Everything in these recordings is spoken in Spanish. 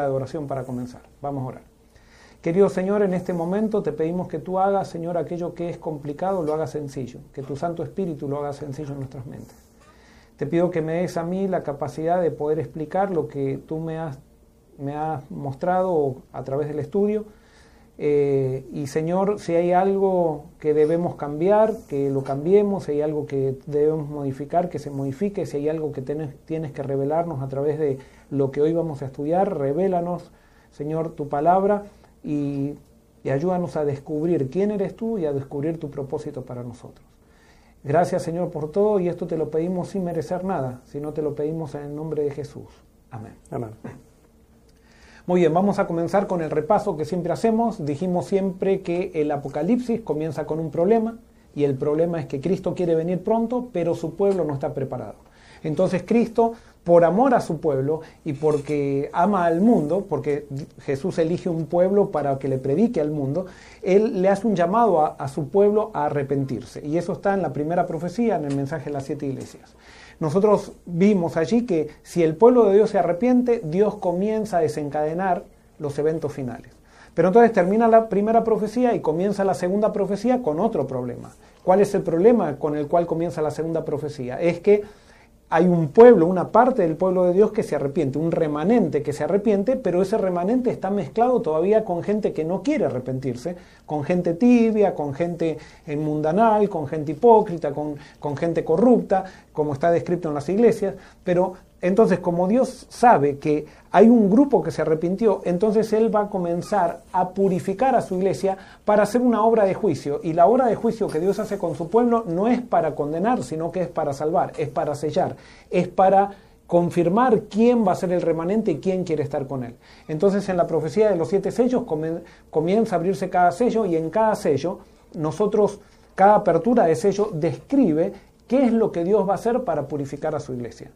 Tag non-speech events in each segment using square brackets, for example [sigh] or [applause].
de oración para comenzar. Vamos a orar. Querido Señor, en este momento te pedimos que tú hagas, Señor, aquello que es complicado, lo hagas sencillo, que tu Santo Espíritu lo haga sencillo en nuestras mentes. Te pido que me des a mí la capacidad de poder explicar lo que tú me has, me has mostrado a través del estudio. Eh, y Señor, si hay algo que debemos cambiar, que lo cambiemos, si hay algo que debemos modificar, que se modifique, si hay algo que tienes que revelarnos a través de lo que hoy vamos a estudiar, revélanos, Señor, tu palabra y, ayúdanos a descubrir quién eres tú y a descubrir tu propósito para nosotros. Gracias, Señor, por todo y esto te lo pedimos sin merecer nada, sino te lo pedimos en el nombre de Jesús. Amén. Amén. Muy bien, vamos a comenzar con el repaso que siempre hacemos. Dijimos siempre que el Apocalipsis comienza con un problema y el problema es que Cristo quiere venir pronto, pero su pueblo no está preparado. Entonces Cristo por amor a su pueblo y porque ama al mundo, porque Jesús elige un pueblo para que le predique al mundo, Él le hace un llamado a, su pueblo a arrepentirse. Y eso está en la primera profecía, en el mensaje de las siete iglesias. Nosotros vimos allí que si el pueblo de Dios se arrepiente, Dios comienza a desencadenar los eventos finales. Pero entonces termina la primera profecía y comienza la segunda profecía con otro problema. ¿Cuál es el problema con el cual comienza la segunda profecía? Es que hay un pueblo, una parte del pueblo de Dios que se arrepiente, un remanente que se arrepiente, pero ese remanente está mezclado todavía con gente que no quiere arrepentirse, con gente tibia, con gente mundanal, con gente hipócrita, con, con gente corrupta, como está descrito en las iglesias, pero entonces, como Dios sabe que hay un grupo que se arrepintió, entonces Él va a comenzar a purificar a su iglesia para hacer una obra de juicio. Y la obra de juicio que Dios hace con su pueblo no es para condenar, sino que es para salvar, es para sellar, es para confirmar quién va a ser el remanente y quién quiere estar con él. Entonces en la profecía de los siete sellos comienza a abrirse cada sello y en cada sello nosotros, cada apertura de sello describe qué es lo que Dios va a hacer para purificar a su iglesia.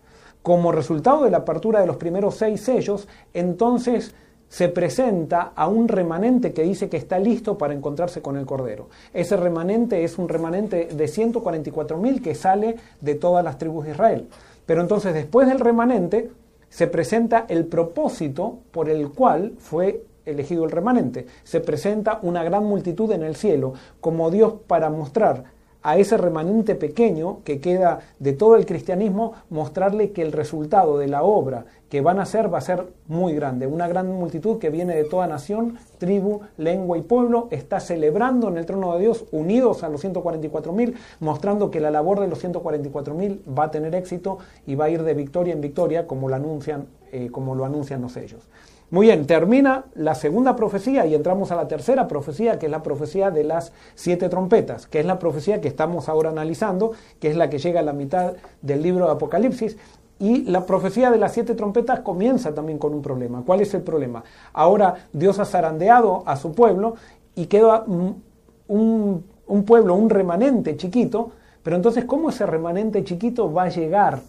Como resultado de la apertura de los primeros seis sellos, entonces se presenta a un remanente que dice que está listo para encontrarse con el Cordero. Ese remanente es un remanente de 144.000 que sale de todas las tribus de Israel. Pero entonces después del remanente se presenta el propósito por el cual fue elegido el remanente. Se presenta una gran multitud en el cielo como Dios para mostrar a ese remanente pequeño que queda de todo el cristianismo, mostrarle que el resultado de la obra que van a hacer va a ser muy grande. Una gran multitud que viene de toda nación, tribu, lengua y pueblo, está celebrando en el trono de Dios, unidos a los 144.000, mostrando que la labor de los 144.000 va a tener éxito y va a ir de victoria en victoria, como lo anuncian, eh, como lo anuncian los sellos. Muy bien, termina la segunda profecía y entramos a la tercera profecía, que es la profecía de las siete trompetas, que es la profecía que estamos ahora analizando, que es la que llega a la mitad del libro de Apocalipsis. Y la profecía de las siete trompetas comienza también con un problema. ¿Cuál es el problema? Ahora Dios ha zarandeado a su pueblo y queda un, un pueblo, un remanente chiquito, pero entonces ¿cómo ese remanente chiquito va a llegar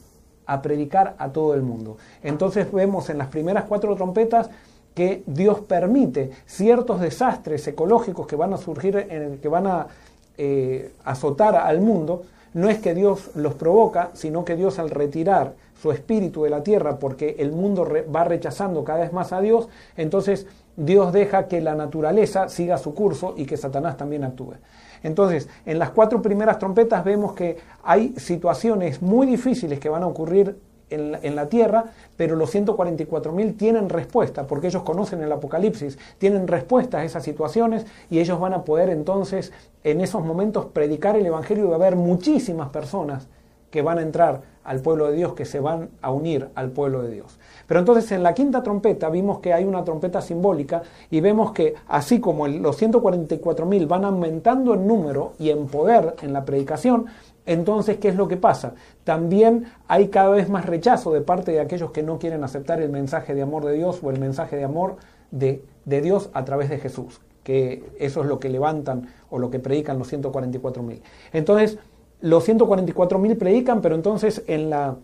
a predicar a todo el mundo. Entonces vemos en las primeras cuatro trompetas que Dios permite ciertos desastres ecológicos que van a surgir, en que van a eh, azotar al mundo. No es que Dios los provoca, sino que Dios al retirar su espíritu de la tierra, porque el mundo va rechazando cada vez más a Dios, entonces Dios deja que la naturaleza siga su curso y que Satanás también actúe. Entonces, en las cuatro primeras trompetas vemos que hay situaciones muy difíciles que van a ocurrir en la, tierra, pero los 144.000 tienen respuesta, porque ellos conocen el Apocalipsis, tienen respuesta a esas situaciones y ellos van a poder entonces en esos momentos predicar el Evangelio y va a haber muchísimas personas que van a entrar al pueblo de Dios, que se van a unir al pueblo de Dios. Pero entonces en la quinta trompeta vimos que hay una trompeta simbólica y vemos que así como los 144.000 van aumentando en número y en poder en la predicación, entonces, ¿qué es lo que pasa? También hay cada vez más rechazo de parte de aquellos que no quieren aceptar el mensaje de amor de Dios o el mensaje de amor de, de Dios a través de Jesús, que eso es lo que levantan o lo que predican los 144.000. Entonces, los 144.000 predican, pero entonces en la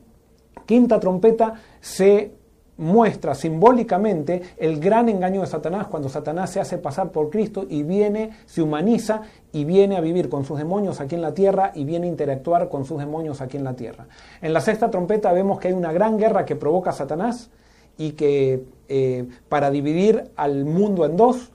quinta trompeta se muestra simbólicamente el gran engaño de Satanás cuando Satanás se hace pasar por Cristo y viene, se humaniza y viene a vivir con sus demonios aquí en la tierra y viene a interactuar con sus demonios aquí en la tierra. En la sexta trompeta vemos que hay una gran guerra que provoca Satanás y que eh, para dividir al mundo en dos,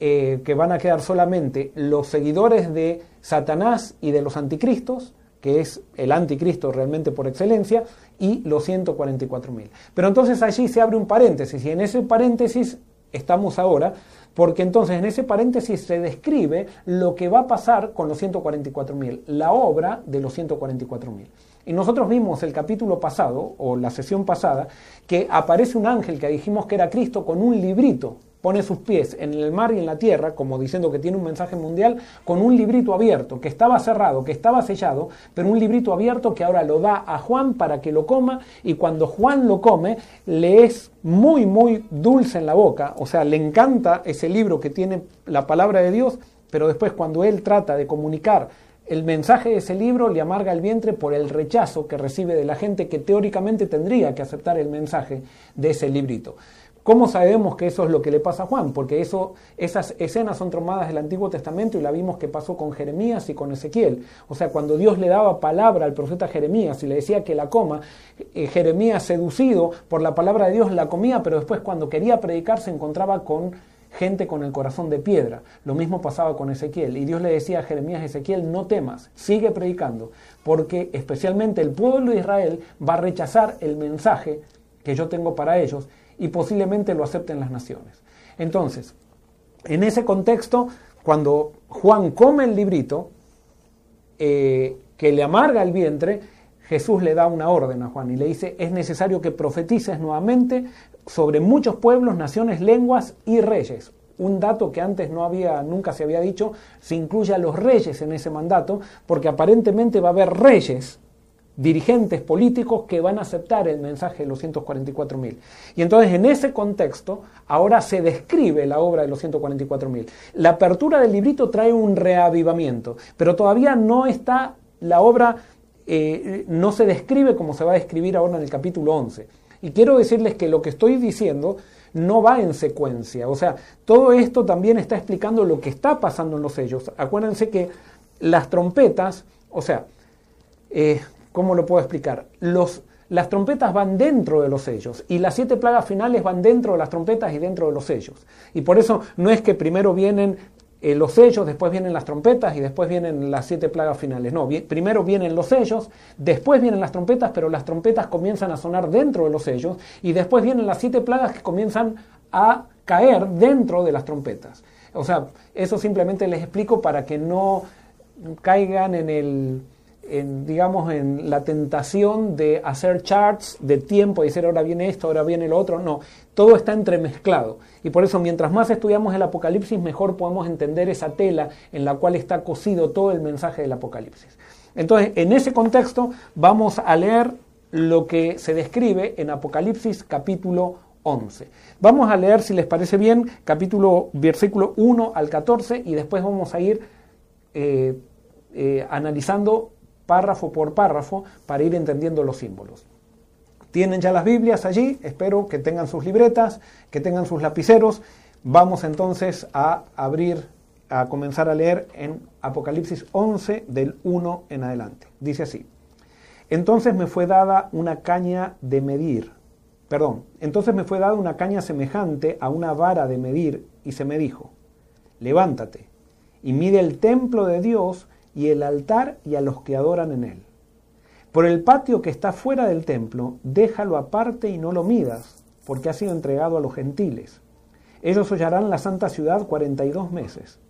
eh, que van a quedar solamente los seguidores de Satanás y de los anticristos, que es el anticristo realmente por excelencia, y los 144.000. Pero entonces allí se abre un paréntesis, y en ese paréntesis estamos ahora, porque entonces en ese paréntesis se describe lo que va a pasar con los 144.000, la obra de los 144.000. Y nosotros vimos el capítulo pasado, o la sesión pasada, que aparece un ángel que dijimos que era Cristo con un librito pone sus pies en el mar y en la tierra, como diciendo que tiene un mensaje mundial, con un librito abierto, que estaba cerrado, que estaba sellado, pero un librito abierto que ahora lo da a Juan para que lo coma, y cuando Juan lo come, le es muy, muy dulce en la boca, o sea, le encanta ese libro que tiene la palabra de Dios, pero después cuando él trata de comunicar el mensaje de ese libro le amarga el vientre por el rechazo que recibe de la gente que teóricamente tendría que aceptar el mensaje de ese librito. ¿Cómo sabemos que eso es lo que le pasa a Juan? Porque eso, esas escenas son tomadas del Antiguo Testamento y la vimos que pasó con Jeremías y con Ezequiel. O sea, cuando Dios le daba palabra al profeta Jeremías y le decía que la coma, eh, Jeremías seducido por la palabra de Dios la comía, pero después cuando quería predicar se encontraba con gente con el corazón de piedra. Lo mismo pasaba con Ezequiel. Y Dios le decía a Jeremías, Ezequiel, no temas, sigue predicando, porque especialmente el pueblo de Israel va a rechazar el mensaje que yo tengo para ellos y posiblemente lo acepten las naciones. Entonces, en ese contexto, cuando Juan come el librito, eh, que le amarga el vientre, Jesús le da una orden a Juan y le dice, es necesario que profetices nuevamente sobre muchos pueblos, naciones, lenguas y reyes. Un dato que antes no había, nunca se había dicho, se incluye a los reyes en ese mandato, porque aparentemente va a haber reyes dirigentes políticos que van a aceptar el mensaje de los 144.000. Y entonces en ese contexto ahora se describe la obra de los 144.000. La apertura del librito trae un reavivamiento, pero todavía no está la obra, eh, no se describe como se va a describir ahora en el capítulo 11. Y quiero decirles que lo que estoy diciendo no va en secuencia. O sea, todo esto también está explicando lo que está pasando en los sellos. Acuérdense que las trompetas, o sea, eh, ¿Cómo lo puedo explicar? Los, las trompetas van dentro de los sellos y las siete plagas finales van dentro de las trompetas y dentro de los sellos. Y por eso no es que primero vienen eh, los sellos, después vienen las trompetas y después vienen las siete plagas finales. No, primero vienen los sellos, después vienen las trompetas, pero las trompetas comienzan a sonar dentro de los sellos y después vienen las siete plagas que comienzan a caer dentro de las trompetas. O sea, eso simplemente les explico para que no caigan en el en, digamos, en la tentación de hacer charts de tiempo y decir ahora viene esto, ahora viene lo otro. No, todo está entremezclado. Y por eso mientras más estudiamos el Apocalipsis, mejor podemos entender esa tela en la cual está cosido todo el mensaje del Apocalipsis. Entonces, en ese contexto, vamos a leer lo que se describe en Apocalipsis capítulo 11. Vamos a leer, si les parece bien, capítulo, versículo 1 al 14 y después vamos a ir eh, eh, analizando párrafo por párrafo para ir entendiendo los símbolos. Tienen ya las Biblias allí, espero que tengan sus libretas, que tengan sus lapiceros. Vamos entonces a abrir, a comenzar a leer en Apocalipsis 11 del 1 en adelante. Dice así, entonces me fue dada una caña de medir, perdón, entonces me fue dada una caña semejante a una vara de medir y se me dijo, levántate y mide el templo de Dios y el altar y a los que adoran en él. Por el patio que está fuera del templo, déjalo aparte y no lo midas, porque ha sido entregado a los gentiles. Ellos hollarán la santa ciudad cuarenta y dos meses.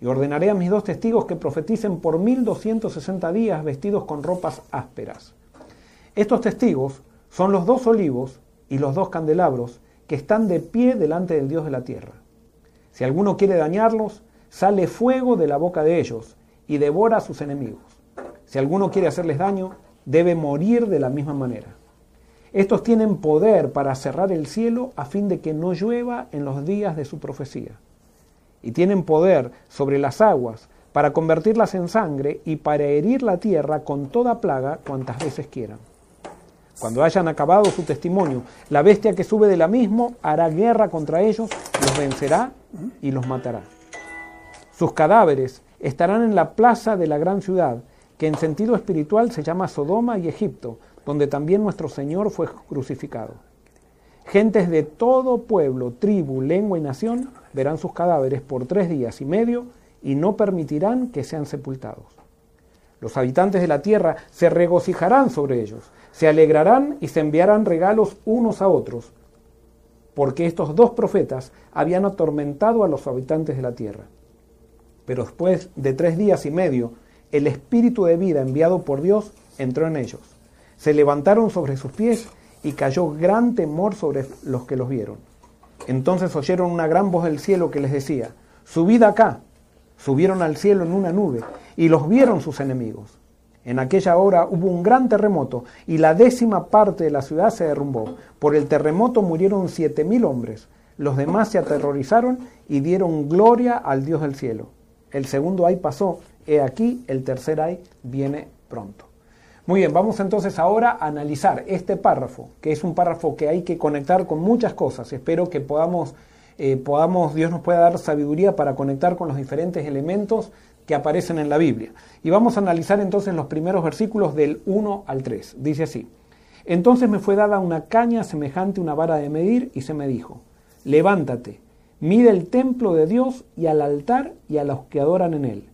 Y ordenaré a mis dos testigos que profeticen por mil doscientos sesenta días vestidos con ropas ásperas. Estos testigos son los dos olivos y los dos candelabros que están de pie delante del Dios de la tierra. Si alguno quiere dañarlos, sale fuego de la boca de ellos y devora a sus enemigos. Si alguno quiere hacerles daño, debe morir de la misma manera. Estos tienen poder para cerrar el cielo a fin de que no llueva en los días de su profecía. Y tienen poder sobre las aguas para convertirlas en sangre y para herir la tierra con toda plaga cuantas veces quieran. Cuando hayan acabado su testimonio, la bestia que sube del abismo hará guerra contra ellos, los vencerá y los matará. Sus cadáveres estarán en la plaza de la gran ciudad, que en sentido espiritual se llama Sodoma y Egipto, donde también nuestro Señor fue crucificado. Gentes de todo pueblo, tribu, lengua y nación verán sus cadáveres por tres días y medio y no permitirán que sean sepultados. Los habitantes de la tierra se regocijarán sobre ellos, se alegrarán y se enviarán regalos unos a otros, porque estos dos profetas habían atormentado a los habitantes de la tierra. Pero después de tres días y medio, el espíritu de vida enviado por Dios entró en ellos. Se levantaron sobre sus pies y cayó gran temor sobre los que los vieron. Entonces oyeron una gran voz del cielo que les decía, subid acá. Subieron al cielo en una nube y los vieron sus enemigos. En aquella hora hubo un gran terremoto y la décima parte de la ciudad se derrumbó. Por el terremoto murieron siete mil hombres. Los demás se aterrorizaron y dieron gloria al Dios del cielo. El segundo ay pasó, he aquí, el tercer ay viene pronto. Muy bien, vamos entonces ahora a analizar este párrafo, que es un párrafo que hay que conectar con muchas cosas. Espero que podamos, eh, podamos, Dios nos pueda dar sabiduría para conectar con los diferentes elementos que aparecen en la Biblia. Y vamos a analizar entonces los primeros versículos del 1 al 3. Dice así, entonces me fue dada una caña semejante a una vara de medir y se me dijo, levántate, mide el templo de Dios y al altar y a los que adoran en él.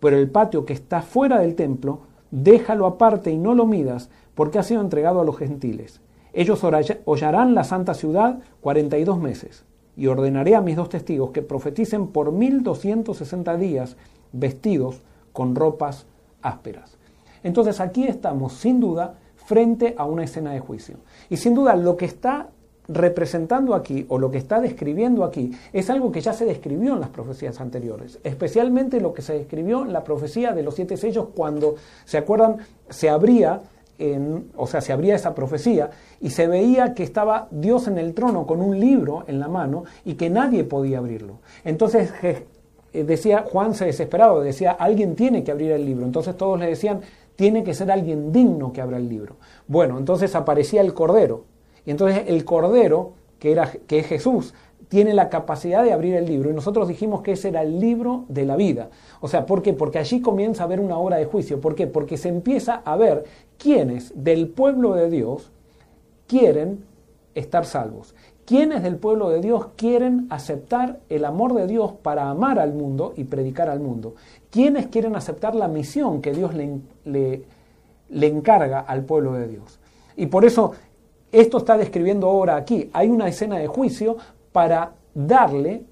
Pero el patio que está fuera del templo, déjalo aparte y no lo midas, porque ha sido entregado a los gentiles. Ellos hollarán la santa ciudad cuarenta y dos meses, y ordenaré a mis dos testigos que profeticen por mil doscientos sesenta días, vestidos con ropas ásperas. Entonces aquí estamos, sin duda, frente a una escena de juicio. Y sin duda lo que está representando aquí o lo que está describiendo aquí es algo que ya se describió en las profecías anteriores, especialmente lo que se describió en la profecía de los siete sellos cuando, ¿se acuerdan? Se abría, en, o sea, se abría esa profecía y se veía que estaba Dios en el trono con un libro en la mano y que nadie podía abrirlo. Entonces eh, decía, Juan se desesperaba, decía, alguien tiene que abrir el libro. Entonces todos le decían, tiene que ser alguien digno que abra el libro. Bueno, entonces aparecía el Cordero, y entonces el Cordero, que, era, que es Jesús, tiene la capacidad de abrir el libro. Y nosotros dijimos que ese era el libro de la vida. O sea, ¿por qué? Porque allí comienza a haber una hora de juicio. ¿Por qué? Porque se empieza a ver quiénes del pueblo de Dios quieren estar salvos. Quiénes del pueblo de Dios quieren aceptar el amor de Dios para amar al mundo y predicar al mundo. Quiénes quieren aceptar la misión que Dios le, le, le encarga al pueblo de Dios. Y por eso esto está describiendo ahora aquí. Hay una escena de juicio para darle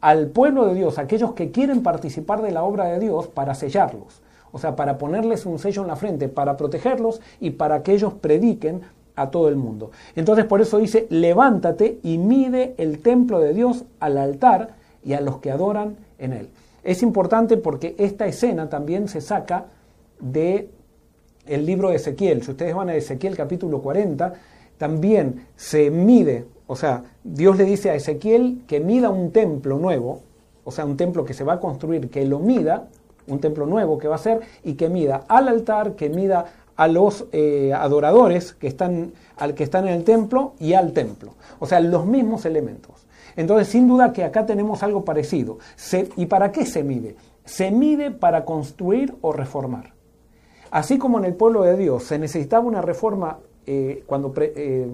al pueblo de Dios, aquellos que quieren participar de la obra de Dios, para sellarlos. O sea, para ponerles un sello en la frente, para protegerlos y para que ellos prediquen a todo el mundo. Entonces por eso dice, levántate y mide el templo de Dios al altar y a los que adoran en él. Es importante porque esta escena también se saca de el libro de Ezequiel. Si ustedes van a Ezequiel capítulo 40, también se mide, o sea, Dios le dice a Ezequiel que mida un templo nuevo, o sea, un templo que se va a construir, que lo mida, un templo nuevo que va a ser, y que mida al altar, que mida a los eh, adoradores que están, al que están en el templo y al templo. O sea, los mismos elementos. Entonces, sin duda que acá tenemos algo parecido. ¿Y para qué se mide? Se mide para construir o reformar. Así como en el pueblo de Dios se necesitaba una reforma eh, cuando eh,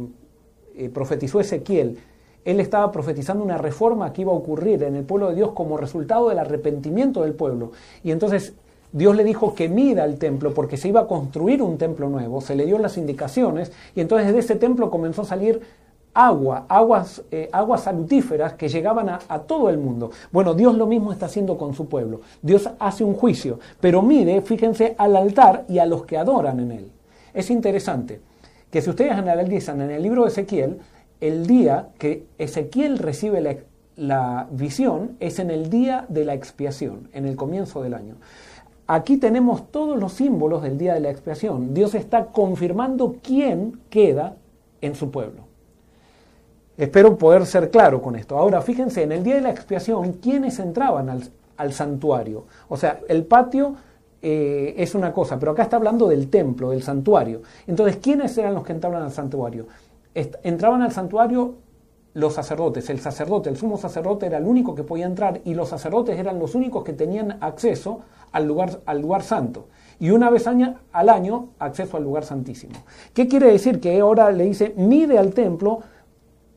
eh, profetizó Ezequiel, él estaba profetizando una reforma que iba a ocurrir en el pueblo de Dios como resultado del arrepentimiento del pueblo. Y entonces Dios le dijo que mida el templo porque se iba a construir un templo nuevo, se le dio las indicaciones y entonces de ese templo comenzó a salir agua, aguas, aguas salutíferas que llegaban a, a, todo el mundo. Bueno, Dios lo mismo está haciendo con su pueblo. Dios hace un juicio, pero mide, fíjense, al altar y a los que adoran en él. Es interesante que si ustedes analizan en el libro de Ezequiel, el día que Ezequiel recibe la, visión es en el día de la expiación, en el comienzo del año. Aquí tenemos todos los símbolos del día de la expiación. Dios está confirmando quién queda en su pueblo. Espero poder ser claro con esto. Ahora, fíjense, en el día de la expiación, ¿quiénes entraban al, santuario? O sea, el patio eh, es una cosa, pero acá está hablando del templo, del santuario. Entonces, ¿quiénes eran los que entraban al santuario? entraban al santuario los sacerdotes. El sacerdote, el sumo sacerdote era el único que podía entrar y los sacerdotes eran los únicos que tenían acceso al lugar, al lugar santo. Y una vez al año, acceso al lugar santísimo. ¿Qué quiere decir? Que ahora le dice, mide al templo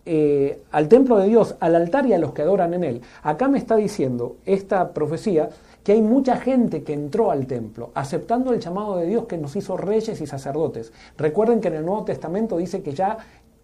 eh, al templo de Dios, al altar y a los que adoran en él. Acá me está diciendo esta profecía que hay mucha gente que entró al templo, aceptando el llamado de Dios que nos hizo reyes y sacerdotes. Recuerden que en el Nuevo Testamento dice que ya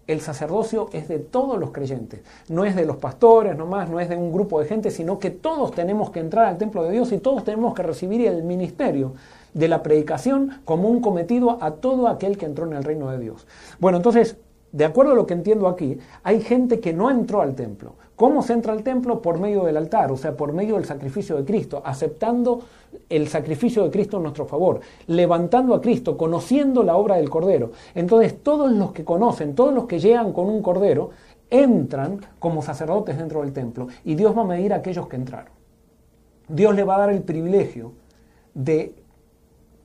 el sacerdocio es de todos los creyentes, no es de los pastores nomás, no es de un grupo de gente, sino que todos tenemos que entrar al templo de Dios y todos tenemos que recibir el ministerio de la predicación como un cometido a todo aquel que entró en el reino de Dios. Bueno, entonces, de acuerdo a lo que entiendo aquí, hay gente que no entró al templo. ¿Cómo se entra al templo? Por medio del altar, o sea, por medio del sacrificio de Cristo, aceptando el sacrificio de Cristo en nuestro favor, levantando a Cristo, conociendo la obra del Cordero. Entonces, todos los que conocen, todos los que llegan con un Cordero, entran como sacerdotes dentro del templo y Dios va a medir a aquellos que entraron. Dios le va a dar el privilegio de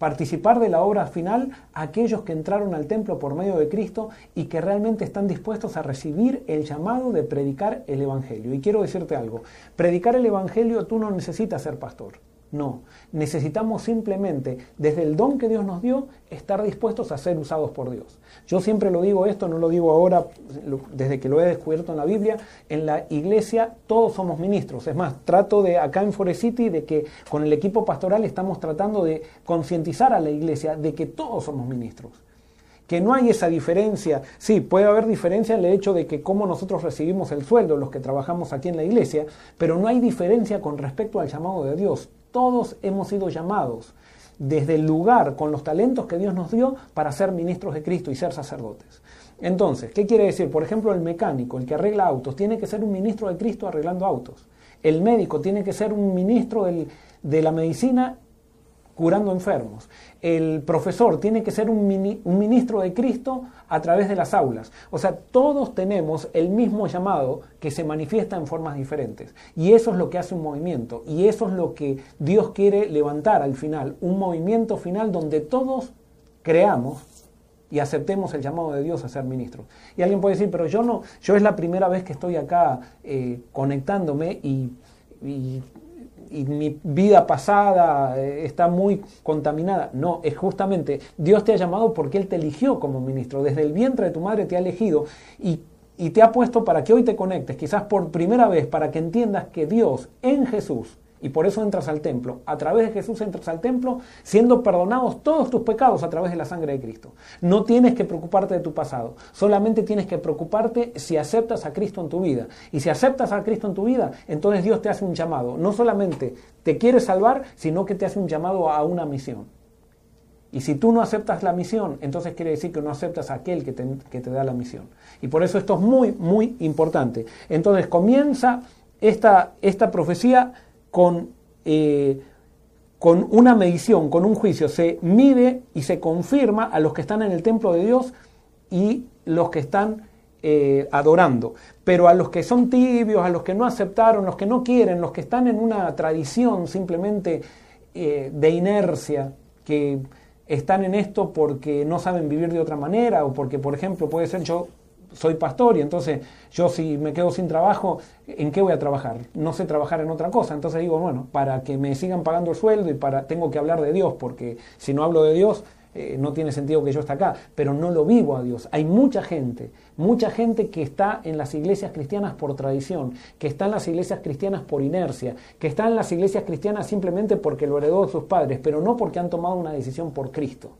participar de la obra final aquellos que entraron al templo por medio de Cristo y que realmente están dispuestos a recibir el llamado de predicar el Evangelio. Y quiero decirte algo, predicar el Evangelio tú no necesitas ser pastor. No, necesitamos simplemente, desde el don que Dios nos dio, estar dispuestos a ser usados por Dios. Yo siempre lo digo esto, no lo digo ahora, desde que lo he descubierto en la Biblia, en la iglesia todos somos ministros. Es más, trato de, acá en Forest City, de que con el equipo pastoral estamos tratando de concientizar a la iglesia de que todos somos ministros que no hay esa diferencia. Sí, puede haber diferencia en el hecho de que cómo nosotros recibimos el sueldo, los que trabajamos aquí en la iglesia, pero no hay diferencia con respecto al llamado de Dios. Todos hemos sido llamados desde el lugar con los talentos que Dios nos dio para ser ministros de Cristo y ser sacerdotes. Entonces, ¿qué quiere decir? Por ejemplo, el mecánico, el que arregla autos, tiene que ser un ministro de Cristo arreglando autos. El médico tiene que ser un ministro de la medicina curando enfermos. El profesor tiene que ser un, ministro de Cristo a través de las aulas. O sea, todos tenemos el mismo llamado que se manifiesta en formas diferentes. Y eso es lo que hace un movimiento. Y eso es lo que Dios quiere levantar al final. Un movimiento final donde todos creamos y aceptemos el llamado de Dios a ser ministros. Y alguien puede decir, pero yo no, yo es la primera vez que estoy acá eh, conectándome y mi vida pasada eh, está muy contaminada. No, es justamente Dios te ha llamado porque Él te eligió como ministro. Desde el vientre de tu madre te ha elegido y, y te ha puesto para que hoy te conectes, quizás por primera vez, para que entiendas que Dios en Jesús y por eso entras al templo. A través de Jesús entras al templo siendo perdonados todos tus pecados a través de la sangre de Cristo. No tienes que preocuparte de tu pasado, solamente tienes que preocuparte si aceptas a Cristo en tu vida. Y si aceptas a Cristo en tu vida, entonces Dios te hace un llamado. No solamente te quiere salvar, sino que te hace un llamado a una misión. Y si tú no aceptas la misión, entonces quiere decir que no aceptas a aquel que te, que te da la misión. Y por eso esto es muy, muy importante. Entonces comienza esta, esta profecía con, eh, con una medición, con un juicio. Se mide y se confirma a los que están en el templo de Dios y los que están eh, adorando. Pero a los que son tibios, a los que no aceptaron, los que no quieren, los que están en una tradición simplemente eh, de inercia, que están en esto porque no saben vivir de otra manera o porque, por ejemplo, puede ser yo soy pastor y entonces yo si me quedo sin trabajo, ¿en qué voy a trabajar? No sé trabajar en otra cosa. Entonces digo, bueno, para que me sigan pagando el sueldo y para tengo que hablar de Dios, porque si no hablo de Dios, eh, no tiene sentido que yo esté acá, pero no lo vivo a Dios. Hay mucha gente, mucha gente que está en las iglesias cristianas por tradición, que está en las iglesias cristianas por inercia, que está en las iglesias cristianas simplemente porque lo heredó de sus padres, pero no porque han tomado una decisión por Cristo.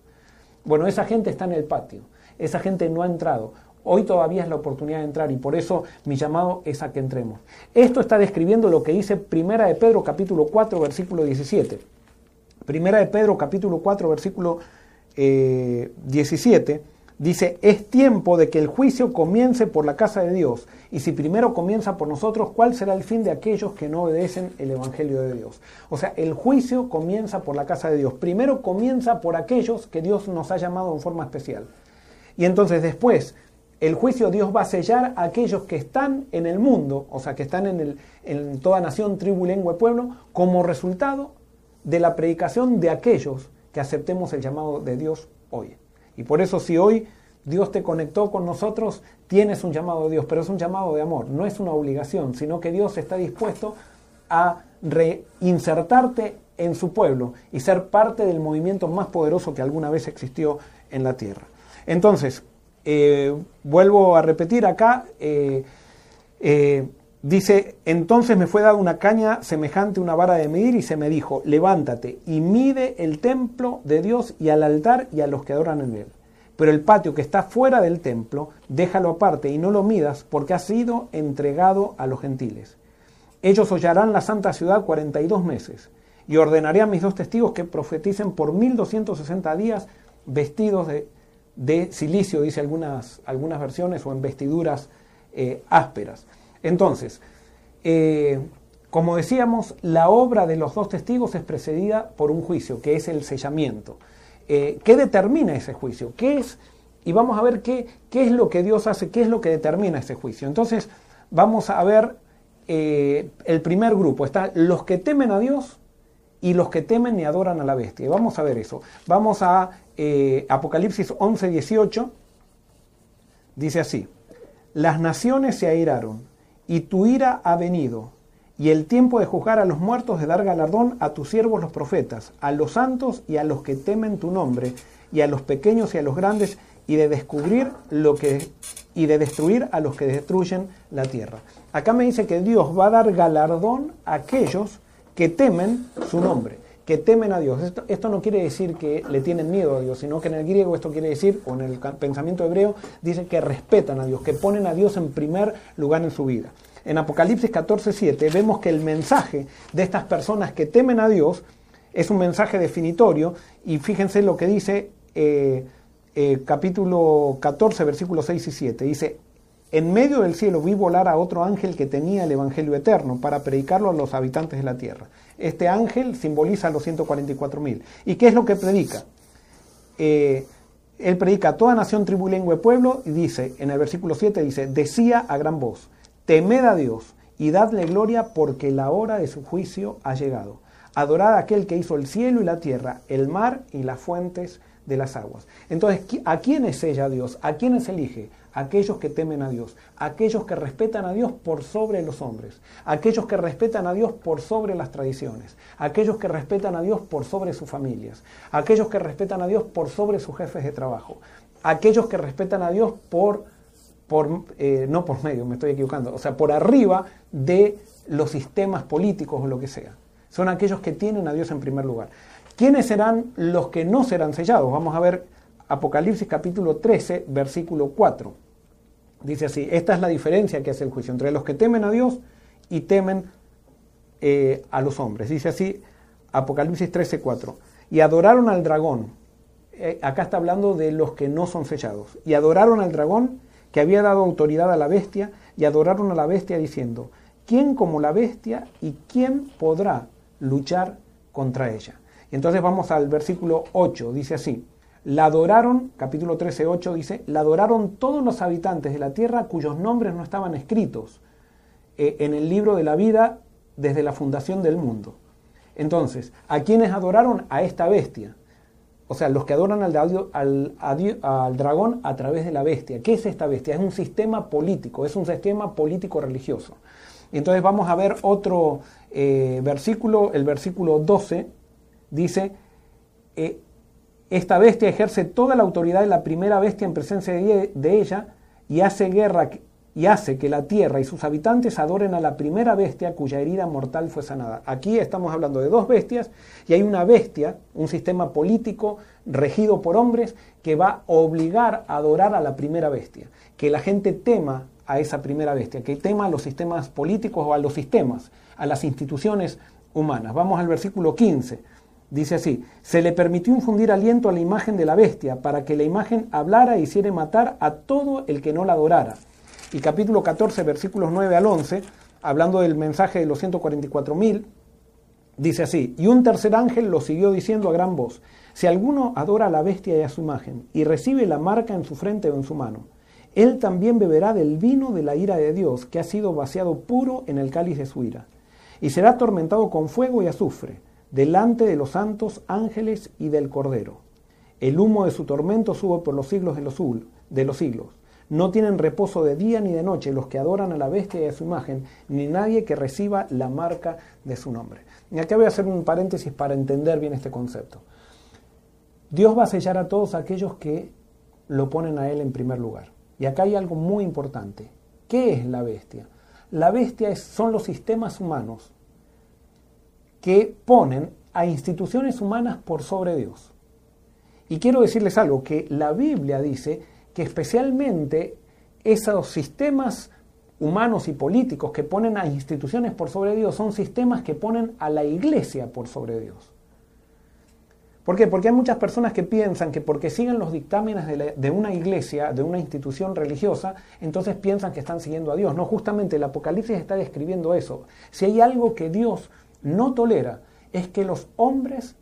Bueno, esa gente está en el patio, esa gente no ha entrado. Hoy todavía es la oportunidad de entrar y por eso mi llamado es a que entremos. Esto está describiendo lo que dice Primera de Pedro capítulo 4 versículo 17. Primera de Pedro capítulo 4 versículo 17 eh, dice, es tiempo de que el juicio comience por la casa de Dios. Y si primero comienza por nosotros, ¿cuál será el fin de aquellos que no obedecen el Evangelio de Dios? O sea, el juicio comienza por la casa de Dios. Primero comienza por aquellos que Dios nos ha llamado en forma especial. Y entonces después el juicio Dios va a sellar a aquellos que están en el mundo, o sea, que están en, en toda nación, tribu, lengua y pueblo, como resultado de la predicación de aquellos que aceptemos el llamado de Dios hoy. Y por eso si hoy Dios te conectó con nosotros, tienes un llamado de Dios, pero es un llamado de amor, no es una obligación, sino que Dios está dispuesto a reinsertarte en su pueblo y ser parte del movimiento más poderoso que alguna vez existió en la tierra. Entonces, eh, vuelvo a repetir acá, eh, eh, dice, entonces me fue dada una caña semejante a una vara de medir y se me dijo, levántate y mide el templo de Dios y al altar y a los que adoran en él. Pero el patio que está fuera del templo, déjalo aparte y no lo midas porque ha sido entregado a los gentiles. Ellos hollarán la santa ciudad 42 meses y ordenaré a mis dos testigos que profeticen por 1260 días vestidos de, de silicio, dice algunas, algunas versiones, o en vestiduras eh, ásperas. Entonces, eh, como decíamos, la obra de los dos testigos es precedida por un juicio, que es el sellamiento. Eh, ¿Qué determina ese juicio? ¿Qué es? Y vamos a ver qué, qué, es lo que Dios hace, qué es lo que determina ese juicio. Entonces, vamos a ver el primer grupo. Están los que temen a Dios y los que temen y adoran a la bestia. Vamos a ver eso. Vamos a Apocalipsis 11, 18. Dice así. Las naciones se airaron, y tu ira ha venido, y el tiempo de juzgar a los muertos, de dar galardón a tus siervos los profetas, a los santos y a los que temen tu nombre, y a los pequeños y a los grandes, y de descubrir lo que y de destruir a los que destruyen la tierra. Acá me dice que Dios va a dar galardón a aquellos que temen su nombre que temen a Dios. Esto, no quiere decir que le tienen miedo a Dios, sino que en el griego esto quiere decir, o en el pensamiento hebreo, dice que respetan a Dios, que ponen a Dios en primer lugar en su vida. En Apocalipsis 14:7 vemos que el mensaje de estas personas que temen a Dios es un mensaje definitorio, y fíjense lo que dice eh, eh, capítulo 14, versículos 6 y 7. Dice, en medio del cielo vi volar a otro ángel que tenía el Evangelio eterno para predicarlo a los habitantes de la tierra. Este ángel simboliza a los 144.000. ¿Y qué es lo que predica? Eh, él predica a toda nación, tribu, lengua y pueblo y dice, en el versículo 7 dice, decía a gran voz, temed a Dios y dadle gloria porque la hora de su juicio ha llegado. Adorad a aquel que hizo el cielo y la tierra, el mar y las fuentes de las aguas. Entonces, ¿a quién es ella Dios? ¿A quiénes elige? Aquellos que temen a Dios, aquellos que respetan a Dios por sobre los hombres, aquellos que respetan a Dios por sobre las tradiciones, aquellos que respetan a Dios por sobre sus familias, aquellos que respetan a Dios por sobre sus jefes de trabajo, aquellos que respetan a Dios por, por eh, no por medio, me estoy equivocando, o sea, por arriba de los sistemas políticos o lo que sea. Son aquellos que tienen a Dios en primer lugar. ¿Quiénes serán los que no serán sellados? Vamos a ver Apocalipsis capítulo 13, versículo 4. Dice así, esta es la diferencia que hace el juicio entre los que temen a Dios y temen eh, a los hombres. Dice así, Apocalipsis 13, 4. Y adoraron al dragón. Eh, acá está hablando de los que no son sellados. Y adoraron al dragón que había dado autoridad a la bestia y adoraron a la bestia diciendo, ¿quién como la bestia y quién podrá luchar contra ella? Y entonces vamos al versículo 8, dice así, la adoraron, capítulo 13, 8 dice, la adoraron todos los habitantes de la tierra cuyos nombres no estaban escritos eh, en el libro de la vida desde la fundación del mundo. Entonces, ¿a quiénes adoraron? A esta bestia. O sea, los que adoran al, dragón a través de la bestia. ¿Qué es esta bestia? Es un sistema político, es un sistema político religioso. entonces vamos a ver otro eh, versículo, el versículo 12, dice, eh, esta bestia ejerce toda la autoridad de la primera bestia en presencia de ella y hace guerra y hace que la tierra y sus habitantes adoren a la primera bestia cuya herida mortal fue sanada. Aquí estamos hablando de dos bestias y hay una bestia, un sistema político regido por hombres que va a obligar a adorar a la primera bestia, que la gente tema a esa primera bestia, que tema a los sistemas políticos o a los sistemas, a las instituciones humanas. Vamos al versículo 15. Dice así, se le permitió infundir aliento a la imagen de la bestia para que la imagen hablara e hiciera matar a todo el que no la adorara. Y capítulo 14, versículos 9 al 11, hablando del mensaje de los 144.000, dice así, y un tercer ángel lo siguió diciendo a gran voz, si alguno adora a la bestia y a su imagen, y recibe la marca en su frente o en su mano, él también beberá del vino de la ira de Dios, que ha sido vaciado puro en el cáliz de su ira, y será atormentado con fuego y azufre delante de los santos ángeles y del Cordero. El humo de su tormento sube por los siglos de los, de los siglos. No tienen reposo de día ni de noche los que adoran a la bestia y a su imagen, ni nadie que reciba la marca de su nombre. Y acá voy a hacer un paréntesis para entender bien este concepto. Dios va a sellar a todos aquellos que lo ponen a él en primer lugar. Y acá hay algo muy importante. ¿Qué es la bestia? La bestia son los sistemas humanos que ponen a instituciones humanas por sobre Dios. Y quiero decirles algo, que la Biblia dice que especialmente esos sistemas humanos y políticos que ponen a instituciones por sobre Dios son sistemas que ponen a la iglesia por sobre Dios. ¿Por qué? Porque hay muchas personas que piensan que porque siguen los dictámenes de, una iglesia, de una institución religiosa, entonces piensan que están siguiendo a Dios. No, justamente el Apocalipsis está describiendo eso. Si hay algo que Dios no tolera, es que los hombres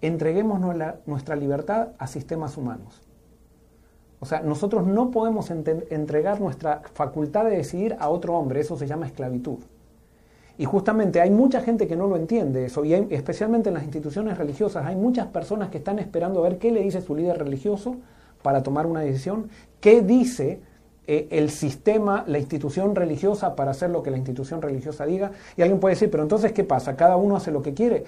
entreguemos nuestra libertad a sistemas humanos. O sea, nosotros no podemos entregar nuestra facultad de decidir a otro hombre, eso se llama esclavitud. Y justamente hay mucha gente que no lo entiende eso, y especialmente en las instituciones religiosas, hay muchas personas que están esperando a ver qué le dice su líder religioso para tomar una decisión, qué dice eh, el sistema, la institución religiosa para hacer lo que la institución religiosa diga. Y alguien puede decir, pero entonces, ¿qué pasa? ¿Cada uno hace lo que quiere?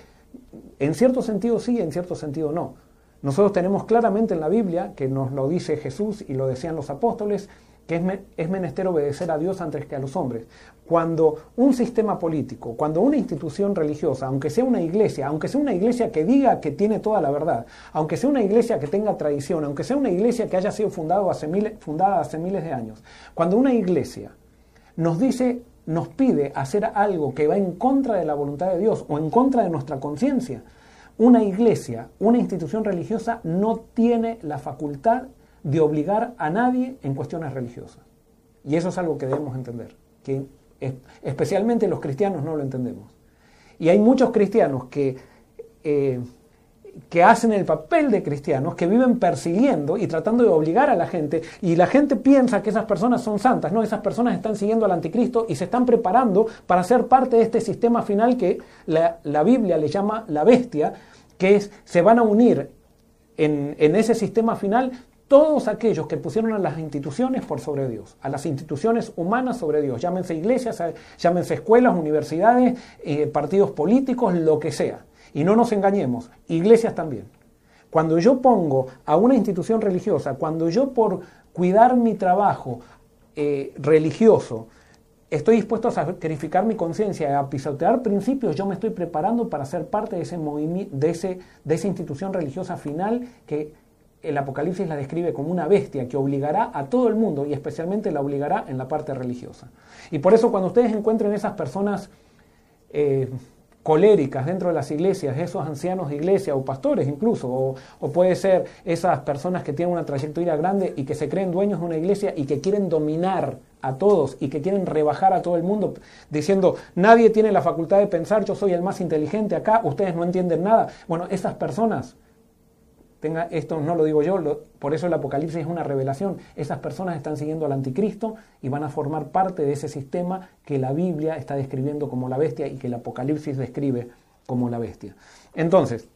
En cierto sentido sí, en cierto sentido no. Nosotros tenemos claramente en la Biblia, que nos lo dice Jesús y lo decían los apóstoles, que es, menester obedecer a Dios antes que a los hombres. Cuando un sistema político, cuando una institución religiosa, aunque sea una iglesia, aunque sea una iglesia que diga que tiene toda la verdad, aunque sea una iglesia que tenga tradición, aunque sea una iglesia que haya sido fundado fundada hace miles de años, cuando una iglesia nos dice, nos pide hacer algo que va en contra de la voluntad de Dios o en contra de nuestra conciencia, una iglesia, una institución religiosa no tiene la facultad de obligar a nadie en cuestiones religiosas. Y eso es algo que debemos entender, que especialmente los cristianos no lo entendemos. Y hay muchos cristianos que, eh, que hacen el papel de cristianos, que viven persiguiendo y tratando de obligar a la gente, y la gente piensa que esas personas son santas, no, esas personas están siguiendo al anticristo y se están preparando para ser parte de este sistema final que la, la Biblia le llama la bestia, que es, se van a unir en, ese sistema final todos aquellos que pusieron a las instituciones por sobre Dios, a las instituciones humanas sobre Dios, llámense iglesias, llámense escuelas, universidades, eh, partidos políticos, lo que sea. Y no nos engañemos, iglesias también. Cuando yo pongo a una institución religiosa, cuando yo por cuidar mi trabajo eh, religioso, estoy dispuesto a sacrificar mi conciencia, a pisotear principios, yo me estoy preparando para ser parte de ese de, ese, de esa institución religiosa final que el Apocalipsis la describe como una bestia que obligará a todo el mundo y especialmente la obligará en la parte religiosa. Y por eso cuando ustedes encuentren esas personas eh, coléricas dentro de las iglesias, esos ancianos de iglesia o pastores incluso, o, o, puede ser esas personas que tienen una trayectoria grande y que se creen dueños de una iglesia y que quieren dominar a todos y que quieren rebajar a todo el mundo diciendo nadie tiene la facultad de pensar, yo soy el más inteligente acá, ustedes no entienden nada. Bueno, esas personas, tenga, esto no lo digo yo, por eso el Apocalipsis es una revelación, esas personas están siguiendo al anticristo y van a formar parte de ese sistema que la Biblia está describiendo como la bestia y que el Apocalipsis describe como la bestia. Entonces,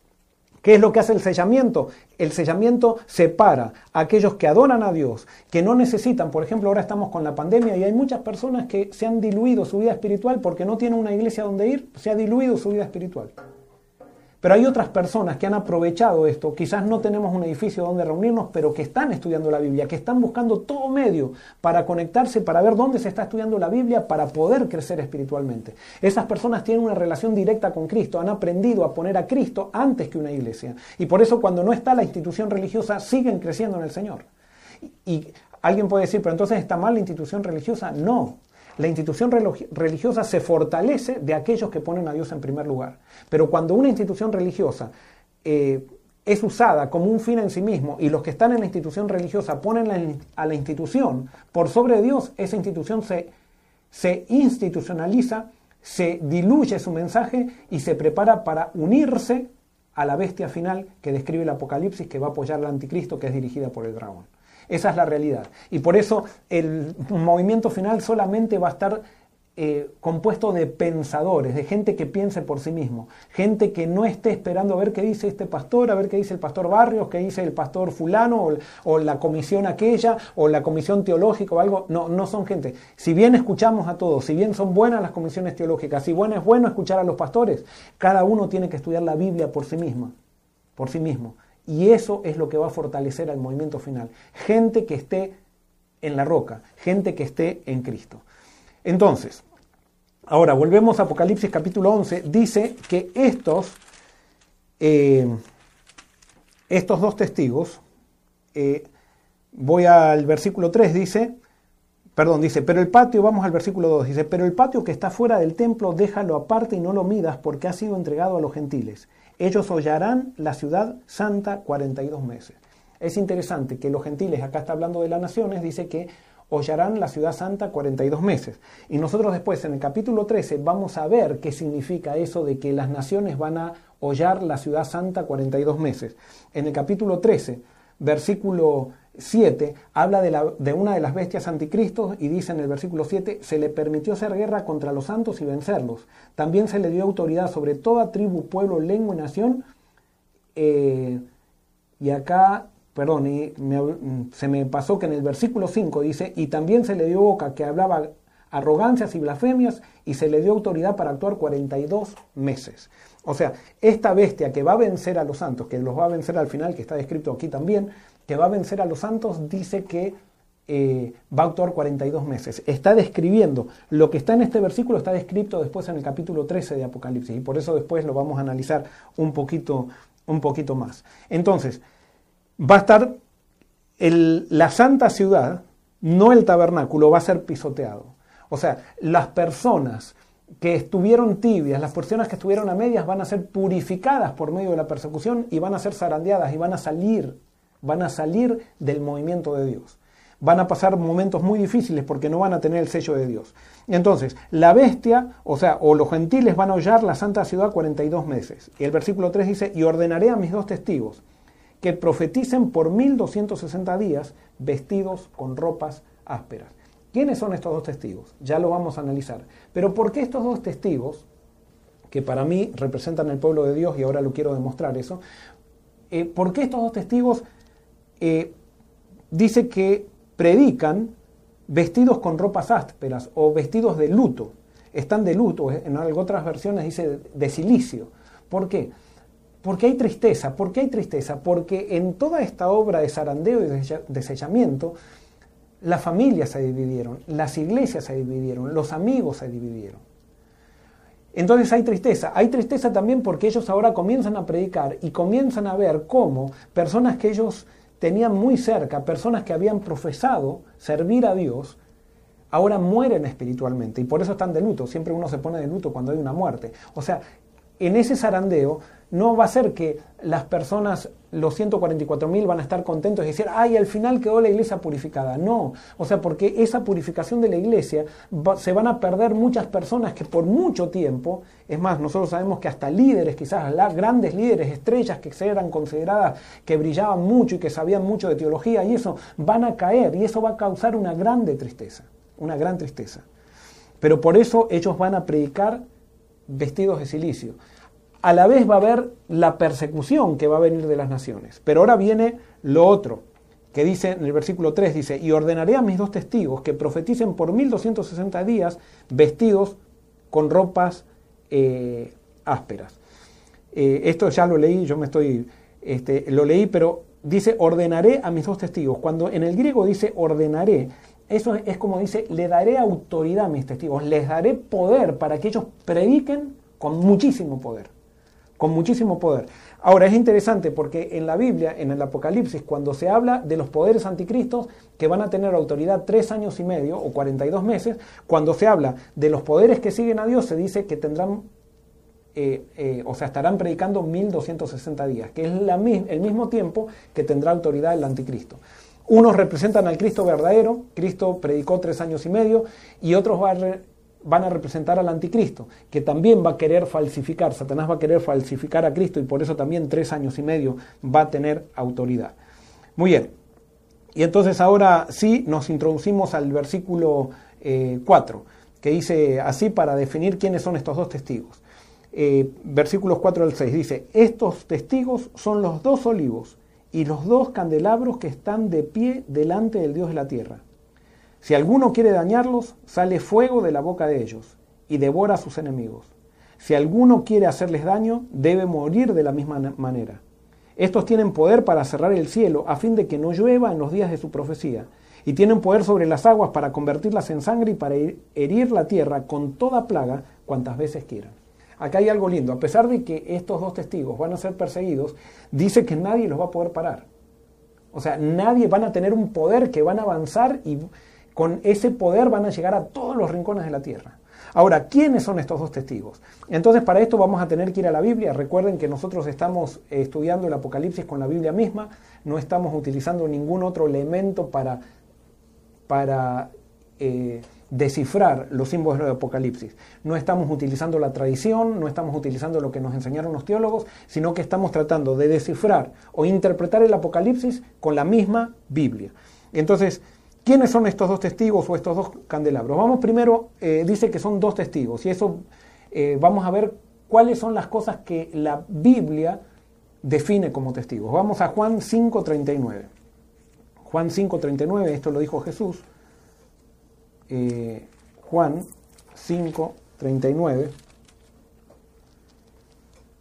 ¿Qué es lo que hace el sellamiento? El sellamiento separa a aquellos que adoran a Dios, que no necesitan, por ejemplo, ahora estamos con la pandemia y hay muchas personas que se han diluido su vida espiritual porque no tienen una iglesia donde ir, se ha diluido su vida espiritual. Pero hay otras personas que han aprovechado esto, quizás no tenemos un edificio donde reunirnos, pero que están estudiando la Biblia, que están buscando todo medio para conectarse, para ver dónde se está estudiando la Biblia, para poder crecer espiritualmente. Esas personas tienen una relación directa con Cristo, han aprendido a poner a Cristo antes que una iglesia. Y por eso cuando no está la institución religiosa, siguen creciendo en el Señor. Y alguien puede decir, pero entonces está mal la institución religiosa. No, la institución religiosa se fortalece de aquellos que ponen a Dios en primer lugar. Pero cuando una institución religiosa eh, es usada como un fin en sí mismo y los que están en la institución religiosa ponen a la institución por sobre Dios, esa institución se, se institucionaliza, se diluye su mensaje y se prepara para unirse a la bestia final que describe el Apocalipsis que va a apoyar al anticristo que es dirigida por el dragón. Esa es la realidad. Y por eso el movimiento final solamente va a estar eh, compuesto de pensadores, de gente que piense por sí mismo, gente que no esté esperando a ver qué dice este pastor, a ver qué dice el pastor Barrios, qué dice el pastor fulano, o, la comisión aquella, o la comisión teológica o algo. No, no son gente. Si bien escuchamos a todos, si bien son buenas las comisiones teológicas, si bueno es bueno escuchar a los pastores, cada uno tiene que estudiar la Biblia por sí misma, por sí mismo Y eso es lo que va a fortalecer al movimiento final. Gente que esté en la roca, gente que esté en Cristo. Entonces, ahora volvemos a Apocalipsis capítulo 11, dice que estos, eh, estos dos testigos, eh, voy al versículo 3, dice, perdón, dice, pero el patio, vamos al versículo 2, dice, pero el patio que está fuera del templo, déjalo aparte y no lo midas porque ha sido entregado a los gentiles. Ellos hollarán la ciudad santa 42 meses. Es interesante que los gentiles, acá está hablando de las naciones, dice que hollarán la ciudad santa 42 meses. Y nosotros después, en el capítulo 13, vamos a ver qué significa eso de que las naciones van a hollar la ciudad santa 42 meses. En el capítulo 13, versículo 7, habla de, la, de una de las bestias anticristos y dice en el versículo 7, se le permitió hacer guerra contra los santos y vencerlos. También se le dio autoridad sobre toda tribu, pueblo, lengua y nación. Eh, y acá perdón, y se me pasó que en el versículo 5 dice, y también se le dio boca que hablaba arrogancias y blasfemias, y se le dio autoridad para actuar 42 meses. O sea, esta bestia que va a vencer a los santos, que los va a vencer al final, que está descrito aquí también, que va a vencer a los santos, dice que eh, va a actuar 42 meses. Está describiendo lo que está en este versículo, está descrito después en el capítulo 13 de Apocalipsis, y por eso después lo vamos a analizar un poquito, un poquito más. Entonces, va a estar la santa ciudad, no el tabernáculo, va a ser pisoteado. O sea, las personas que estuvieron tibias, las personas que estuvieron a medias van a ser purificadas por medio de la persecución y van a ser zarandeadas y van a salir, van a salir del movimiento de Dios. Van a pasar momentos muy difíciles porque no van a tener el sello de Dios. Entonces, la bestia, o sea, o los gentiles van a hollar la santa ciudad 42 meses. Y el versículo 3 dice, y ordenaré a mis dos testigos que profeticen por 1260 días vestidos con ropas ásperas. ¿Quiénes son estos dos testigos? Ya lo vamos a analizar. Pero ¿por qué estos dos testigos, que para mí representan el pueblo de Dios y ahora lo quiero demostrar eso, eh, ¿por qué estos dos testigos eh, dice que predican vestidos con ropas ásperas o vestidos de luto? Están de luto, en otras versiones dice de silicio. ¿Por qué? Porque hay tristeza. ¿Por qué hay tristeza? Porque en toda esta obra de zarandeo y desechamiento, las familias se dividieron, las iglesias se dividieron, los amigos se dividieron. Entonces hay tristeza. Hay tristeza también porque ellos ahora comienzan a predicar y comienzan a ver cómo personas que ellos tenían muy cerca, personas que habían profesado servir a Dios, ahora mueren espiritualmente y por eso están de luto. Siempre uno se pone de luto cuando hay una muerte. O sea, en ese zarandeo no va a ser que las personas, los 144.000 van a estar contentos y decir, ay, al final quedó la iglesia purificada. No, o sea, porque esa purificación de la iglesia se van a perder muchas personas que por mucho tiempo, es más, nosotros sabemos que hasta líderes, quizás las grandes líderes, estrellas que eran consideradas que brillaban mucho y que sabían mucho de teología y eso, van a caer y eso va a causar una grande tristeza, una gran tristeza. Pero por eso ellos van a predicar vestidos de silicio. A la vez va a haber la persecución que va a venir de las naciones. Pero ahora viene lo otro, que dice en el versículo 3, dice, y ordenaré a mis dos testigos que profeticen por 1260 días vestidos con ropas eh, ásperas. Eh, esto ya lo leí, yo me estoy, este, lo leí, pero dice, ordenaré a mis dos testigos. Cuando en el griego dice ordenaré, eso es como dice, le daré autoridad a mis testigos, les daré poder para que ellos prediquen con muchísimo poder, con muchísimo poder. Ahora es interesante porque en la Biblia, en el Apocalipsis, cuando se habla de los poderes anticristos que van a tener autoridad tres años y medio o 42 meses, cuando se habla de los poderes que siguen a Dios, se dice que tendrán eh, eh, o sea, estarán predicando 1260 días, que es el mismo tiempo que tendrá autoridad el anticristo. Unos representan al Cristo verdadero, Cristo predicó tres años y medio, y otros van a representar al anticristo, que también va a querer falsificar, Satanás va a querer falsificar a Cristo y por eso también tres años y medio va a tener autoridad. Muy bien, y entonces ahora sí nos introducimos al versículo 4, eh, que dice así para definir quiénes son estos dos testigos. Eh, versículos 4 al 6 dice, estos testigos son los dos olivos y los dos candelabros que están de pie delante del Dios de la tierra. Si alguno quiere dañarlos, sale fuego de la boca de ellos y devora a sus enemigos. Si alguno quiere hacerles daño, debe morir de la misma manera. Estos tienen poder para cerrar el cielo a fin de que no llueva en los días de su profecía. Y tienen poder sobre las aguas para convertirlas en sangre y para herir la tierra con toda plaga cuantas veces quieran. Acá hay algo lindo. A pesar de que estos dos testigos van a ser perseguidos, dice que nadie los va a poder parar. O sea, nadie van a tener un poder que van a avanzar y con ese poder van a llegar a todos los rincones de la tierra. Ahora, ¿quiénes son estos dos testigos? Entonces, para esto vamos a tener que ir a la Biblia. Recuerden que nosotros estamos estudiando el Apocalipsis con la Biblia misma, no estamos utilizando ningún otro elemento para, para eh, descifrar los símbolos del Apocalipsis. No estamos utilizando la tradición, no estamos utilizando lo que nos enseñaron los teólogos, sino que estamos tratando de descifrar o interpretar el Apocalipsis con la misma Biblia. Entonces, ¿Quiénes son estos dos testigos o estos dos candelabros? Vamos primero, eh, dice que son dos testigos y eso eh, vamos a ver cuáles son las cosas que la Biblia define como testigos. Vamos a Juan 5.39. Juan 5.39, esto lo dijo Jesús. Eh, Juan 5.39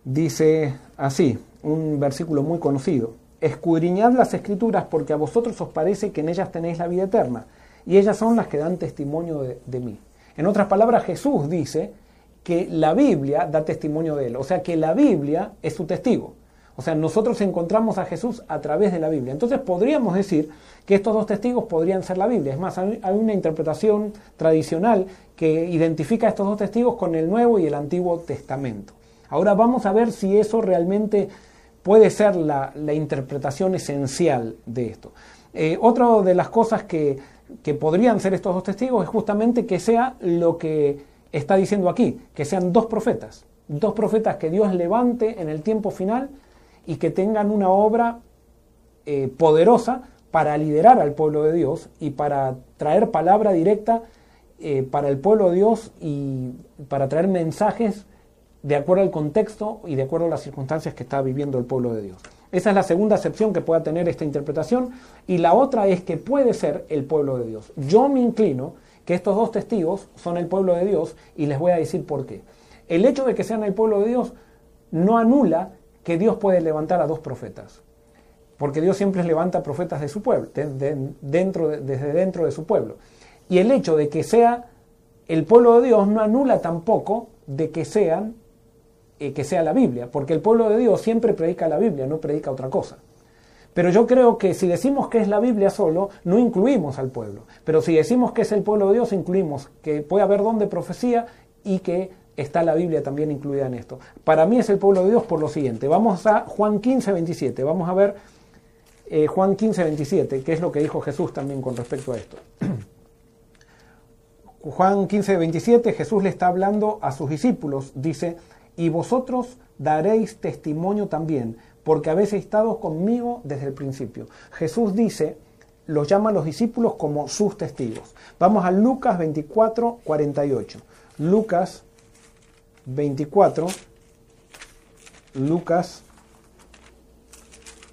dice así, un versículo muy conocido escudriñad las escrituras porque a vosotros os parece que en ellas tenéis la vida eterna, y ellas son las que dan testimonio de, mí. En otras palabras, Jesús dice que la Biblia da testimonio de él, o sea que la Biblia es su testigo. O sea, nosotros encontramos a Jesús a través de la Biblia. Entonces podríamos decir que estos dos testigos podrían ser la Biblia. Es más, hay una interpretación tradicional que identifica a estos dos testigos con el Nuevo y el Antiguo Testamento. Ahora vamos a ver si eso realmente puede ser la, interpretación esencial de esto. Eh, otra de las cosas que, que podrían ser estos dos testigos es justamente que sea lo que está diciendo aquí, que sean dos profetas, dos profetas que Dios levante en el tiempo final y que tengan una obra eh, poderosa para liderar al pueblo de Dios y para traer palabra directa eh, para el pueblo de Dios y para traer mensajes de acuerdo al contexto y de acuerdo a las circunstancias que está viviendo el pueblo de Dios. Esa es la segunda acepción que pueda tener esta interpretación. Y la otra es que puede ser el pueblo de Dios. Yo me inclino que estos dos testigos son el pueblo de Dios y les voy a decir por qué. El hecho de que sean el pueblo de Dios no anula que Dios puede levantar a dos profetas. Porque Dios siempre levanta profetas de su pueblo, dentro, desde dentro de su pueblo. Y el hecho de que sea el pueblo de Dios no anula tampoco de que sean que sea la Biblia, porque el pueblo de Dios siempre predica la Biblia, no predica otra cosa. Pero yo creo que si decimos que es la Biblia solo, no incluimos al pueblo. Pero si decimos que es el pueblo de Dios, incluimos que puede haber don de profecía y que está la Biblia también incluida en esto. Para mí es el pueblo de Dios por lo siguiente. Vamos a Juan 15, 27. Vamos a ver eh, Juan 15, 27, que es lo que dijo Jesús también con respecto a esto. [clears throat] Juan 15, 27, Jesús le está hablando a sus discípulos. Dice, y vosotros daréis testimonio también, porque habéis estado conmigo desde el principio. Jesús dice, los llama a los discípulos como sus testigos. Vamos a Lucas 24, 48. Lucas 24, Lucas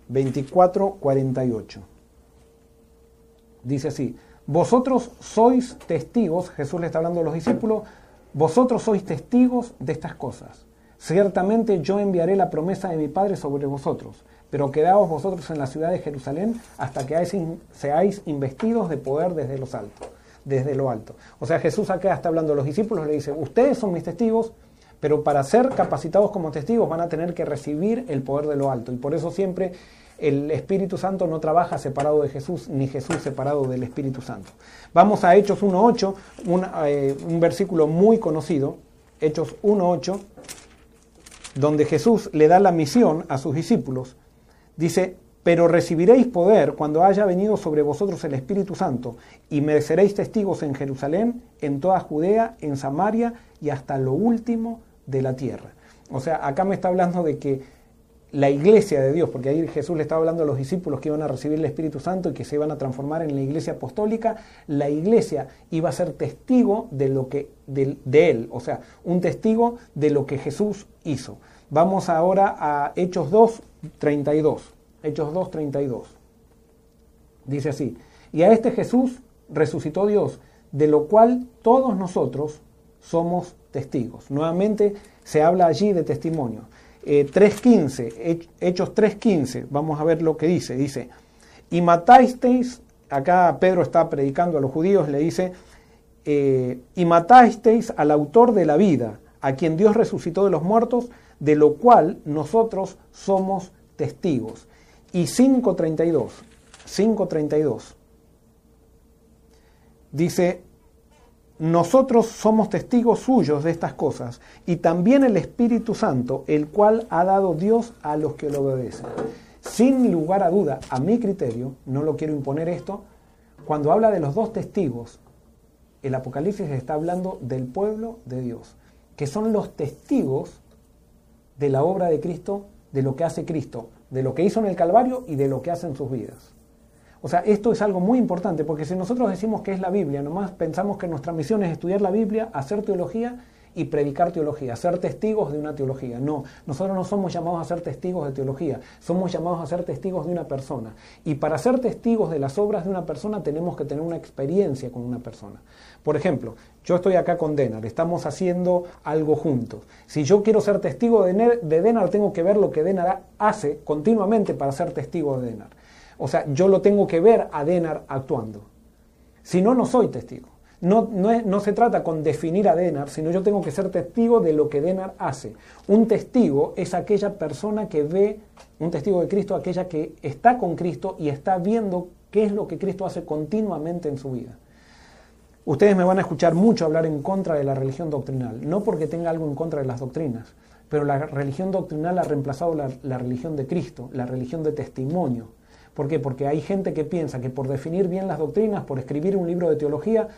24, 48. Dice así, vosotros sois testigos, Jesús le está hablando a los discípulos, vosotros sois testigos de estas cosas. Ciertamente yo enviaré la promesa de mi Padre sobre vosotros, pero quedaos vosotros en la ciudad de Jerusalén hasta que seáis investidos de poder desde desde lo alto. O sea, Jesús acá está hablando a los discípulos, le dice, ustedes son mis testigos, pero para ser capacitados como testigos van a tener que recibir el poder de lo alto. Y por eso siempre el Espíritu Santo no trabaja separado de Jesús, ni Jesús separado del Espíritu Santo. Vamos a Hechos 1.8, un, eh, un versículo muy conocido, Hechos 1.8 donde Jesús le da la misión a sus discípulos, dice, pero recibiréis poder cuando haya venido sobre vosotros el Espíritu Santo, y me seréis testigos en Jerusalén, en toda Judea, en Samaria y hasta lo último de la tierra. O sea, acá me está hablando de que la iglesia de Dios, porque ahí Jesús le estaba hablando a los discípulos que iban a recibir el Espíritu Santo y que se iban a transformar en la iglesia apostólica, la iglesia iba a ser testigo de lo que de, él, o sea, un testigo de lo que Jesús hizo. Vamos ahora a Hechos 2, 32. Hechos 2, 32. Dice así, y a este Jesús resucitó Dios, de lo cual todos nosotros somos testigos. Nuevamente se habla allí de testimonio 3.15, eh, Hechos 3.15, vamos a ver lo que dice. Dice, y matasteis, acá Pedro está predicando a los judíos, le dice, eh, y matasteis al autor de la vida, a quien Dios resucitó de los muertos, de lo cual nosotros somos testigos. Y 5.32, 5.32, dice, nosotros somos testigos suyos de estas cosas y también el Espíritu Santo, el cual ha dado Dios a los que lo obedecen. Sin lugar a duda, a mi criterio, no lo quiero imponer esto, cuando habla de los dos testigos, el Apocalipsis está hablando del pueblo de Dios, que son los testigos de la obra de Cristo, de lo que hace Cristo, de lo que hizo en el Calvario y de lo que hace en sus vidas. O sea, esto es algo muy importante, porque si nosotros decimos que es la Biblia, nomás pensamos que nuestra misión es estudiar la Biblia, hacer teología y predicar teología, ser testigos de una teología. No, nosotros no somos llamados a ser testigos de teología, somos llamados a ser testigos de una persona. Y para ser testigos de las obras de una persona tenemos que tener una experiencia con una persona. Por ejemplo, yo estoy acá con Denar, estamos haciendo algo juntos. Si yo quiero ser testigo de Denar, tengo que ver lo que Denar hace continuamente para ser testigo de Denar. O sea, yo lo tengo que ver a Denar actuando. Si no, no soy testigo. No, no, se trata con definir a Denar, sino yo tengo que ser testigo de lo que Denar hace. Un testigo es aquella persona que ve, un testigo de Cristo, aquella que está con Cristo y está viendo qué es lo que Cristo hace continuamente en su vida. Ustedes me van a escuchar mucho hablar en contra de la religión doctrinal, no porque tenga algo en contra de las doctrinas, pero la religión doctrinal ha reemplazado la religión de Cristo, la religión de testimonio. ¿Por qué? Porque hay gente que piensa que por definir bien las doctrinas, por escribir un libro de teología,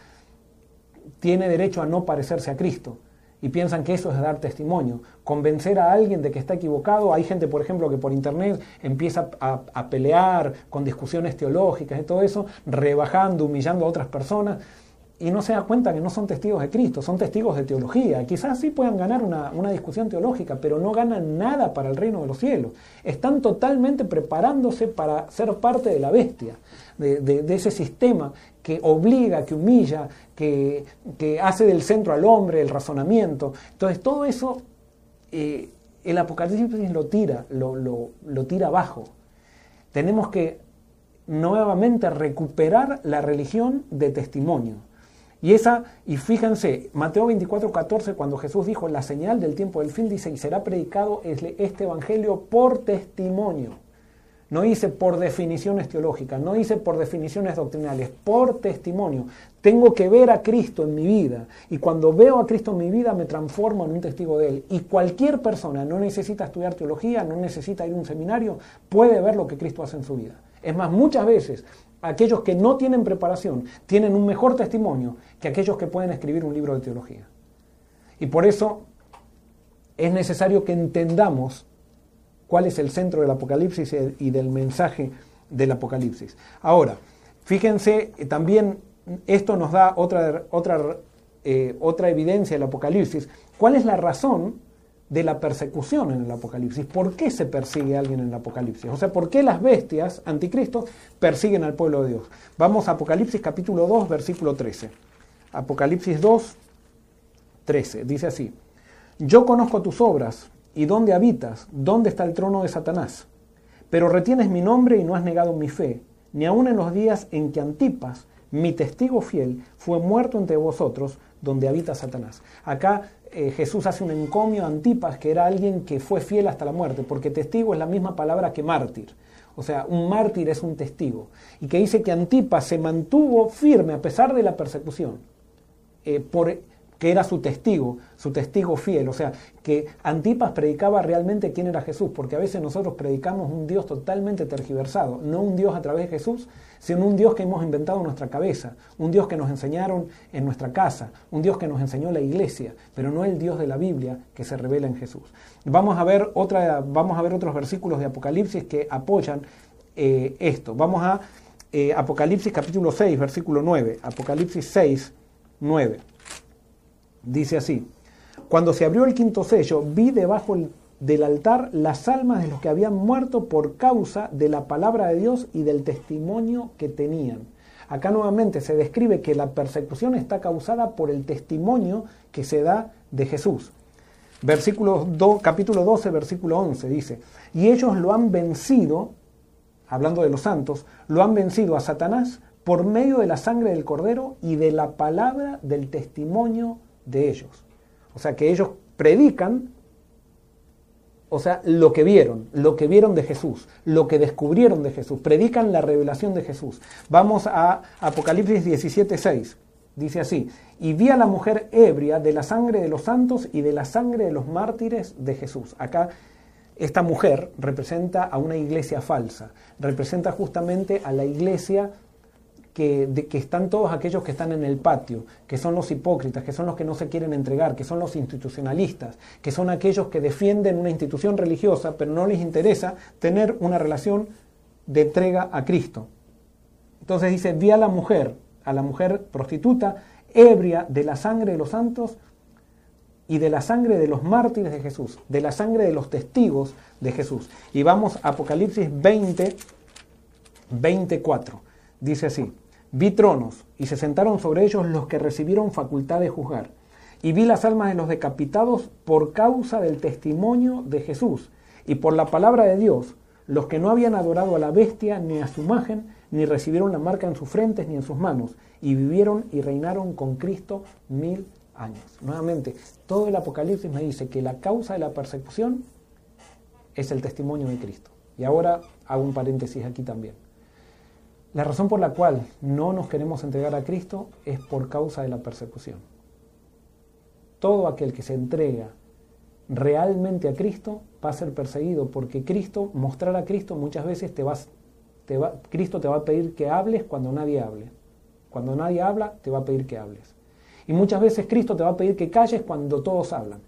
tiene derecho a no parecerse a Cristo. Y piensan que eso es dar testimonio, convencer a alguien de que está equivocado. Hay gente, por ejemplo, que por internet empieza a, a pelear con discusiones teológicas y todo eso, rebajando, humillando a otras personas y no se da cuenta que no son testigos de Cristo, son testigos de teología. Quizás sí puedan ganar una, discusión teológica, pero no ganan nada para el reino de los cielos. Están totalmente preparándose para ser parte de la bestia, de, ese sistema que obliga, que humilla, que, hace del centro al hombre, el razonamiento. Entonces todo eso eh, el Apocalipsis lo tira, lo, lo tira abajo. Tenemos que nuevamente recuperar la religión de testimonio y esa, y fíjense, Mateo 24, 14, cuando Jesús dijo la señal del tiempo del fin, dice, y será predicado este evangelio por testimonio. No dice por definiciones teológicas, no dice por definiciones doctrinales, por testimonio. Tengo que ver a Cristo en mi vida y cuando veo a Cristo en mi vida me transformo en un testigo de Él. Y cualquier persona no necesita estudiar teología, no necesita ir a un seminario, puede ver lo que Cristo hace en su vida. Es más, muchas veces aquellos que no tienen preparación tienen un mejor testimonio que aquellos que pueden escribir un libro de teología. Y por eso es necesario que entendamos cuál es el centro del Apocalipsis y del mensaje del Apocalipsis. Ahora, fíjense, eh, también esto nos da otra, otra, eh, otra evidencia del Apocalipsis. ¿Cuál es la razón de la persecución en el Apocalipsis. ¿Por qué se persigue a alguien en el Apocalipsis? O sea, ¿por qué las bestias, anticristos, persiguen al pueblo de Dios? Vamos a Apocalipsis capítulo 2, versículo 13. Apocalipsis 2, 13. Dice así, yo conozco tus obras y dónde habitas, dónde está el trono de Satanás, pero retienes mi nombre y no has negado mi fe, ni aun en los días en que Antipas, mi testigo fiel, fue muerto entre vosotros, donde habita Satanás. Acá eh, Jesús hace un encomio a Antipas, que era alguien que fue fiel hasta la muerte, porque testigo es la misma palabra que mártir. O sea, un mártir es un testigo. Y que dice que Antipas se mantuvo firme a pesar de la persecución, eh, por, que era su testigo, su testigo fiel. O sea, que Antipas predicaba realmente quién era Jesús, porque a veces nosotros predicamos un Dios totalmente tergiversado, no un Dios a través de Jesús, sino un Dios que hemos inventado en nuestra cabeza, un Dios que nos enseñaron en nuestra casa, un Dios que nos enseñó la iglesia, pero no el Dios de la Biblia que se revela en Jesús. Vamos a ver, otra, vamos a ver otros versículos de Apocalipsis que apoyan eh, esto. Vamos a eh, Apocalipsis capítulo 6, versículo 9. Apocalipsis 6, 9. Dice así, cuando se abrió el quinto sello, vi debajo el del altar las almas de los que habían muerto por causa de la palabra de Dios y del testimonio que tenían. Acá nuevamente se describe que la persecución está causada por el testimonio que se da de Jesús. capítulo 12, versículo 11, dice, y ellos lo han vencido, hablando de los santos, lo han vencido a Satanás por medio de la sangre del cordero y de la palabra del testimonio de ellos. O sea que ellos predican, o sea, lo que vieron, lo que vieron de Jesús, lo que descubrieron de Jesús, predican la revelación de Jesús. Vamos a Apocalipsis 17, 6. Dice así, y vi a la mujer ebria de la sangre de los santos y de la sangre de los mártires de Jesús. Acá esta mujer representa a una iglesia falsa, representa justamente a la iglesia que, están todos aquellos que están en el patio, que son los hipócritas, que son los que no se quieren entregar, que son los institucionalistas, que son aquellos que defienden una institución religiosa, pero no les interesa tener una relación de entrega a Cristo. Entonces dice, vi a la mujer a la mujer prostituta, ebria de la sangre de los santos y de la sangre de los mártires de Jesús, de la sangre de los testigos de Jesús. Y vamos a Apocalipsis 20, 24. Dice así, vi tronos y se sentaron sobre ellos los que recibieron facultad de juzgar. Y vi las almas de los decapitados por causa del testimonio de Jesús y por la palabra de Dios, los que no habían adorado a la bestia ni a su imagen, ni recibieron la marca en sus frentes ni en sus manos, y vivieron y reinaron con Cristo mil años. Nuevamente, todo el Apocalipsis me dice que la causa de la persecución es el testimonio de Cristo. Y ahora hago un paréntesis aquí también. La razón por la cual no nos queremos entregar a Cristo es por causa de la persecución. Todo aquel que se entrega realmente a Cristo va a ser perseguido porque Cristo, mostrar a Cristo muchas veces te vas Cristo te va a pedir que hables cuando nadie hable. Cuando nadie habla, te va a pedir que hables. Y muchas veces Cristo te va a pedir que calles cuando todos hablan.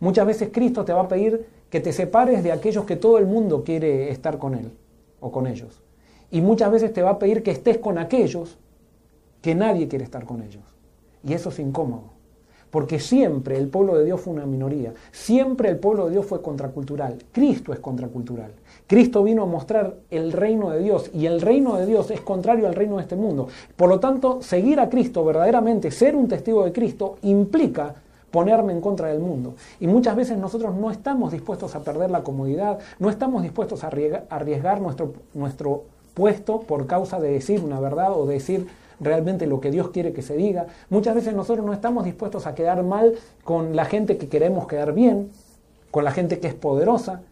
Muchas veces Cristo te va a pedir que te separes de aquellos que todo el mundo quiere estar con Él o con ellos. Y muchas veces te va a pedir que estés con aquellos que nadie quiere estar con ellos. Y eso es incómodo. Porque siempre el pueblo de Dios fue una minoría. Siempre el pueblo de Dios fue contracultural. Cristo es contracultural. Cristo vino a mostrar el reino de Dios y el reino de Dios es contrario al reino de este mundo. Por lo tanto, seguir a Cristo verdaderamente, ser un testigo de Cristo, implica ponerme en contra del mundo. Y muchas veces nosotros no estamos dispuestos a perder la comodidad, no estamos dispuestos a arriesgar nuestro, nuestro puesto por causa de decir una verdad o decir realmente lo que Dios quiere que se diga. Muchas veces nosotros no estamos dispuestos a quedar mal con la gente que queremos quedar bien, con la gente que es poderosa.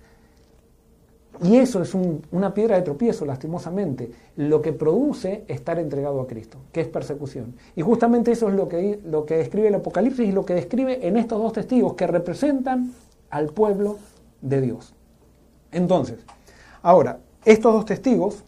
Y eso es una piedra de tropiezo, lastimosamente, lo que produce estar entregado a Cristo, que es persecución. Y justamente eso es lo que, lo que describe el Apocalipsis y lo que describe en estos dos testigos que representan al pueblo de Dios. Entonces, ahora, estos dos testigos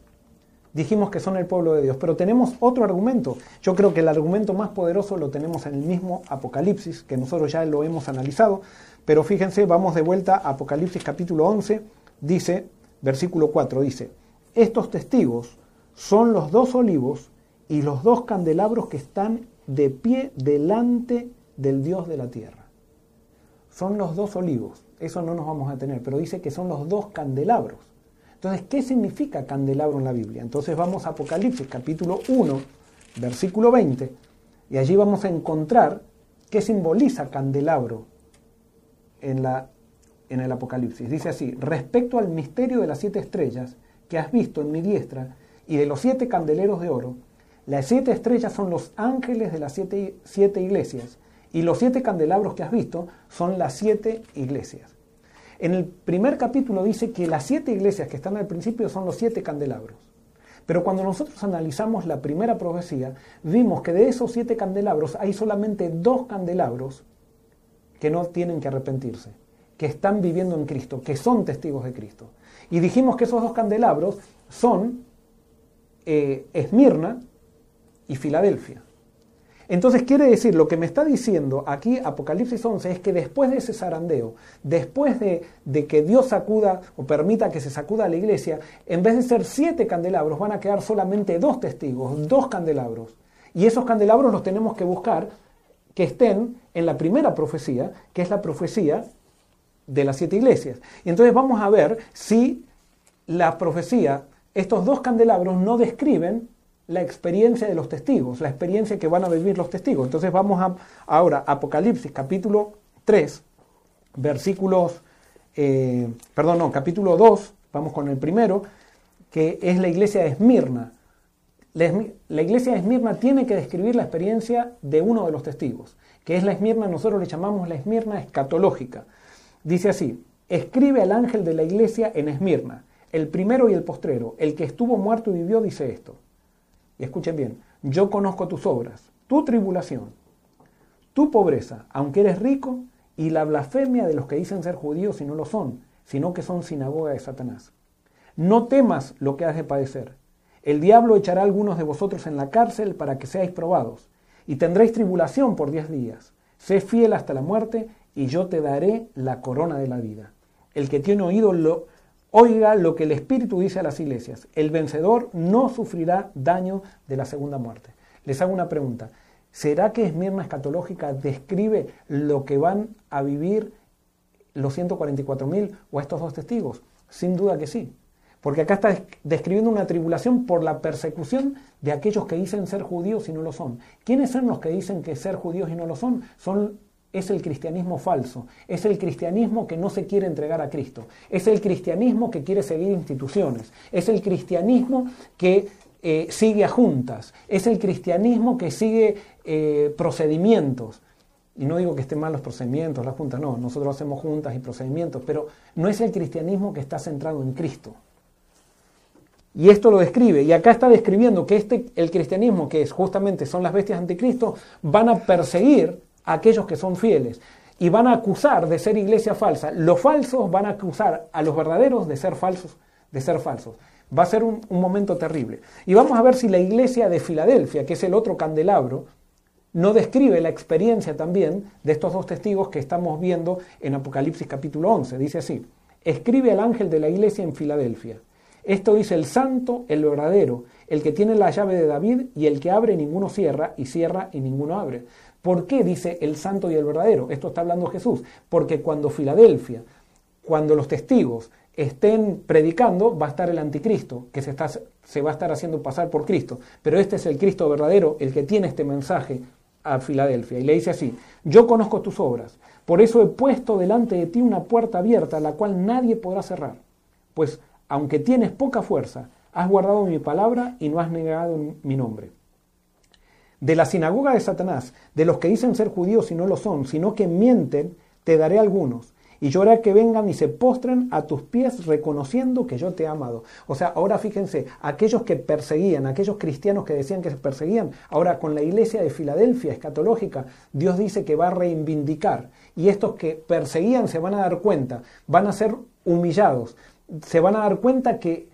dijimos que son el pueblo de Dios, pero tenemos otro argumento. Yo creo que el argumento más poderoso lo tenemos en el mismo Apocalipsis, que nosotros ya lo hemos analizado, pero fíjense, vamos de vuelta a Apocalipsis capítulo 11, dice, versículo 4, dice, estos testigos son los dos olivos y los dos candelabros que están de pie delante del Dios de la tierra. Son los dos olivos, eso no nos vamos a tener, pero dice que son los dos candelabros. Entonces, ¿qué significa candelabro en la Biblia? Entonces vamos a Apocalipsis capítulo 1, versículo 20, y allí vamos a encontrar qué simboliza candelabro en, la, en el Apocalipsis. Dice así, respecto al misterio de las siete estrellas que has visto en mi diestra y de los siete candeleros de oro, las siete estrellas son los ángeles de las siete, siete iglesias y los siete candelabros que has visto son las siete iglesias. En el primer capítulo dice que las siete iglesias que están al principio son los siete candelabros. Pero cuando nosotros analizamos la primera profecía, vimos que de esos siete candelabros hay solamente dos candelabros que no tienen que arrepentirse, que están viviendo en Cristo, que son testigos de Cristo. Y dijimos que esos dos candelabros son eh, Esmirna y Filadelfia. Entonces quiere decir, lo que me está diciendo aquí Apocalipsis 11 es que después de ese zarandeo, después de, que Dios sacuda o permita que se sacuda a la iglesia, en vez de ser siete candelabros, van a quedar solamente dos testigos, dos candelabros. Y esos candelabros los tenemos que buscar que estén en la primera profecía, que es la profecía de las siete iglesias. Y entonces vamos a ver si la profecía, estos dos candelabros no describen la experiencia de los testigos, la experiencia que van a vivir los testigos. Entonces vamos a, ahora Apocalipsis capítulo 3, versículos, eh, perdón, no, capítulo 2, vamos con el primero, que es la iglesia de Esmirna. La iglesia de Esmirna tiene que describir la experiencia de uno de los testigos, que es la Esmirna, nosotros le llamamos la Esmirna escatológica. Dice así, escribe al ángel de la iglesia en Esmirna, el primero y el postrero, el que estuvo muerto y vivió, dice esto. Y escuchen bien, yo conozco tus obras, tu tribulación, tu pobreza, aunque eres rico, y la blasfemia de los que dicen ser judíos y no lo son, sino que son sinagoga de Satanás. No temas lo que has de padecer. El diablo echará algunos de vosotros en la cárcel para que seáis probados, y tendréis tribulación por diez días. Sé fiel hasta la muerte, y yo te daré la corona de la vida. El que tiene oído lo, oiga lo que el Espíritu dice a las iglesias. El vencedor no sufrirá daño de la segunda muerte. Les hago una pregunta. ¿Será que Esmirna escatológica describe lo que van a vivir los 144.000 o estos dos testigos? Sin duda que sí. Porque acá está describiendo una tribulación por la persecución de aquellos que dicen ser judíos y no lo son. ¿Quiénes son los que dicen que ser judíos y no lo son? Son es el cristianismo falso, es el cristianismo que no se quiere entregar a Cristo, es el cristianismo que quiere seguir instituciones, es el cristianismo que eh, sigue a juntas, es el cristianismo que sigue eh, procedimientos. Y no digo que estén mal los procedimientos, las juntas, no, nosotros hacemos juntas y procedimientos, pero no es el cristianismo que está centrado en Cristo. Y esto lo describe, y acá está describiendo que este, el cristianismo, que es justamente son las bestias anticristo, van a perseguir aquellos que son fieles y van a acusar de ser iglesia falsa. Los falsos van a acusar a los verdaderos de ser falsos, de ser falsos. Va a ser un, un momento terrible. Y vamos a ver si la iglesia de Filadelfia, que es el otro candelabro, no describe la experiencia también de estos dos testigos que estamos viendo en Apocalipsis capítulo 11. Dice así, escribe al ángel de la iglesia en Filadelfia. Esto dice el santo, el verdadero, el que tiene la llave de David y el que abre ninguno cierra y cierra y ninguno abre. ¿Por qué dice el santo y el verdadero? Esto está hablando Jesús. Porque cuando Filadelfia, cuando los testigos estén predicando, va a estar el anticristo, que se, está, se va a estar haciendo pasar por Cristo. Pero este es el Cristo verdadero, el que tiene este mensaje a Filadelfia. Y le dice así, yo conozco tus obras, por eso he puesto delante de ti una puerta abierta, la cual nadie podrá cerrar. Pues aunque tienes poca fuerza, has guardado mi palabra y no has negado mi nombre. De la sinagoga de Satanás, de los que dicen ser judíos y no lo son, sino que mienten, te daré algunos. Y yo haré que vengan y se postren a tus pies reconociendo que yo te he amado. O sea, ahora fíjense, aquellos que perseguían, aquellos cristianos que decían que se perseguían, ahora con la iglesia de Filadelfia escatológica, Dios dice que va a reivindicar. Y estos que perseguían se van a dar cuenta, van a ser humillados, se van a dar cuenta que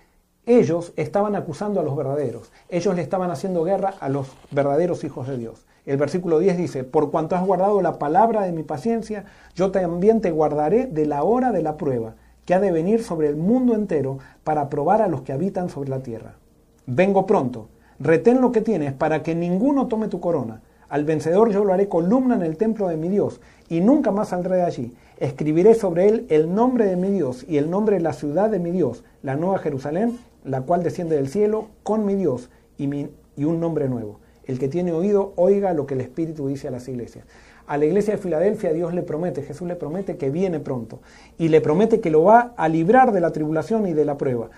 ellos estaban acusando a los verdaderos, ellos le estaban haciendo guerra a los verdaderos hijos de Dios. El versículo 10 dice, por cuanto has guardado la palabra de mi paciencia, yo también te guardaré de la hora de la prueba, que ha de venir sobre el mundo entero para probar a los que habitan sobre la tierra. Vengo pronto, retén lo que tienes para que ninguno tome tu corona. Al vencedor yo lo haré columna en el templo de mi Dios, y nunca más saldré de allí. Escribiré sobre él el nombre de mi Dios y el nombre de la ciudad de mi Dios, la nueva Jerusalén, la cual desciende del cielo, con mi Dios y, y un nombre nuevo. El que tiene oído, oiga lo que el Espíritu dice a las iglesias. A la iglesia de Filadelfia Dios le promete, Jesús le promete que viene pronto y le promete que lo va a librar de la tribulación y de la prueba.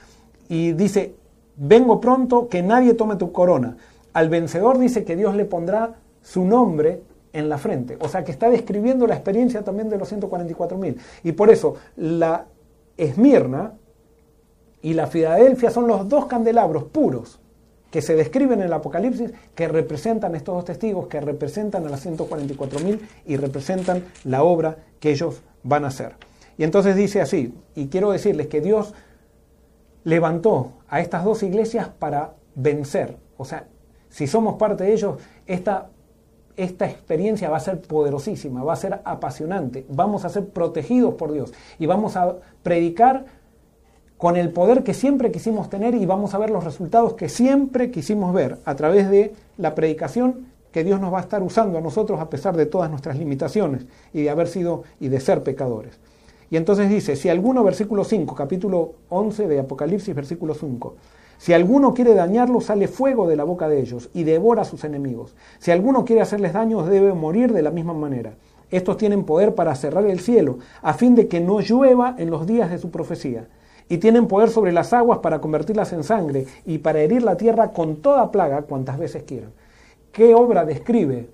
Y dice, vengo pronto, que nadie tome tu corona. Al vencedor dice que Dios le pondrá su nombre en la frente. O sea que está describiendo la experiencia también de los 144.000. Y por eso la Esmirna y la Filadelfia son los dos candelabros puros que se describen en el Apocalipsis, que representan estos dos testigos, que representan a las 144.000 y representan la obra que ellos van a hacer. Y entonces dice así, y quiero decirles que Dios levantó a estas dos iglesias para vencer. O sea, si somos parte de ellos, esta esta experiencia va a ser poderosísima, va a ser apasionante, vamos a ser protegidos por Dios y vamos a predicar con el poder que siempre quisimos tener y vamos a ver los resultados que siempre quisimos ver a través de la predicación que Dios nos va a estar usando a nosotros a pesar de todas nuestras limitaciones y de haber sido y de ser pecadores. Y entonces dice, si alguno, versículo 5, capítulo 11 de Apocalipsis, versículo 5, si alguno quiere dañarlos, sale fuego de la boca de ellos y devora a sus enemigos. Si alguno quiere hacerles daño, debe morir de la misma manera. Estos tienen poder para cerrar el cielo, a fin de que no llueva en los días de su profecía. Y tienen poder sobre las aguas para convertirlas en sangre y para herir la tierra con toda plaga cuantas veces quieran. ¿Qué obra describe?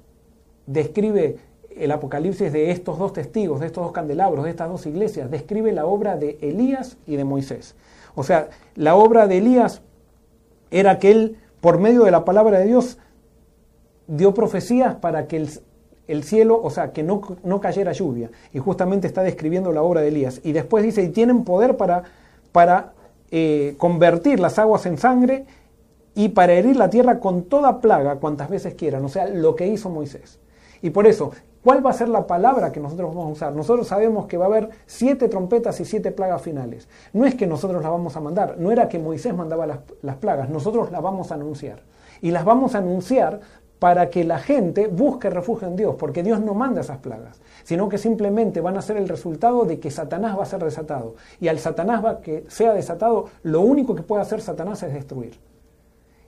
Describe el Apocalipsis de estos dos testigos, de estos dos candelabros, de estas dos iglesias. Describe la obra de Elías y de Moisés. O sea, la obra de Elías era que él, por medio de la palabra de Dios, dio profecías para que el, cielo, o sea, que no, no, cayera lluvia. Y justamente está describiendo la obra de Elías. Y después dice, y tienen poder para, para eh, convertir las aguas en sangre y para herir la tierra con toda plaga cuantas veces quieran. O sea, lo que hizo Moisés. Y por eso, ¿cuál va a ser la palabra que nosotros vamos a usar? Nosotros sabemos que va a haber siete trompetas y siete plagas finales. No es que nosotros las vamos a mandar, no era que Moisés mandaba las, las plagas, nosotros las vamos a anunciar. Y las vamos a anunciar para que la gente busque refugio en Dios, porque Dios no manda esas plagas, sino que simplemente van a ser el resultado de que Satanás va a ser desatado. Y al Satanás va que sea desatado, lo único que puede hacer Satanás es destruir.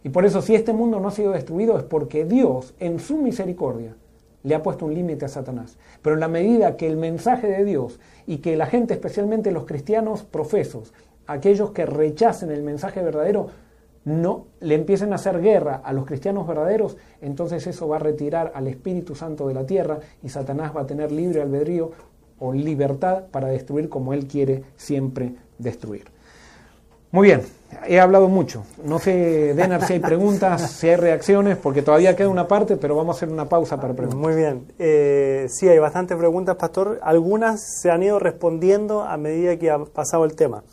Y por eso si este mundo no ha sido destruido es porque Dios, en su misericordia, le ha puesto un límite a Satanás. Pero en la medida que el mensaje de Dios y que la gente, especialmente los cristianos profesos, aquellos que rechacen el mensaje verdadero, no le empiecen a hacer guerra a los cristianos verdaderos, entonces eso va a retirar al Espíritu Santo de la tierra y Satanás va a tener libre albedrío o libertad para destruir como él quiere siempre destruir. Muy bien, he hablado mucho. No sé, Denar, si hay preguntas, [laughs] si hay reacciones, porque todavía queda una parte, pero vamos a hacer una pausa para preguntar. Muy bien. Eh, sí, hay bastantes preguntas, Pastor. Algunas se han ido respondiendo a medida que ha pasado el tema.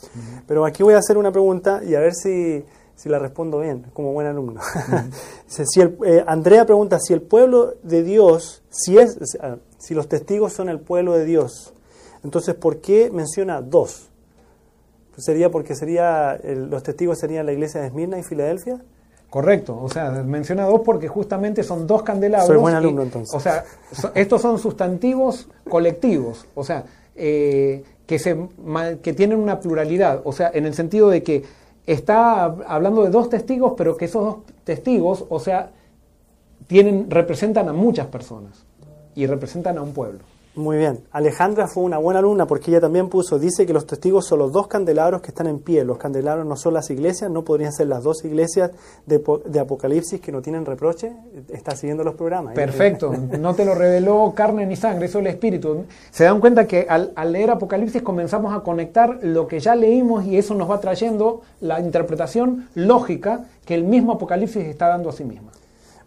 Pero aquí voy a hacer una pregunta y a ver si si la respondo bien, como buen alumno. [laughs] si el, eh, Andrea pregunta si el pueblo de Dios, si, es, si los testigos son el pueblo de Dios, entonces ¿por qué menciona dos? Pues sería porque sería los testigos serían la iglesia de Esmirna y Filadelfia. Correcto, o sea, menciona dos porque justamente son dos candelabros. Soy buen alumno entonces. O sea, estos son sustantivos colectivos, o sea, eh, que, se, que tienen una pluralidad, o sea, en el sentido de que está hablando de dos testigos, pero que esos dos testigos, o sea, tienen, representan a muchas personas y representan a un pueblo. Muy bien. Alejandra fue una buena alumna porque ella también puso, dice que los testigos son los dos candelabros que están en pie. Los candelabros no son las iglesias, no podrían ser las dos iglesias de, Apocalipsis que no tienen reproche. Está siguiendo los programas. Perfecto. [laughs] No te lo reveló carne ni sangre, eso es el Espíritu. Se dan cuenta que al, al leer Apocalipsis comenzamos a conectar lo que ya leímos y eso nos va trayendo la interpretación lógica que el mismo Apocalipsis está dando a sí misma.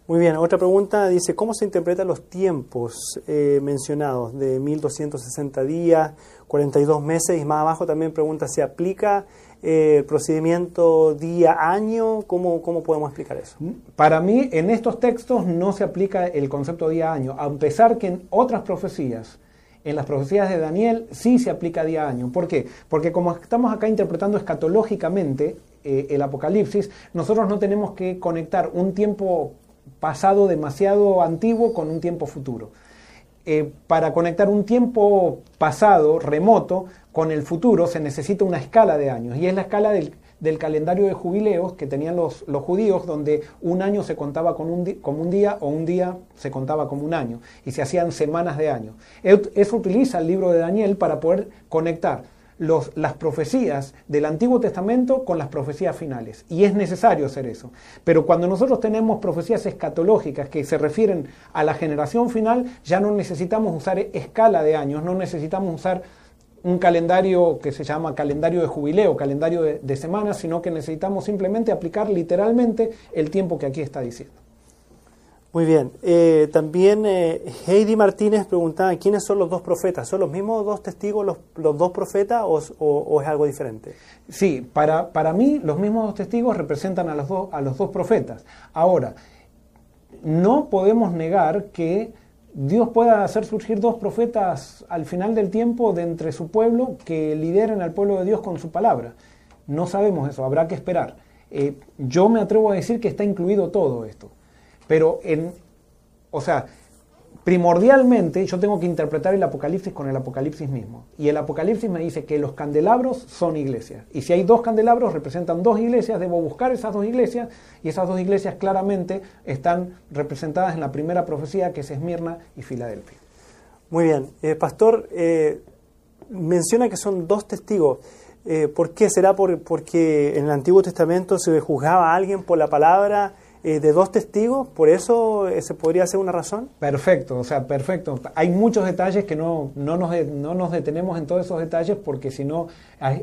Muy bien, otra pregunta dice, ¿cómo se interpretan los tiempos eh, mencionados de 1260 días, 42 meses? Y más abajo también pregunta, ¿se aplica eh, el procedimiento día-año? ¿Cómo, ¿Cómo podemos explicar eso? Para mí, en estos textos no se aplica el concepto día-año, a pesar que en otras profecías, en las profecías de Daniel sí se aplica día-año. ¿Por qué? Porque como estamos acá interpretando escatológicamente eh, el Apocalipsis, nosotros no tenemos que conectar un tiempo pasado demasiado antiguo con un tiempo futuro. Eh, para conectar un tiempo pasado, remoto, con el futuro se necesita una escala de años y es la escala del, calendario de jubileos que tenían los, los, judíos donde un año se contaba como un, como un día o un día se contaba como un año y se hacían semanas de año. Eso utiliza el libro de Daniel para poder conectar las profecías del Antiguo Testamento con las profecías finales. Y es necesario hacer eso. Pero cuando nosotros tenemos profecías escatológicas que se refieren a la generación final, ya no necesitamos usar escala de años, no necesitamos usar un calendario que se llama calendario de jubileo, calendario de, de semanas, sino que necesitamos simplemente aplicar literalmente el tiempo que aquí está diciendo. Muy bien. Eh, también eh, Heidi Martínez preguntaba, ¿quiénes son los dos profetas? ¿Son los mismos dos testigos, los, dos profetas, o, es algo diferente? Sí, para, para mí los mismos dos testigos representan a los, dos, a los dos profetas. Ahora, no podemos negar que Dios pueda hacer surgir dos profetas al final del tiempo de entre su pueblo que lideren al pueblo de Dios con su palabra. No sabemos eso, habrá que esperar. Eh, yo me atrevo a decir que está incluido todo esto. Pero en, o sea, primordialmente yo tengo que interpretar el Apocalipsis con el Apocalipsis mismo. Y el Apocalipsis me dice que los candelabros son iglesias. Y si hay dos candelabros, representan dos iglesias, debo buscar esas dos iglesias. Y esas dos iglesias claramente están representadas en la primera profecía que es Esmirna y Filadelfia. Muy bien. Eh, pastor, eh, menciona que son dos testigos. Eh, ¿Por qué? ¿Será por, porque en el Antiguo Testamento se juzgaba a alguien por la palabra eh, de dos testigos, por eso ese podría ser una razón. Perfecto, o sea, perfecto. Hay muchos detalles que no, no, nos, no nos detenemos en todos esos detalles porque si no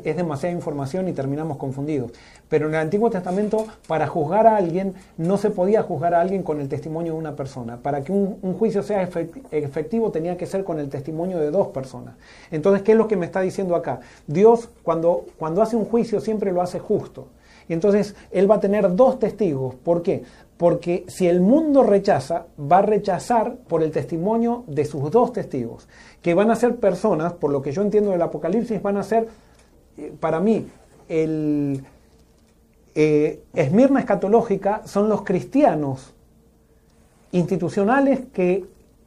es demasiada información y terminamos confundidos. Pero en el Antiguo Testamento, para juzgar a alguien, no se podía juzgar a alguien con el testimonio de una persona. Para que un, un juicio sea efectivo, tenía que ser con el testimonio de dos personas. Entonces, ¿qué es lo que me está diciendo acá? Dios, cuando, cuando hace un juicio, siempre lo hace justo. Y entonces él va a tener dos testigos. ¿Por qué? Porque si el mundo rechaza, va a rechazar por el testimonio de sus dos testigos, que van a ser personas, por lo que yo entiendo del Apocalipsis, van a ser, eh, para mí, el eh, Esmirna escatológica son los cristianos institucionales que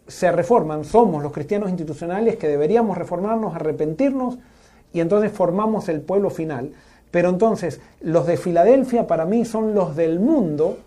se reforman, somos los cristianos institucionales que deberíamos reformarnos, arrepentirnos y entonces formamos el pueblo final. Pero entonces, los de Filadelfia para mí son los del mundo,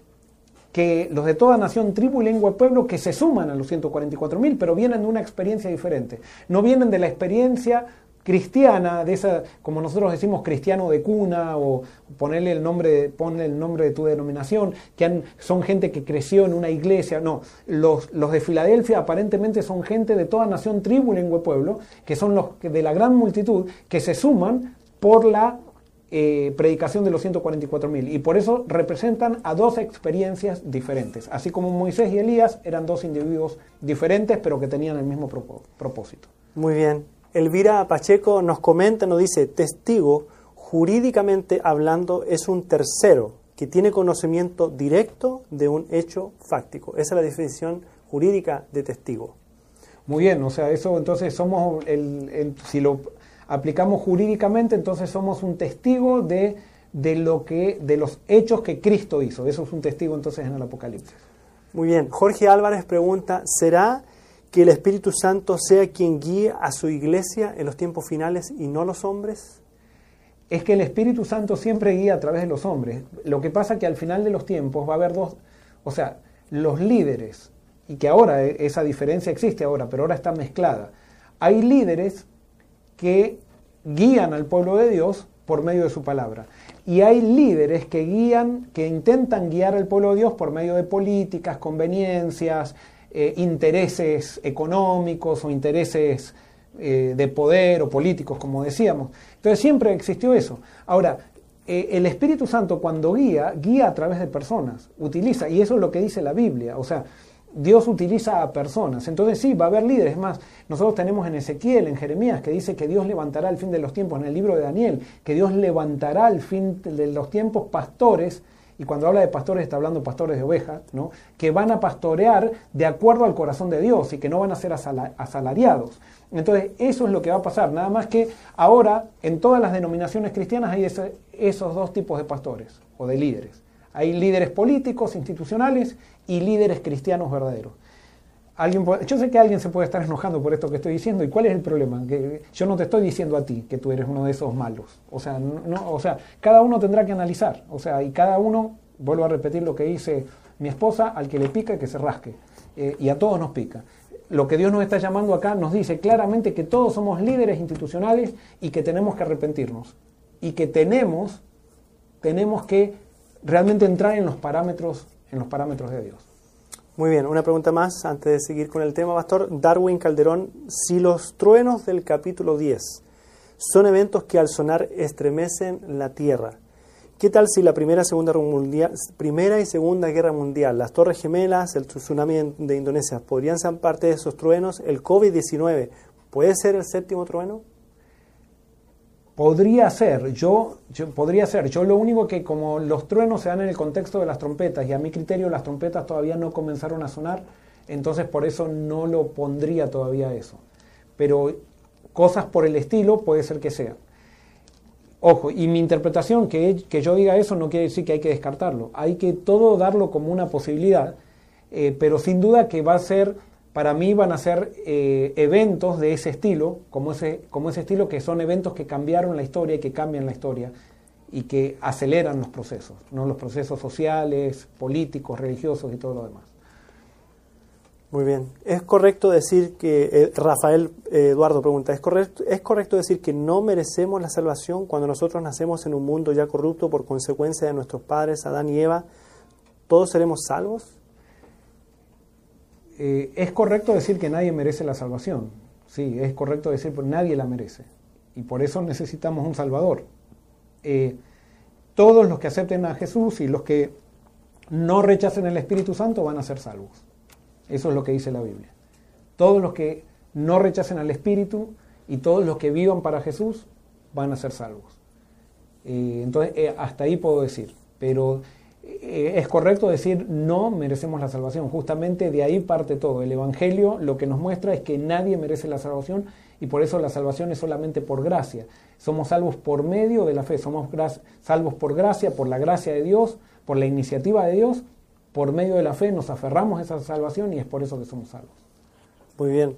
que los de toda nación, tribu, lengua y pueblo, que se suman a los 144.000, pero vienen de una experiencia diferente. No vienen de la experiencia cristiana, de esa, como nosotros decimos, cristiano de cuna, o ponerle el nombre, ponle el nombre de tu denominación, que son gente que creció en una iglesia. No, los, los de Filadelfia aparentemente son gente de toda nación, tribu, lengua pueblo, que son los de la gran multitud, que se suman por la eh, predicación de los 144.000 y por eso representan a dos experiencias diferentes, así como Moisés y Elías eran dos individuos diferentes pero que tenían el mismo propósito. Muy bien. Elvira Pacheco nos comenta, nos dice, testigo, jurídicamente hablando, es un tercero que tiene conocimiento directo de un hecho fáctico. Esa es la definición jurídica de testigo. Muy bien, o sea, eso entonces somos, el si lo aplicamos jurídicamente, entonces somos un testigo de, de, lo que, de los hechos que Cristo hizo. Eso es un testigo entonces en el Apocalipsis. Muy bien. Jorge Álvarez pregunta, ¿será que el Espíritu Santo sea quien guíe a su iglesia en los tiempos finales y no los hombres? Es que el Espíritu Santo siempre guía a través de los hombres. Lo que pasa es que al final de los tiempos va a haber dos, o sea, los líderes, y que ahora e, esa diferencia existe ahora, pero ahora está mezclada. Hay líderes que guían al pueblo de Dios por medio de su palabra. Y hay líderes que guían, que intentan guiar al pueblo de Dios por medio de políticas, conveniencias, eh, intereses económicos o intereses eh, de poder o políticos, como decíamos. Entonces siempre existió eso. Ahora, eh, el Espíritu Santo cuando guía, guía a través de personas, utiliza, y eso es lo que dice la Biblia. O sea, Dios utiliza a personas. Entonces sí, va a haber líderes. más, nosotros tenemos en Ezequiel, en Jeremías, que dice que Dios levantará al fin de los tiempos, en el libro de Daniel, que Dios levantará al fin de los tiempos pastores, y cuando habla de pastores está hablando pastores de ovejas, ¿no? que van a pastorear de acuerdo al corazón de Dios y que no van a ser asalariados. Entonces eso es lo que va a pasar. Nada más que ahora en todas las denominaciones cristianas hay esos dos tipos de pastores o de líderes. Hay líderes políticos, institucionales y líderes cristianos verdaderos. Alguien yo sé que alguien se puede estar enojando por esto que estoy diciendo. ¿Y cuál es el problema? Yo no te estoy diciendo a ti que tú eres uno de esos malos. O sea, no, o sea, cada uno tendrá que analizar. O sea, y cada uno, vuelvo a repetir lo que dice mi esposa, al que le pica, que se rasque. Eh, y a todos nos pica. Lo que Dios nos está llamando acá nos dice claramente que todos somos líderes institucionales y que tenemos que arrepentirnos. Y que tenemos, tenemos que realmente entrar en los parámetros, en los parámetros de Dios. Muy bien, una pregunta más antes de seguir con el tema, Pastor. Darwin Calderón, si los truenos del capítulo 10 son eventos que al sonar estremecen la Tierra, ¿qué tal si la primera, segunda, primera y Segunda Guerra Mundial, las Torres Gemelas, el tsunami de Indonesia, podrían ser parte de esos truenos? ¿El COVID-19 puede ser el séptimo trueno? Podría ser, yo, podría ser, yo lo único que como los truenos se dan en el contexto de las trompetas y a mi criterio las trompetas todavía no comenzaron a sonar, entonces por eso no lo pondría todavía eso. Pero cosas por el estilo puede ser que sean. Ojo, y mi interpretación, que, que yo diga eso no quiere decir que hay que descartarlo, hay que todo darlo como una posibilidad, eh, pero sin duda que va a ser para mí van a ser eh, eventos de ese estilo, como ese, como ese estilo que son eventos que cambiaron la historia y que cambian la historia y que aceleran los procesos, ¿no? los procesos sociales, políticos, religiosos y todo lo demás. Muy bien. ¿Es correcto decir que, eh, Rafael eh, Eduardo pregunta, ¿es correcto, ¿es correcto decir que no merecemos la salvación cuando nosotros nacemos en un mundo ya corrupto por consecuencia de nuestros padres, Adán y Eva? ¿Todos seremos salvos? Eh, es correcto decir que nadie merece la salvación. Sí, es correcto decir que nadie la merece. Y por eso necesitamos un Salvador. todos los que acepten a Jesús y los que no rechacen el Espíritu Santo van a ser salvos. Eso es lo que dice la Biblia. Todos los que no rechacen al Espíritu y todos los que vivan para Jesús van a ser salvos. Eh, entonces, eh, hasta ahí puedo decir. Pero eh, es correcto decir no merecemos la salvación. Justamente de ahí parte todo. El Evangelio lo que nos muestra es que nadie merece la salvación y por eso la salvación es solamente por gracia. Somos salvos por medio de la fe. Somos salvos por gracia, por la gracia de Dios, por la iniciativa de Dios por medio de la fe nos aferramos a esa salvación y es por eso que somos salvos. Muy bien.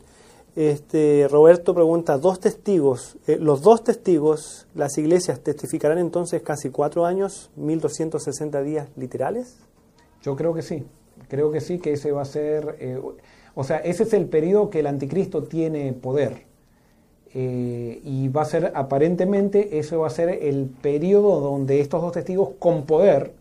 Este, Roberto pregunta, dos testigos, eh, los dos testigos, las iglesias testificarán entonces casi cuatro años, 1260 días literales? Yo creo que sí, creo que sí, que ese va a ser, eh, o sea, ese es el periodo que el anticristo tiene poder. Eh, y va a ser, aparentemente, ese va a ser el periodo donde estos dos testigos con poder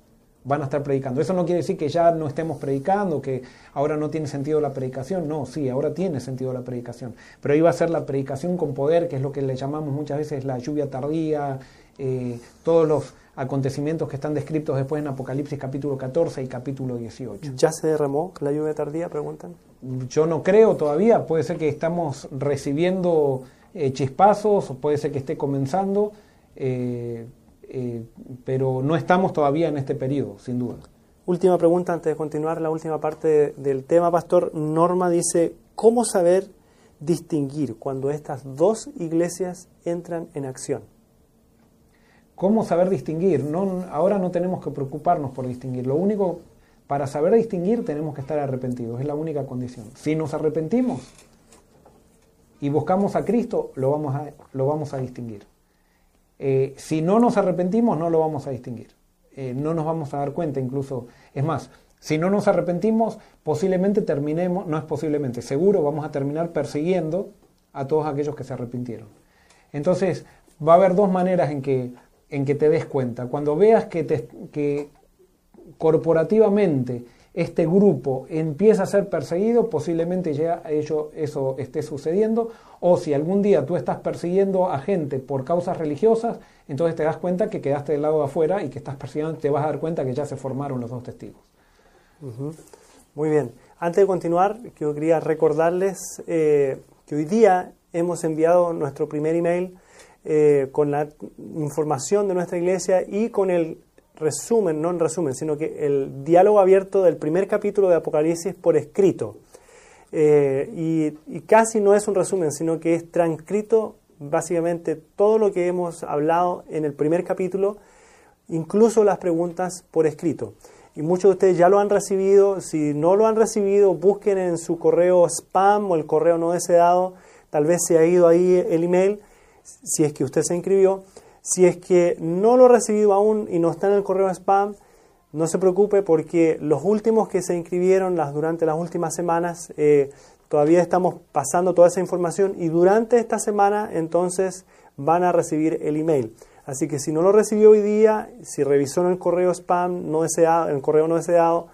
van a estar predicando. Eso no quiere decir que ya no estemos predicando, que ahora no tiene sentido la predicación. No, sí, ahora tiene sentido la predicación. Pero va a ser la predicación con poder, que es lo que le llamamos muchas veces la lluvia tardía, eh, todos los acontecimientos que están descritos después en Apocalipsis capítulo 14 y capítulo 18. ¿Ya se derramó la lluvia tardía? Preguntan. Yo no creo todavía, puede ser que estamos recibiendo eh, chispazos, o puede ser que esté comenzando. Eh, eh, pero no estamos todavía en este periodo, sin duda. Última pregunta antes de continuar la última parte del tema, Pastor. Norma dice, ¿cómo saber distinguir cuando estas dos iglesias entran en acción? ¿Cómo saber distinguir? No, ahora no tenemos que preocuparnos por distinguir. Lo único, para saber distinguir tenemos que estar arrepentidos, es la única condición. Si nos arrepentimos y buscamos a Cristo, lo vamos a, lo vamos a distinguir. Eh, si no nos arrepentimos, no lo vamos a distinguir. Eh, no nos vamos a dar cuenta incluso. Es más, si no nos arrepentimos, posiblemente terminemos, no es posiblemente, seguro vamos a terminar persiguiendo a todos aquellos que se arrepintieron. Entonces, va a haber dos maneras en que, en que te des cuenta. Cuando veas que, te, que corporativamente este grupo empieza a ser perseguido, posiblemente ya ello, eso esté sucediendo, o si algún día tú estás persiguiendo a gente por causas religiosas, entonces te das cuenta que quedaste del lado de afuera y que estás persiguiendo, te vas a dar cuenta que ya se formaron los dos testigos. Muy bien. Antes de continuar, yo quería recordarles eh, que hoy día hemos enviado nuestro primer email eh, con la información de nuestra iglesia y con el resumen, no en resumen, sino que el diálogo abierto del primer capítulo de Apocalipsis por escrito. Eh, y, casi no es un resumen, sino que es transcrito básicamente todo lo que hemos hablado en el primer capítulo, incluso las preguntas por escrito. Y muchos de ustedes ya lo han recibido. Si no lo han recibido, busquen en su correo spam o el correo no deseado. Tal vez se ha ido ahí el email, si es que usted se inscribió. Si es que no lo ha recibido aún y no está en el correo spam, no se preocupe porque los últimos que se inscribieron las, durante las últimas semanas, eh, todavía estamos pasando toda esa información y durante esta semana entonces van a recibir el email. Así que si no lo recibió hoy día, si revisó en el correo spam no deseado, en el correo no deseado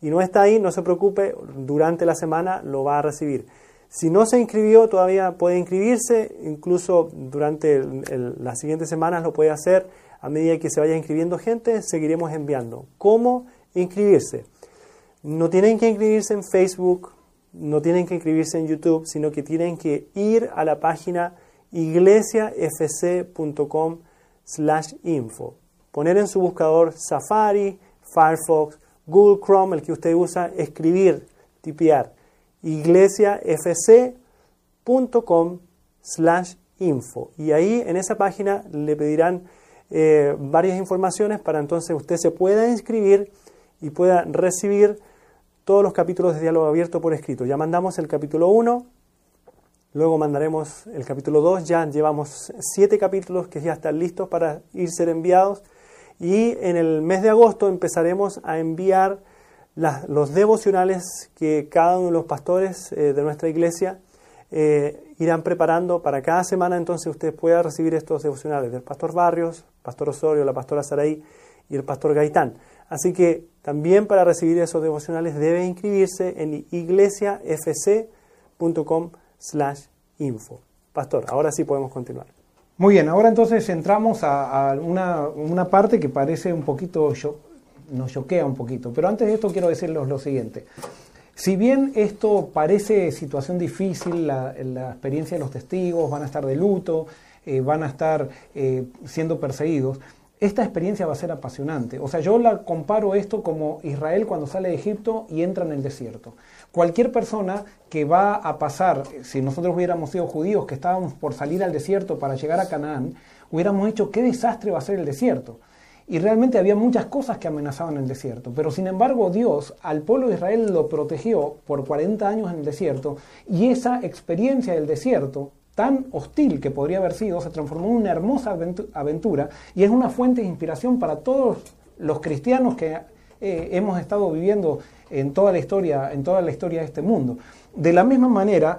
y no está ahí, no se preocupe, durante la semana lo va a recibir. Si no se inscribió, todavía puede inscribirse, incluso durante las siguientes semanas lo puede hacer. A medida que se vaya inscribiendo gente, seguiremos enviando. ¿Cómo inscribirse? No tienen que inscribirse en Facebook, no tienen que inscribirse en YouTube, sino que tienen que ir a la página iglesiafc.com slash info. Poner en su buscador Safari, Firefox, Google Chrome, el que usted usa, escribir, tipear iglesiafc.com slash info. Y ahí en esa página le pedirán eh, varias informaciones para entonces usted se pueda inscribir y pueda recibir todos los capítulos de diálogo abierto por escrito. Ya mandamos el capítulo 1, luego mandaremos el capítulo 2, ya llevamos siete capítulos que ya están listos para ir ser enviados y en el mes de agosto empezaremos a enviar los devocionales que cada uno de los pastores eh, de nuestra iglesia eh, irán preparando para cada semana, entonces usted pueda recibir estos devocionales del pastor Barrios, pastor Osorio, la pastora Saraí y el pastor Gaitán. Así que también para recibir esos devocionales debe inscribirse en iglesiafc.com slash info. Pastor, ahora sí podemos continuar. Muy bien, ahora entonces entramos a, una, una, parte que parece un poquito, nos choquea un poquito, pero antes de esto quiero decirles lo siguiente. Si bien esto parece situación difícil, la, experiencia de los testigos, van a estar de luto, eh, van a estar eh, siendo perseguidos, esta experiencia va a ser apasionante. O sea, yo la comparo esto como Israel cuando sale de Egipto y entra en el desierto. Cualquier persona que va a pasar, si nosotros hubiéramos sido judíos que estábamos por salir al desierto para llegar a Canaán, hubiéramos dicho qué desastre va a ser el desierto. Y realmente había muchas cosas que amenazaban el desierto. Pero sin embargo Dios al pueblo de Israel lo protegió por 40 años en el desierto y esa experiencia del desierto tan hostil que podría haber sido, se transformó en una hermosa aventura y es una fuente de inspiración para todos los cristianos que eh, hemos estado viviendo en toda la historia, en toda la historia de este mundo. De la misma manera,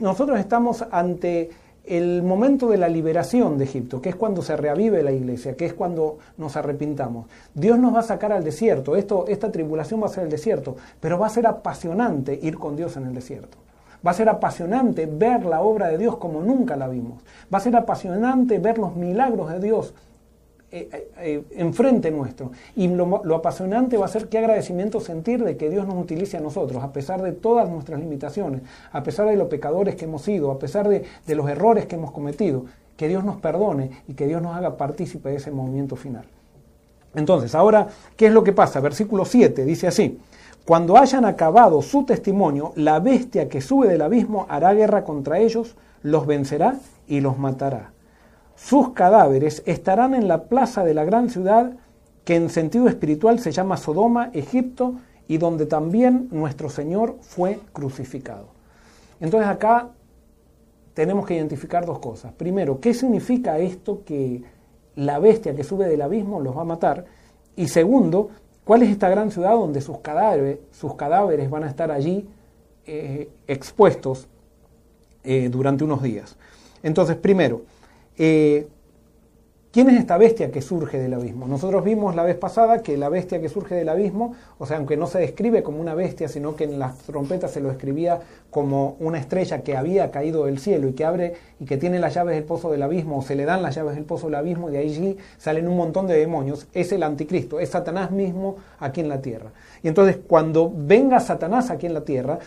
nosotros estamos ante el momento de la liberación de Egipto, que es cuando se reavive la iglesia, que es cuando nos arrepintamos. Dios nos va a sacar al desierto, esto, esta tribulación va a ser el desierto, pero va a ser apasionante ir con Dios en el desierto. Va a ser apasionante ver la obra de Dios como nunca la vimos. Va a ser apasionante ver los milagros de Dios eh, eh, enfrente nuestro. Y lo, apasionante va a ser qué agradecimiento sentir de que Dios nos utilice a nosotros, a pesar de todas nuestras limitaciones, a pesar de los pecadores que hemos sido, a pesar de, de los errores que hemos cometido. Que Dios nos perdone y que Dios nos haga partícipe de ese movimiento final. Entonces, ahora, ¿qué es lo que pasa? Versículo 7 dice así. Cuando hayan acabado su testimonio, la bestia que sube del abismo hará guerra contra ellos, los vencerá y los matará. Sus cadáveres estarán en la plaza de la gran ciudad que en sentido espiritual se llama Sodoma, Egipto, y donde también nuestro Señor fue crucificado. Entonces acá tenemos que identificar dos cosas. Primero, ¿qué significa esto que la bestia que sube del abismo los va a matar? Y segundo, ¿Cuál es esta gran ciudad donde sus cadáveres, sus cadáveres van a estar allí eh, expuestos eh, durante unos días? Entonces, primero, eh, ¿Quién es esta bestia que surge del abismo? Nosotros vimos la vez pasada que la bestia que surge del abismo, o sea, aunque no se describe como una bestia, sino que en las trompetas se lo escribía como una estrella que había caído del cielo y que abre y que tiene las llaves del pozo del abismo, o se le dan las llaves del pozo del abismo, y de allí salen un montón de demonios, es el anticristo, es Satanás mismo aquí en la tierra. Y entonces cuando venga Satanás aquí en la tierra,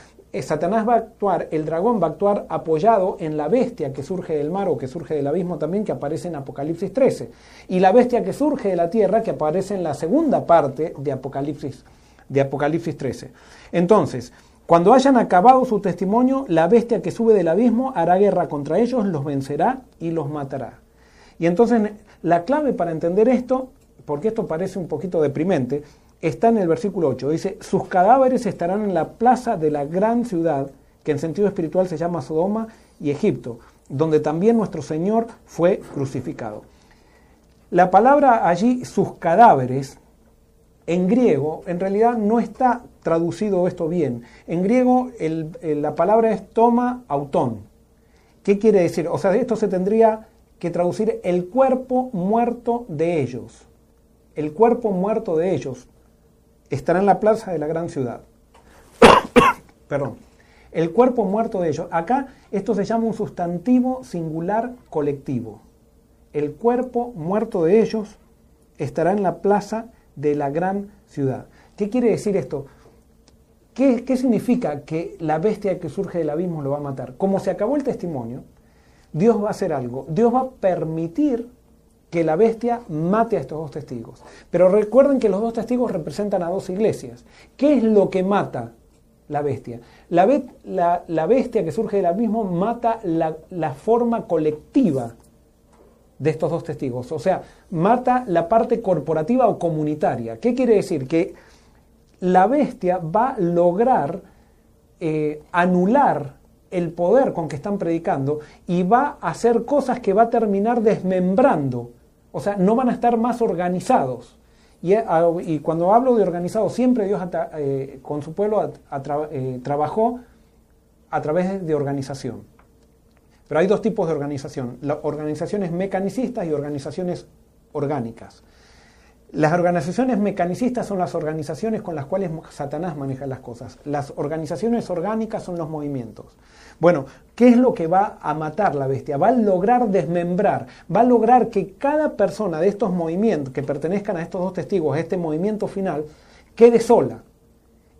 Satanás va a actuar, el dragón va a actuar apoyado en la bestia que surge del mar o que surge del abismo también, que aparece en Apocalipsis 13. Y la bestia que surge de la tierra, que aparece en la segunda parte de Apocalipsis, de Apocalipsis 13. Entonces, cuando hayan acabado su testimonio, la bestia que sube del abismo hará guerra contra ellos, los vencerá y los matará. Y entonces la clave para entender esto, porque esto parece un poquito deprimente, está en el versículo 8. Dice, sus cadáveres estarán en la plaza de la gran ciudad, que en sentido espiritual se llama Sodoma y Egipto, donde también nuestro Señor fue crucificado. La palabra allí, sus cadáveres, en griego, en realidad no está traducido esto bien. En griego la palabra es toma autón. ¿Qué quiere decir? O sea, esto se tendría que traducir el cuerpo muerto de ellos. El cuerpo muerto de ellos estará en la plaza de la gran ciudad. [coughs] Perdón. El cuerpo muerto de ellos. Acá esto se llama un sustantivo singular colectivo. El cuerpo muerto de ellos estará en la plaza de la gran ciudad. ¿Qué quiere decir esto? ¿Qué, ¿Qué, significa que la bestia que surge del abismo lo va a matar? Como se acabó el testimonio, Dios va a hacer algo. Dios va a permitir que la bestia mate a estos dos testigos. Pero recuerden que los dos testigos representan a dos iglesias. ¿Qué es lo que mata la bestia? La, bestia que surge del abismo mata la, forma colectiva de estos dos testigos. O sea, mata la parte corporativa o comunitaria. ¿Qué quiere decir? Que la bestia va a lograr eh, anular el poder con que están predicando y va a hacer cosas que va a terminar desmembrando o sea, no van a estar más organizados. Y, cuando hablo de organizado, siempre Dios eh, con su pueblo eh, trabajó a través de organización. Pero hay dos tipos de organización, organizaciones mecanicistas y organizaciones orgánicas. Las organizaciones mecanicistas son las organizaciones con las cuales Satanás maneja las cosas. Las organizaciones orgánicas son los movimientos. Bueno, ¿qué es lo que va a matar la bestia? Va a lograr desmembrar, va a lograr que cada persona de estos movimientos que pertenezcan a estos dos testigos, a este movimiento final, quede sola.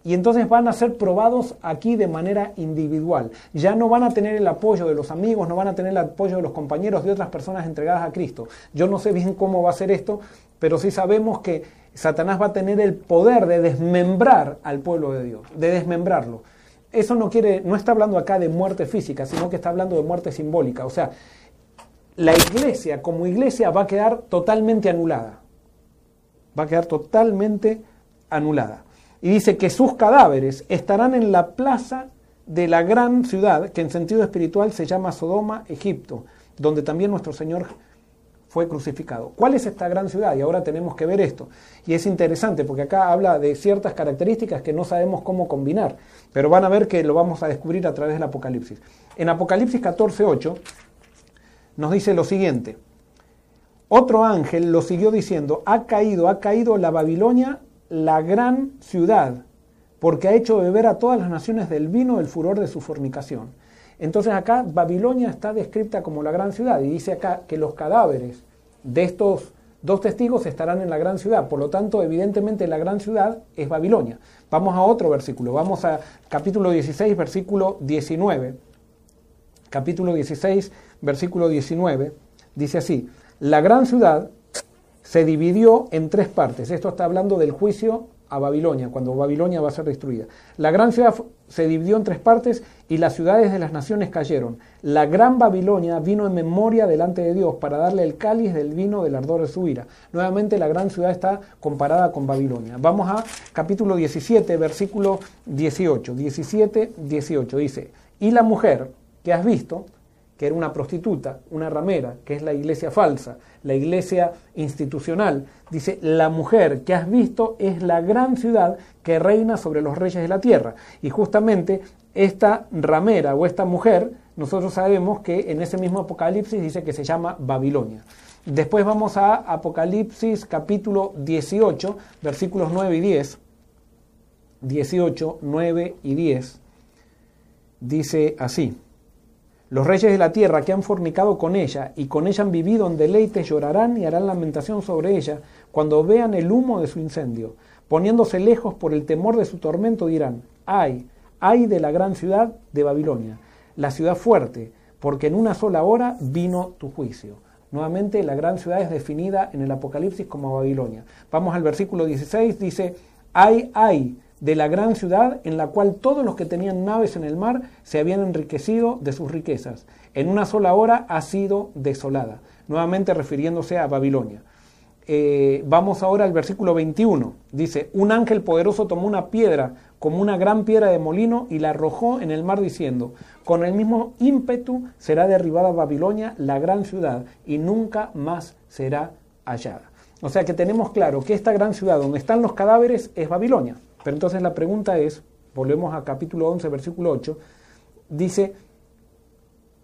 Y entonces van a ser probados aquí de manera individual. Ya no van a tener el apoyo de los amigos, no van a tener el apoyo de los compañeros, de otras personas entregadas a Cristo. Yo no sé bien cómo va a ser esto, pero sí sabemos que Satanás va a tener el poder de desmembrar al pueblo de Dios, de desmembrarlo eso no quiere, no está hablando acá de muerte física, sino que está hablando de muerte simbólica. O sea, la iglesia como iglesia va a quedar totalmente anulada. Va a quedar totalmente anulada. Y dice que sus cadáveres estarán en la plaza de la gran ciudad, que en sentido espiritual se llama Sodoma, Egipto, donde también nuestro Señor fue crucificado. ¿Cuál es esta gran ciudad? Y ahora tenemos que ver esto. Y es interesante porque acá habla de ciertas características que no sabemos cómo combinar, pero van a ver que lo vamos a descubrir a través del Apocalipsis. En Apocalipsis 14:8 nos dice lo siguiente. Otro ángel lo siguió diciendo, ha caído, ha caído la Babilonia, la gran ciudad, porque ha hecho beber a todas las naciones del vino del furor de su fornicación. Entonces acá Babilonia está descrita como la gran ciudad y dice acá que los cadáveres de estos dos testigos estarán en la gran ciudad. Por lo tanto, evidentemente la gran ciudad es Babilonia. Vamos a otro versículo, vamos a capítulo 16, versículo 19. Capítulo 16, versículo 19, dice así, la gran ciudad se dividió en tres partes. Esto está hablando del juicio a Babilonia, cuando Babilonia va a ser destruida. La gran ciudad se dividió en tres partes y las ciudades de las naciones cayeron. La gran Babilonia vino en memoria delante de Dios para darle el cáliz del vino del ardor de su ira. Nuevamente la gran ciudad está comparada con Babilonia. Vamos a capítulo 17, versículo 18. 17, 18 dice, y la mujer que has visto, que era una prostituta, una ramera, que es la iglesia falsa, la iglesia institucional. Dice, la mujer que has visto es la gran ciudad que reina sobre los reyes de la tierra. Y justamente esta ramera o esta mujer, nosotros sabemos que en ese mismo Apocalipsis dice que se llama Babilonia. Después vamos a Apocalipsis capítulo 18, versículos 9 y 10. 18, 9 y 10. Dice así. Los reyes de la tierra que han fornicado con ella y con ella han vivido en deleites llorarán y harán lamentación sobre ella cuando vean el humo de su incendio. Poniéndose lejos por el temor de su tormento dirán, ay, ay de la gran ciudad de Babilonia, la ciudad fuerte, porque en una sola hora vino tu juicio. Nuevamente la gran ciudad es definida en el Apocalipsis como Babilonia. Vamos al versículo 16, dice, ay, ay de la gran ciudad en la cual todos los que tenían naves en el mar se habían enriquecido de sus riquezas. En una sola hora ha sido desolada, nuevamente refiriéndose a Babilonia. Eh, vamos ahora al versículo 21. Dice, un ángel poderoso tomó una piedra como una gran piedra de molino y la arrojó en el mar diciendo, con el mismo ímpetu será derribada Babilonia, la gran ciudad, y nunca más será hallada. O sea que tenemos claro que esta gran ciudad donde están los cadáveres es Babilonia. Pero entonces la pregunta es, volvemos a capítulo 11, versículo 8, dice,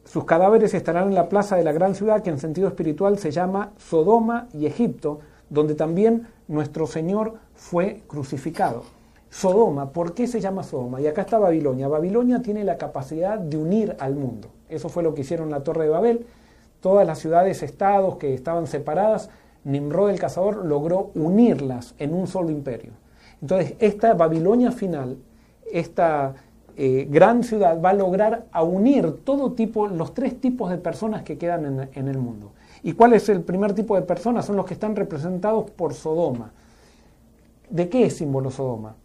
sus cadáveres estarán en la plaza de la gran ciudad que en sentido espiritual se llama Sodoma y Egipto, donde también nuestro Señor fue crucificado. Sodoma, ¿por qué se llama Sodoma? Y acá está Babilonia. Babilonia tiene la capacidad de unir al mundo. Eso fue lo que hicieron la Torre de Babel. Todas las ciudades, estados que estaban separadas, Nimrod el cazador logró unirlas en un solo imperio. Entonces, esta Babilonia final, esta eh, gran ciudad, va a lograr unir todo tipo, los tres tipos de personas que quedan en, en, el mundo. ¿Y cuál es el primer tipo de personas? Son los que están representados por Sodoma. ¿De qué es símbolo Sodoma?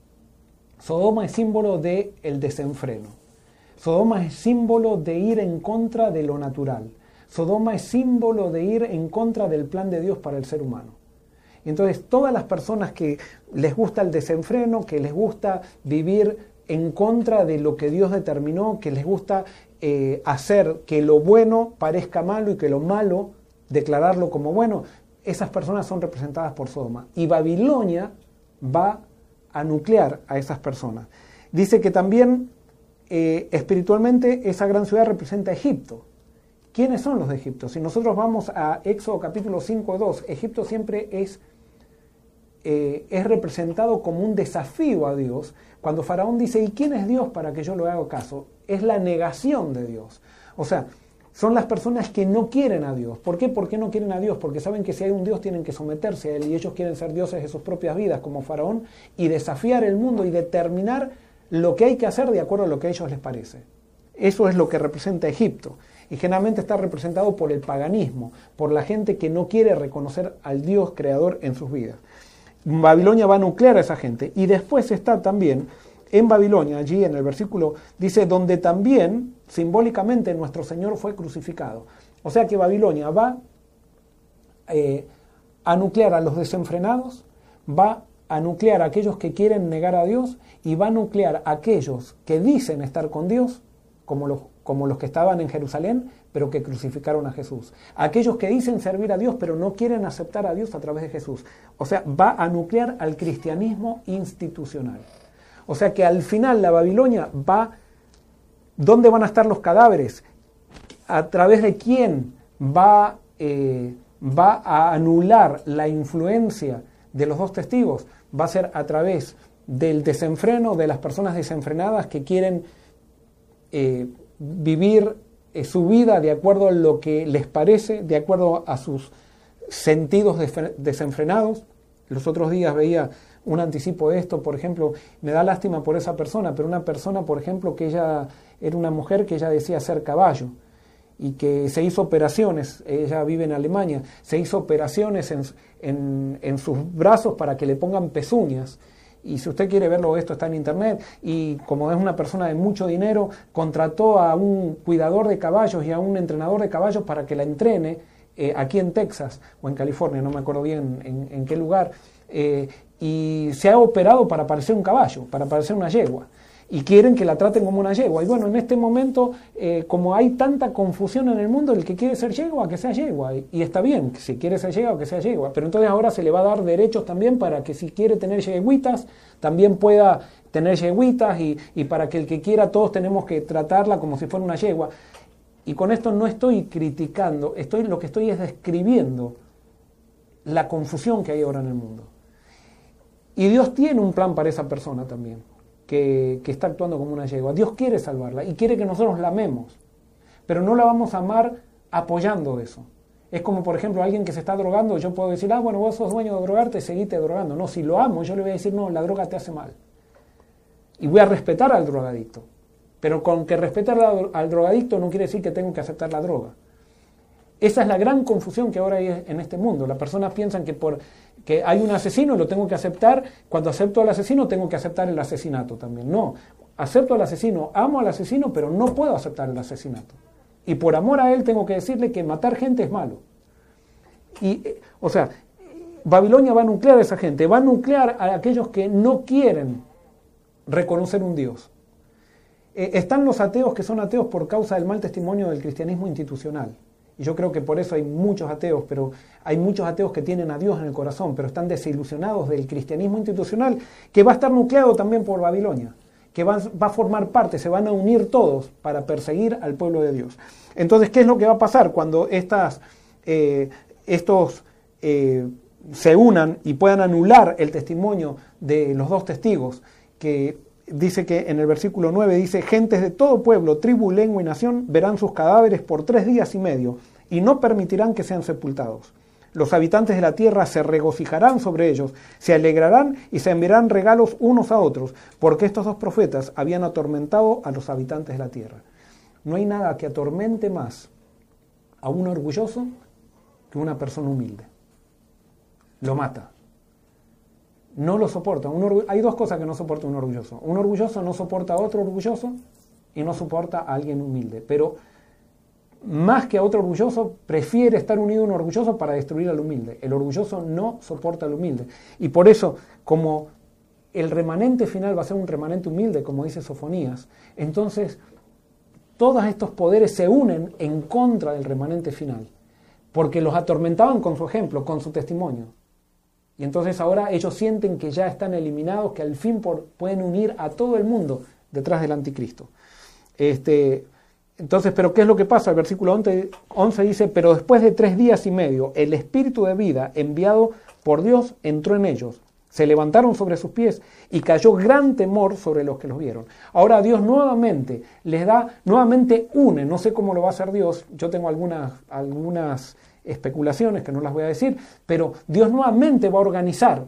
Sodoma es símbolo del el desenfreno. Sodoma es símbolo de ir en contra de lo natural. Sodoma es símbolo de ir en contra del plan de Dios para el ser humano. Entonces, todas las personas que les gusta el desenfreno, que les gusta vivir en contra de lo que Dios determinó, que les gusta eh, hacer que lo bueno parezca malo y que lo malo declararlo como bueno, esas personas son representadas por Sodoma. Y Babilonia va a nuclear a esas personas. Dice que también eh, espiritualmente esa gran ciudad representa a Egipto. ¿Quiénes son los de Egipto? Si nosotros vamos a Éxodo capítulo 5, 2, Egipto siempre es, eh, es representado como un desafío a Dios. Cuando Faraón dice, ¿y quién es Dios para que yo lo haga caso? Es la negación de Dios. O sea, son las personas que no quieren a Dios. ¿Por qué? ¿Por qué no quieren a Dios? Porque saben que si hay un Dios tienen que someterse a Él y ellos quieren ser dioses de sus propias vidas como Faraón y desafiar el mundo y determinar lo que hay que hacer de acuerdo a lo que a ellos les parece. Eso es lo que representa Egipto. Y generalmente está representado por el paganismo, por la gente que no quiere reconocer al Dios creador en sus vidas. Babilonia va a nuclear a esa gente. Y después está también en Babilonia, allí en el versículo, dice, donde también simbólicamente nuestro Señor fue crucificado. O sea que Babilonia va eh, a nuclear a los desenfrenados, va a nuclear a aquellos que quieren negar a Dios y va a nuclear a aquellos que dicen estar con Dios, como los, como los que estaban en Jerusalén, pero que crucificaron a Jesús. Aquellos que dicen servir a Dios, pero no quieren aceptar a Dios a través de Jesús. O sea, va a nuclear al cristianismo institucional. O sea que al final la Babilonia va, ¿dónde van a estar los cadáveres? ¿A través de quién va, eh, va a anular la influencia de los dos testigos? Va a ser a través del desenfreno de las personas desenfrenadas que quieren eh, vivir eh, su vida de acuerdo a lo que les parece, de acuerdo a sus sentidos desenfrenados. Los otros días veía un anticipo de esto, por ejemplo, me da lástima por esa persona, pero una persona, por ejemplo, que ella era una mujer que ella decía ser caballo y que se hizo operaciones, ella vive en Alemania, se hizo operaciones en, en, sus brazos para que le pongan pezuñas. Y si usted quiere verlo, esto está en internet. Y como es una persona de mucho dinero, contrató a un cuidador de caballos y a un entrenador de caballos para que la entrene eh, aquí en Texas o en California, no me acuerdo bien en, qué lugar. Eh, y se ha operado para parecer un caballo, para parecer una yegua. Y quieren que la traten como una yegua. Y bueno, en este momento, eh, como hay tanta confusión en el mundo, el que quiere ser yegua, que sea yegua. Y, está bien, si quiere ser yegua, que sea yegua. Pero entonces ahora se le va a dar derechos también para que si quiere tener yeguitas, también pueda tener yeguitas. Y, y para que el que quiera, todos tenemos que tratarla como si fuera una yegua. Y con esto no estoy criticando, estoy, lo que estoy es describiendo la confusión que hay ahora en el mundo. Y Dios tiene un plan para esa persona también, que, está actuando como una yegua. Dios quiere salvarla y quiere que nosotros la amemos, pero no la vamos a amar apoyando eso. Es como, por ejemplo, alguien que se está drogando, yo puedo decir, ah, bueno, vos sos dueño de drogarte, seguite drogando. No, si lo amo, yo le voy a decir, no, la droga te hace mal. Y voy a respetar al drogadicto. Pero con que respetar al drogadicto no quiere decir que tengo que aceptar la droga. Esa es la gran confusión que ahora hay en este mundo. Las personas piensan que por que hay un asesino, lo tengo que aceptar, cuando acepto al asesino tengo que aceptar el asesinato también. No, acepto al asesino, amo al asesino, pero no puedo aceptar el asesinato. Y por amor a él tengo que decirle que matar gente es malo. Y, eh, o sea, Babilonia va a nuclear a esa gente, va a nuclear a aquellos que no quieren reconocer un Dios. Eh, están los ateos que son ateos por causa del mal testimonio del cristianismo institucional. Y yo creo que por eso hay muchos ateos, pero hay muchos ateos que tienen a Dios en el corazón, pero están desilusionados del cristianismo institucional, que va a estar nucleado también por Babilonia, que va, a formar parte, se van a unir todos para perseguir al pueblo de Dios. Entonces, ¿qué es lo que va a pasar cuando estas, eh, estos eh, se unan y puedan anular el testimonio de los dos testigos que dice que en el versículo 9 dice, gentes de todo pueblo, tribu, lengua y nación verán sus cadáveres por tres días y medio y no permitirán que sean sepultados. Los habitantes de la tierra se regocijarán sobre ellos, se alegrarán y se enviarán regalos unos a otros, porque estos dos profetas habían atormentado a los habitantes de la tierra. No hay nada que atormente más a un orgulloso que una persona humilde. Lo mata no lo soporta. hay dos cosas que no soporta un orgulloso. Un orgulloso no soporta a otro orgulloso y no soporta a alguien humilde. Pero más que a otro orgulloso, prefiere estar unido a un orgulloso para destruir al humilde. El orgulloso no soporta al humilde. Y por eso, como el remanente final va a ser un remanente humilde, como dice Sofonías, entonces todos estos poderes se unen en contra del remanente final. porque los atormentaban con su ejemplo, con su testimonio. Y entonces ahora ellos sienten que ya están eliminados, que al fin pueden unir a todo el mundo detrás del anticristo. Este, entonces, ¿pero qué es lo que pasa? El versículo 11, 11 dice, pero después de tres días y medio, el espíritu de vida enviado por Dios entró en ellos. Se levantaron sobre sus pies y cayó gran temor sobre los que los vieron. Ahora Dios nuevamente les da, nuevamente une, no sé cómo lo va a hacer Dios, yo tengo algunas, algunas especulaciones que no las voy a decir, pero Dios nuevamente va a organizar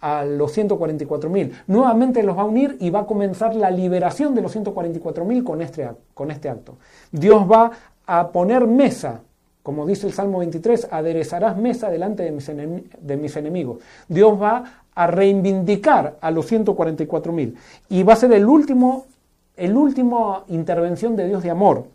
a los 144.000, nuevamente los va a unir y va a comenzar la liberación de los 144.000 con este, con este acto. Dios va a poner mesa, como dice el Salmo 23, aderezarás mesa delante de mis, de mis enemigos. Dios va a reivindicar a los 144.000 y va a ser el último, el último intervención de Dios de amor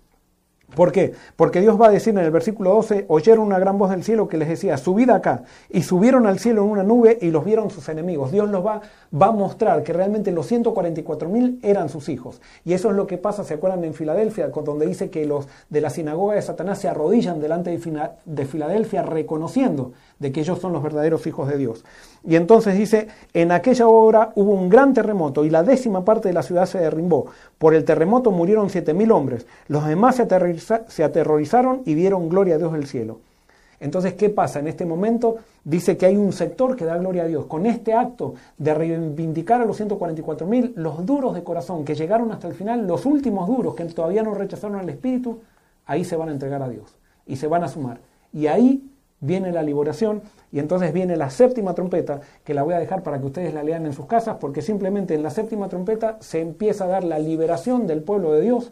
¿Por qué? Porque Dios va a decir en el versículo 12, oyeron una gran voz del cielo que les decía, subid acá, y subieron al cielo en una nube y los vieron sus enemigos. Dios los va, va a mostrar que realmente los 144 mil eran sus hijos. Y eso es lo que pasa, ¿se acuerdan en Filadelfia, donde dice que los de la sinagoga de Satanás se arrodillan delante de Filadelfia reconociendo de que ellos son los verdaderos hijos de Dios? Y entonces dice, en aquella hora hubo un gran terremoto y la décima parte de la ciudad se derrimbó. Por el terremoto murieron siete mil hombres. Los demás se, aterrorizaron y dieron gloria a Dios del cielo. Entonces, ¿qué pasa? En este momento dice que hay un sector que da gloria a Dios. Con este acto de reivindicar a los 144 mil, los duros de corazón que llegaron hasta el final, los últimos duros que todavía no rechazaron al Espíritu, ahí se van a entregar a Dios y se van a sumar. Y ahí viene la liberación y entonces viene la séptima trompeta, que la voy a dejar para que ustedes la lean en sus casas, porque simplemente en la séptima trompeta se empieza a dar la liberación del pueblo de Dios,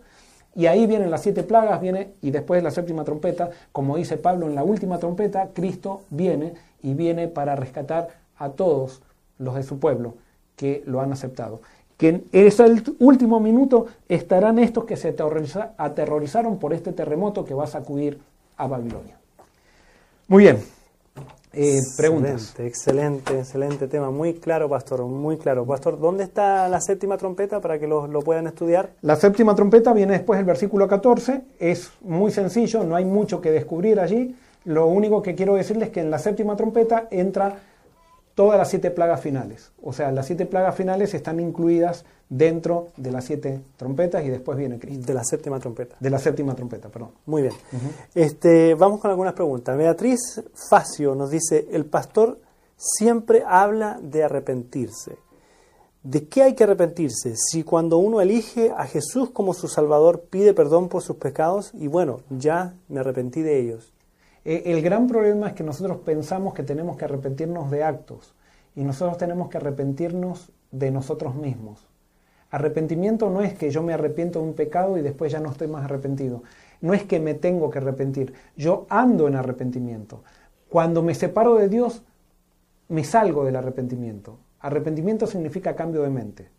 y ahí vienen las siete plagas, viene, y después de la séptima trompeta, como dice Pablo en la última trompeta, Cristo viene y viene para rescatar a todos los de su pueblo que lo han aceptado. Que en ese último minuto estarán estos que se aterrorizaron por este terremoto que va a sacudir a Babilonia. Muy bien, eh, preguntas. Excelente, excelente, tema. Muy claro, Pastor, muy claro. Pastor, ¿dónde está la séptima trompeta para que lo, lo, puedan estudiar? La séptima trompeta viene después del versículo 14. Es muy sencillo, no hay mucho que descubrir allí. Lo único que quiero decirles es que en la séptima trompeta entra todas las siete plagas finales. O sea, las siete plagas finales están incluidas dentro de las siete trompetas y después viene Cristo. De la séptima trompeta. De la séptima trompeta, perdón. Muy bien. este, vamos con algunas preguntas. Beatriz Facio nos dice, el pastor siempre habla de arrepentirse. ¿De qué hay que arrepentirse? Si cuando uno elige a Jesús como su Salvador pide perdón por sus pecados y bueno, ya me arrepentí de ellos. Eh, el gran problema es que nosotros pensamos que tenemos que arrepentirnos de actos y nosotros tenemos que arrepentirnos de nosotros mismos. Arrepentimiento no es que yo me arrepiento de un pecado y después ya no estoy más arrepentido. No es que me tengo que arrepentir. Yo ando en arrepentimiento. Cuando me separo de Dios, me salgo del arrepentimiento. Arrepentimiento significa cambio de mente.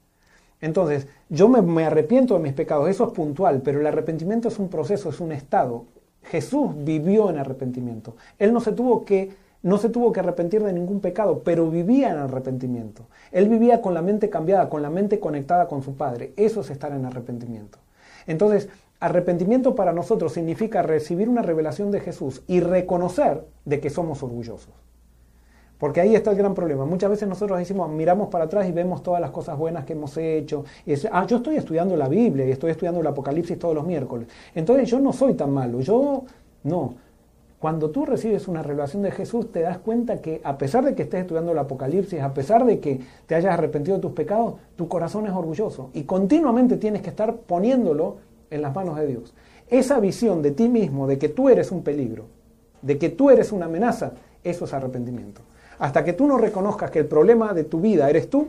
Entonces, yo me, me, arrepiento de mis pecados, eso es puntual, pero el arrepentimiento es un proceso, es un estado. Jesús vivió en arrepentimiento. Él no se tuvo que no se tuvo que arrepentir de ningún pecado, pero vivía en arrepentimiento. Él vivía con la mente cambiada, con la mente conectada con su Padre. Eso es estar en arrepentimiento. Entonces, arrepentimiento para nosotros significa recibir una revelación de Jesús y reconocer de que somos orgullosos. Porque ahí está el gran problema. Muchas veces nosotros decimos, miramos para atrás y vemos todas las cosas buenas que hemos hecho. Y ah, yo estoy estudiando la Biblia y estoy estudiando el Apocalipsis todos los miércoles. Entonces yo no soy tan malo. Yo no. Cuando tú recibes una revelación de Jesús, te das cuenta que a pesar de que estés estudiando el Apocalipsis, a pesar de que te hayas arrepentido de tus pecados, tu corazón es orgulloso y continuamente tienes que estar poniéndolo en las manos de Dios. Esa visión de ti mismo, de que tú eres un peligro, de que tú eres una amenaza, eso es arrepentimiento. Hasta que tú no reconozcas que el problema de tu vida eres tú,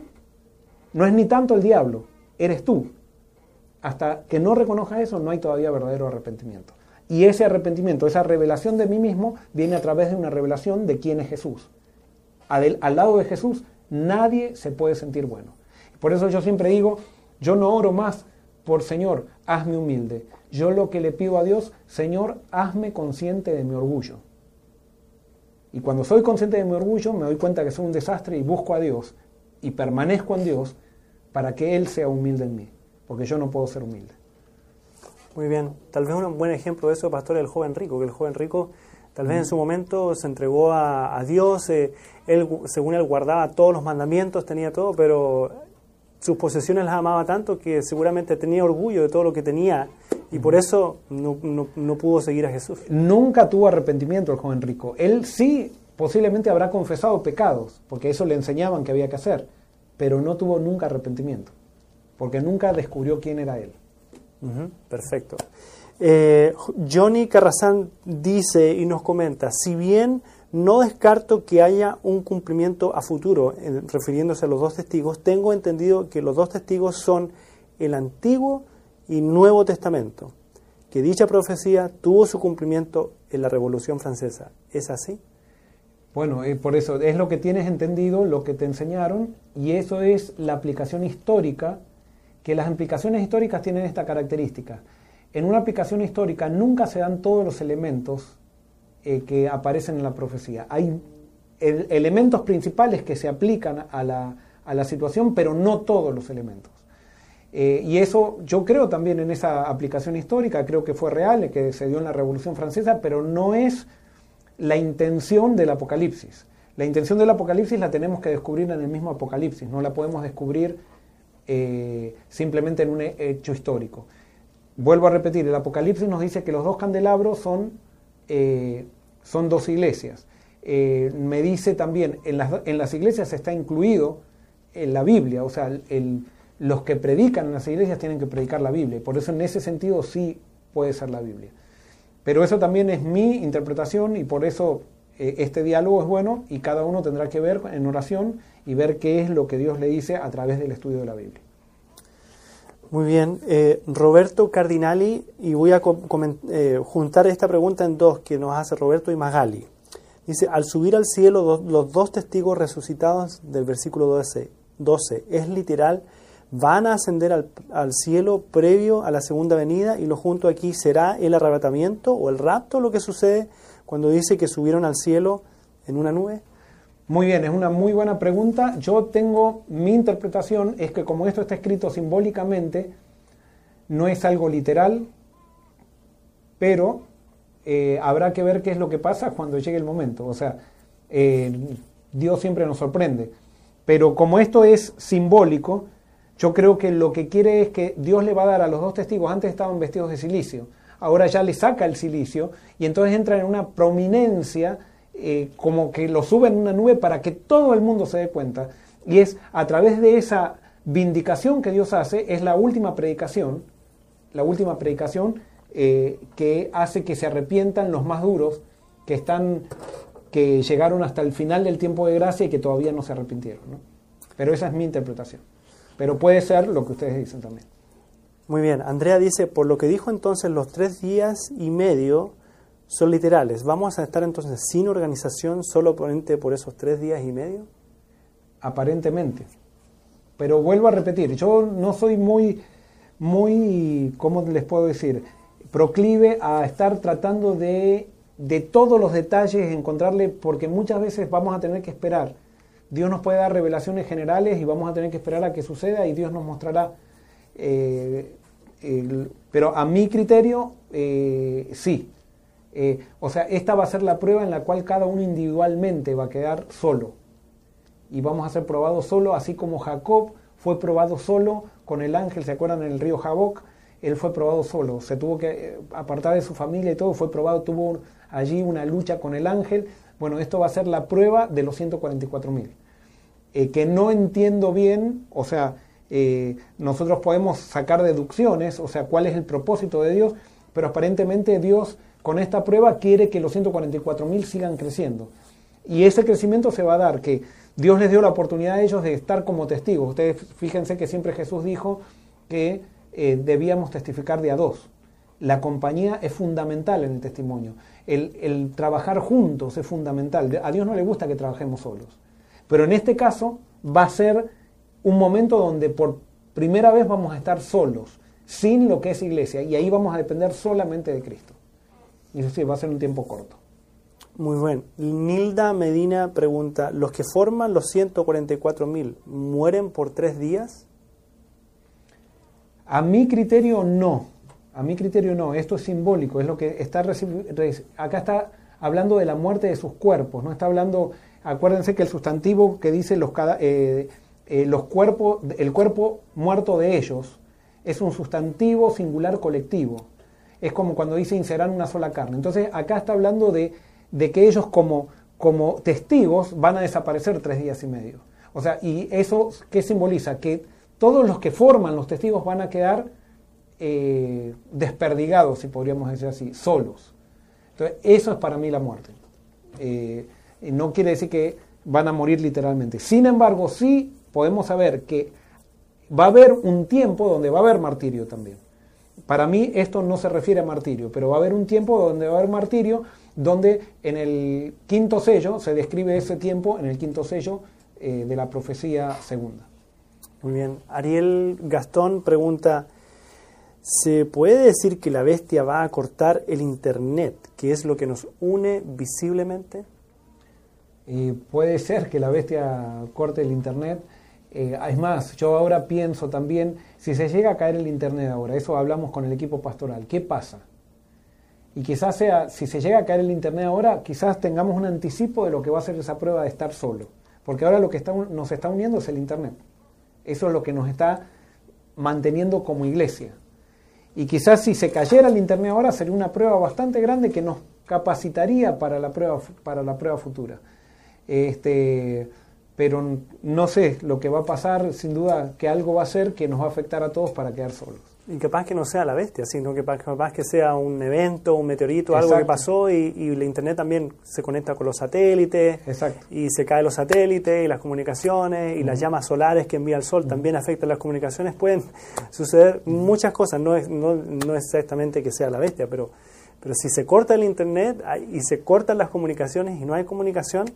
no es ni tanto el diablo, eres tú. Hasta que no reconozcas eso, no hay todavía verdadero arrepentimiento. Y ese arrepentimiento, esa revelación de mí mismo, viene a través de una revelación de quién es Jesús. Al, lado de Jesús, nadie se puede sentir bueno. Por eso yo siempre digo, yo no oro más por Señor, hazme humilde. Yo lo que le pido a Dios, Señor, hazme consciente de mi orgullo. Y cuando soy consciente de mi orgullo, me doy cuenta que soy un desastre y busco a Dios y permanezco en Dios para que Él sea humilde en mí, porque yo no puedo ser humilde. Muy bien. Tal vez un buen ejemplo de eso, pastor, el joven rico, que el joven rico Tal vez en su momento se entregó a, a Dios, eh, él, según él guardaba todos los mandamientos, tenía todo, pero sus posesiones las amaba tanto que seguramente tenía orgullo de todo lo que tenía y por eso no, no, no pudo seguir a Jesús. Nunca tuvo arrepentimiento el joven rico. Él sí posiblemente habrá confesado pecados, porque eso le enseñaban que había que hacer, pero no tuvo nunca arrepentimiento, porque nunca descubrió quién era él. Perfecto. Eh, Johnny Carrazán dice y nos comenta, si bien no descarto que haya un cumplimiento a futuro, en- refiriéndose a los dos testigos, tengo entendido que los dos testigos son el Antiguo y Nuevo Testamento, que dicha profecía tuvo su cumplimiento en la Revolución Francesa. ¿Es así? Bueno, eh, por eso es lo que tienes entendido, lo que te enseñaron, y eso es la aplicación histórica, que las implicaciones históricas tienen esta característica. En una aplicación histórica nunca se dan todos los elementos eh, que aparecen en la profecía. Hay el- elementos principales que se aplican a la, a la situación, pero no todos los elementos. Eh, y eso yo creo también en esa aplicación histórica, creo que fue real, que se dio en la Revolución Francesa, pero no es la intención del Apocalipsis. La intención del Apocalipsis la tenemos que descubrir en el mismo Apocalipsis, no la podemos descubrir eh, simplemente en un he- hecho histórico. Vuelvo a repetir, el Apocalipsis nos dice que los dos candelabros son, eh, son dos iglesias. Me dice también, en las, en las iglesias está incluido en la Biblia, o sea, el- los que predican en las iglesias tienen que predicar la Biblia, por eso en ese sentido sí puede ser la Biblia. Pero eso también es mi interpretación y por eso eh, este diálogo es bueno y cada uno tendrá que ver en oración y ver qué es lo que Dios le dice a través del estudio de la Biblia. Muy bien, eh, Roberto Cardinali, y voy a eh, juntar esta pregunta en dos que nos hace Roberto y Magali. Dice, al subir al cielo los dos testigos resucitados del versículo 12, 12 ¿es literal? ¿Van a ascender al, cielo previo a la segunda venida? Y lo junto aquí, ¿será el arrebatamiento o el rapto lo que sucede cuando dice que subieron al cielo en una nube? Muy bien, es una muy buena pregunta. Yo tengo mi interpretación, es que como esto está escrito simbólicamente, no es algo literal, pero eh, habrá que ver qué es lo que pasa cuando llegue el momento. O sea, eh, Dios siempre nos sorprende. Pero como esto es simbólico, yo creo que lo que quiere es que Dios le va a dar a los dos testigos, antes estaban vestidos de silicio, ahora ya le saca el silicio y entonces entra en una prominencia eh, como que lo sube en una nube para que todo el mundo se dé cuenta. Y es a través de esa vindicación que Dios hace, es la última predicación, la última predicación eh, que hace que se arrepientan los más duros, que están, que llegaron hasta el final del tiempo de gracia y que todavía no se arrepintieron. Pero esa es mi interpretación. Pero puede ser lo que ustedes dicen también. Muy bien, Andrea dice, por lo que dijo entonces los tres días y medio son literales. ¿Vamos a estar entonces sin organización solamente por esos tres días y medio? aparentemente. Pero vuelvo a repetir, yo no soy muy, muy, ¿cómo les puedo decir? Proclive a estar tratando de, de todos los detalles, encontrarle, porque muchas veces vamos a tener que esperar. Dios nos puede dar revelaciones generales y vamos a tener que esperar a que suceda y Dios nos mostrará. eh, pero a mi criterio, eh, sí. Eh, o sea, esta va a ser la prueba en la cual cada uno individualmente va a quedar solo y vamos a ser probados solo, así como Jacob fue probado solo con el ángel, ¿se acuerdan en el río Jaboc? Él fue probado solo, se tuvo que apartar de su familia y todo, fue probado, tuvo allí una lucha con el ángel. Bueno, esto va a ser la prueba de los 144 mil. Eh, que no entiendo bien, o sea, eh, nosotros podemos sacar deducciones, o sea, cuál es el propósito de Dios, pero aparentemente Dios con esta prueba quiere que los 144 mil sigan creciendo. Y ese crecimiento se va a dar, que Dios les dio la oportunidad a ellos de estar como testigos. Ustedes fíjense que siempre Jesús dijo que eh, debíamos testificar de a dos. La compañía es fundamental en el testimonio. El trabajar juntos es fundamental. A Dios no le gusta que trabajemos solos. Pero en este caso va a ser un momento donde por primera vez vamos a estar solos, sin lo que es iglesia, y ahí vamos a depender solamente de Cristo. Y eso sí, va a ser un tiempo corto. Muy bien. Nilda Medina pregunta, ¿los que forman los 144.000 mueren por tres días? A mi criterio no, a mi criterio no, esto es simbólico, es lo que está acá está hablando de la muerte de sus cuerpos, no está hablando, acuérdense que el sustantivo que dice los, eh, eh, los cuerpos, el cuerpo muerto de ellos, es un sustantivo singular colectivo. Es como cuando dice serán una sola carne. Entonces acá está hablando de, de que ellos como, como testigos van a desaparecer tres días y medio. O sea, y eso, ¿qué simboliza? Que todos los que forman los testigos van a quedar eh, desperdigados, si podríamos decir así, solos. Entonces, eso es para mí la muerte. No quiere decir que van a morir literalmente. Sin embargo, sí podemos saber que va a haber un tiempo donde va a haber martirio también. Para mí esto no se refiere a martirio, pero va a haber un tiempo donde va a haber martirio, donde en el quinto sello se describe ese tiempo en el quinto sello eh, de la profecía segunda. Muy bien. Ariel Gastón pregunta, ¿se puede decir que la bestia va a cortar el Internet, que es lo que nos une visiblemente? Puede ser que la bestia corte el Internet. Eh, es más, yo ahora pienso también, si se llega a caer el Internet ahora, eso hablamos con el equipo pastoral, ¿qué pasa? Y quizás sea, si se llega a caer el Internet ahora, quizás tengamos un anticipo de lo que va a ser esa prueba de estar solo. Porque ahora lo que nos está uniendo es el Internet. Eso es lo que nos está manteniendo como iglesia. Y quizás si se cayera el Internet ahora sería una prueba bastante grande que nos capacitaría para la prueba, para la prueba futura. Este, pero no sé lo que va a pasar, sin duda que algo va a ser que nos va a afectar a todos para quedar solos. Y capaz que no sea la bestia, sino que capaz que sea un evento, un meteorito, algo que pasó y, y la internet también se conecta con los satélites Exacto. y se caen los satélites y las comunicaciones y las llamas solares que envía el sol también afectan las comunicaciones. Pueden suceder muchas cosas, no es, no, no exactamente que sea la bestia, pero, pero si se corta el internet y se cortan las comunicaciones y no hay comunicación,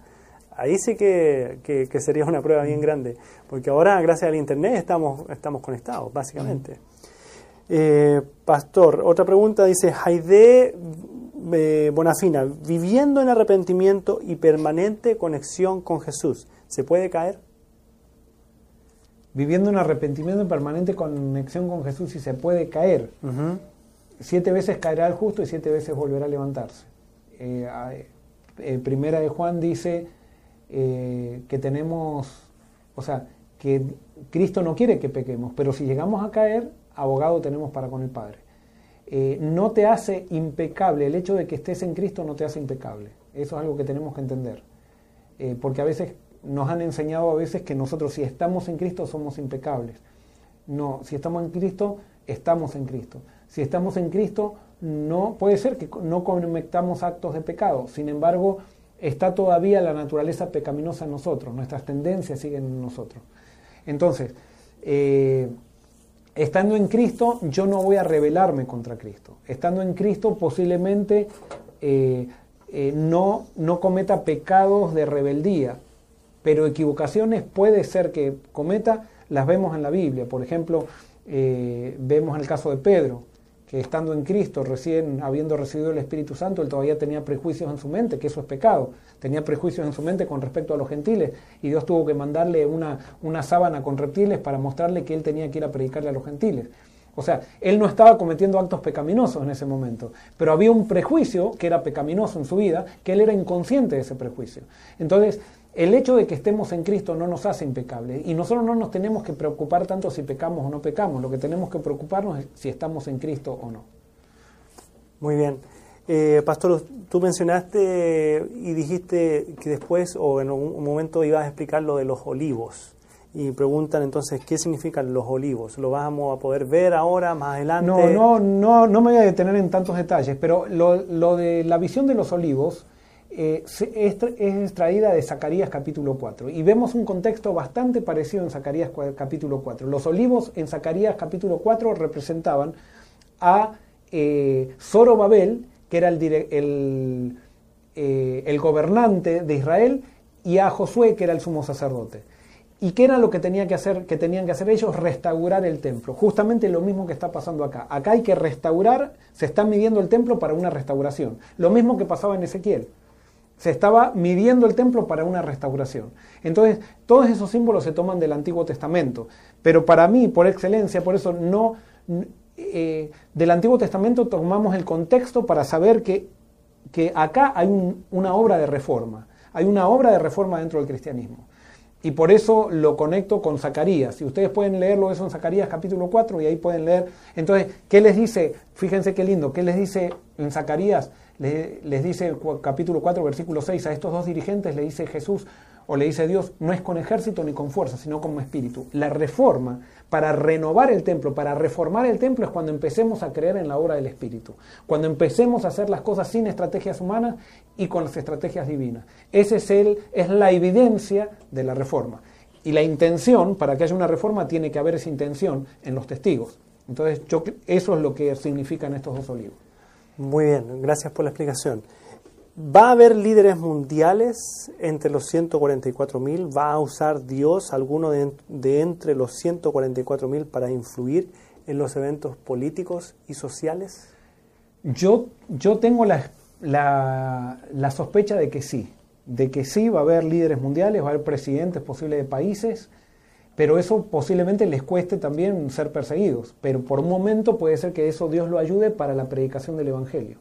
ahí sí que, que, sería una prueba bien grande, porque ahora gracias al Internet estamos, estamos conectados, básicamente. Eh, pastor, otra pregunta dice, Jaide eh, Bonafina, viviendo en arrepentimiento y permanente conexión con Jesús, ¿se puede caer? Viviendo en arrepentimiento y permanente conexión con Jesús, y se puede caer. Siete veces caerá el justo y siete veces volverá a levantarse. Eh, primera de Juan dice, eh, que tenemos, o sea, que Cristo no quiere que pequemos, pero si llegamos a caer, abogado tenemos para con el Padre. Eh, no te hace impecable, el hecho de que estés en Cristo no te hace impecable. Eso es algo que tenemos que entender. Eh, porque a veces nos han enseñado a veces que nosotros si estamos en Cristo somos impecables. No, si estamos en Cristo, estamos en Cristo. Si estamos en Cristo, no puede ser que no cometamos actos de pecado. Sin embargo, está todavía la naturaleza pecaminosa en nosotros, nuestras tendencias siguen en nosotros. Entonces, eh, estando en Cristo, yo no voy a rebelarme contra Cristo. Estando en Cristo, posiblemente eh, eh, no, no cometa pecados de rebeldía, pero equivocaciones puede ser que cometa, las vemos en la Biblia. Por ejemplo, vemos el caso de Pedro que estando en Cristo, recién habiendo recibido el Espíritu Santo, él todavía tenía prejuicios en su mente, que eso es pecado. Tenía prejuicios en su mente con respecto a los gentiles y Dios tuvo que mandarle una, una sábana con reptiles para mostrarle que él tenía que ir a predicarle a los gentiles. O sea, él no estaba cometiendo actos pecaminosos en ese momento, pero había un prejuicio que era pecaminoso en su vida, que él era inconsciente de ese prejuicio. Entonces, el hecho de que estemos en Cristo no nos hace impecables y nosotros no nos tenemos que preocupar tanto si pecamos o no pecamos, lo que tenemos que preocuparnos es si estamos en Cristo o no. Muy bien. Eh, Pastor, tú mencionaste y dijiste que después o en un momento ibas a explicar lo de los olivos. Y preguntan entonces qué significan los olivos. ¿Lo vamos a poder ver ahora, más adelante? No, no, no, no me voy a detener en tantos detalles, pero lo, lo de la visión de los olivos eh, es, extraída de Zacarías capítulo 4. Y vemos un contexto bastante parecido en Zacarías capítulo 4. Los olivos en Zacarías capítulo 4 representaban a eh, Zorobabel, que era eh, el gobernante de Israel, y a Josué, que era el sumo sacerdote. ¿Y qué era lo que, tenía que, hacer, que tenían que hacer ellos? Restaurar el templo. Justamente lo mismo que está pasando acá. Acá hay que restaurar, se está midiendo el templo para una restauración. Lo mismo que pasaba en Ezequiel. Se estaba midiendo el templo para una restauración. Entonces, todos esos símbolos se toman del Antiguo Testamento. Pero para mí, por excelencia, por eso no... Eh, del Antiguo Testamento tomamos el contexto para saber que que acá hay una obra de reforma, hay una obra de reforma dentro del cristianismo. Y por eso lo conecto con Zacarías. Y ustedes pueden leerlo eso en Zacarías capítulo 4 y ahí pueden leer. Entonces, ¿qué les dice? Fíjense qué lindo. ¿Qué les dice en Zacarías? Les, dice capítulo 4, versículo 6 a estos dos dirigentes, le dice Jesús, o le dice Dios, no es con ejército ni con fuerza, sino como espíritu. La reforma para renovar el templo, para reformar el templo es cuando empecemos a creer en la obra del Espíritu, cuando empecemos a hacer las cosas sin estrategias humanas y con las estrategias divinas. Ese es, el, es la evidencia de la reforma. Y la intención, para que haya una reforma, tiene que haber esa intención en los testigos. Entonces, eso es lo que significan estos dos olivos. Muy bien, gracias por la explicación. ¿Va a haber líderes mundiales entre los 144.000? ¿Va a usar Dios alguno de, entre los 144.000 para influir en los eventos políticos y sociales? Yo, yo tengo la, la, sospecha de que sí, de que sí va a haber líderes mundiales, va a haber presidentes posibles de países, pero eso posiblemente les cueste también ser perseguidos. Pero por un momento puede ser que eso Dios lo ayude para la predicación del Evangelio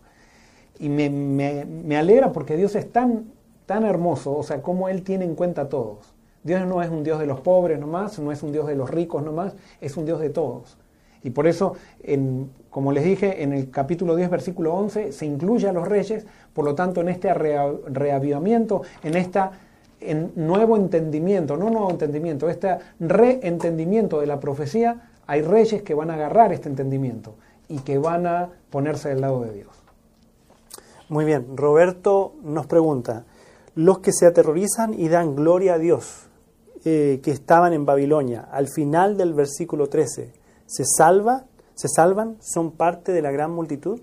y me, me, alegra porque Dios es tan, tan hermoso, o sea, como Él tiene en cuenta a todos. Dios no es un Dios de los pobres nomás, no es un Dios de los ricos nomás, es un Dios de todos. Y por eso, en, como les dije, en el capítulo 10, versículo 11, se incluye a los reyes, por lo tanto, en este reavivamiento, en este nuevo entendimiento, no nuevo entendimiento, este reentendimiento de la profecía, hay reyes que van a agarrar este entendimiento y que van a ponerse del lado de Dios. Muy bien, Roberto nos pregunta, los que se aterrorizan y dan gloria a Dios, eh, que estaban en Babilonia, al final del versículo 13, ¿se salva? ¿Se salvan? ¿Son parte de la gran multitud?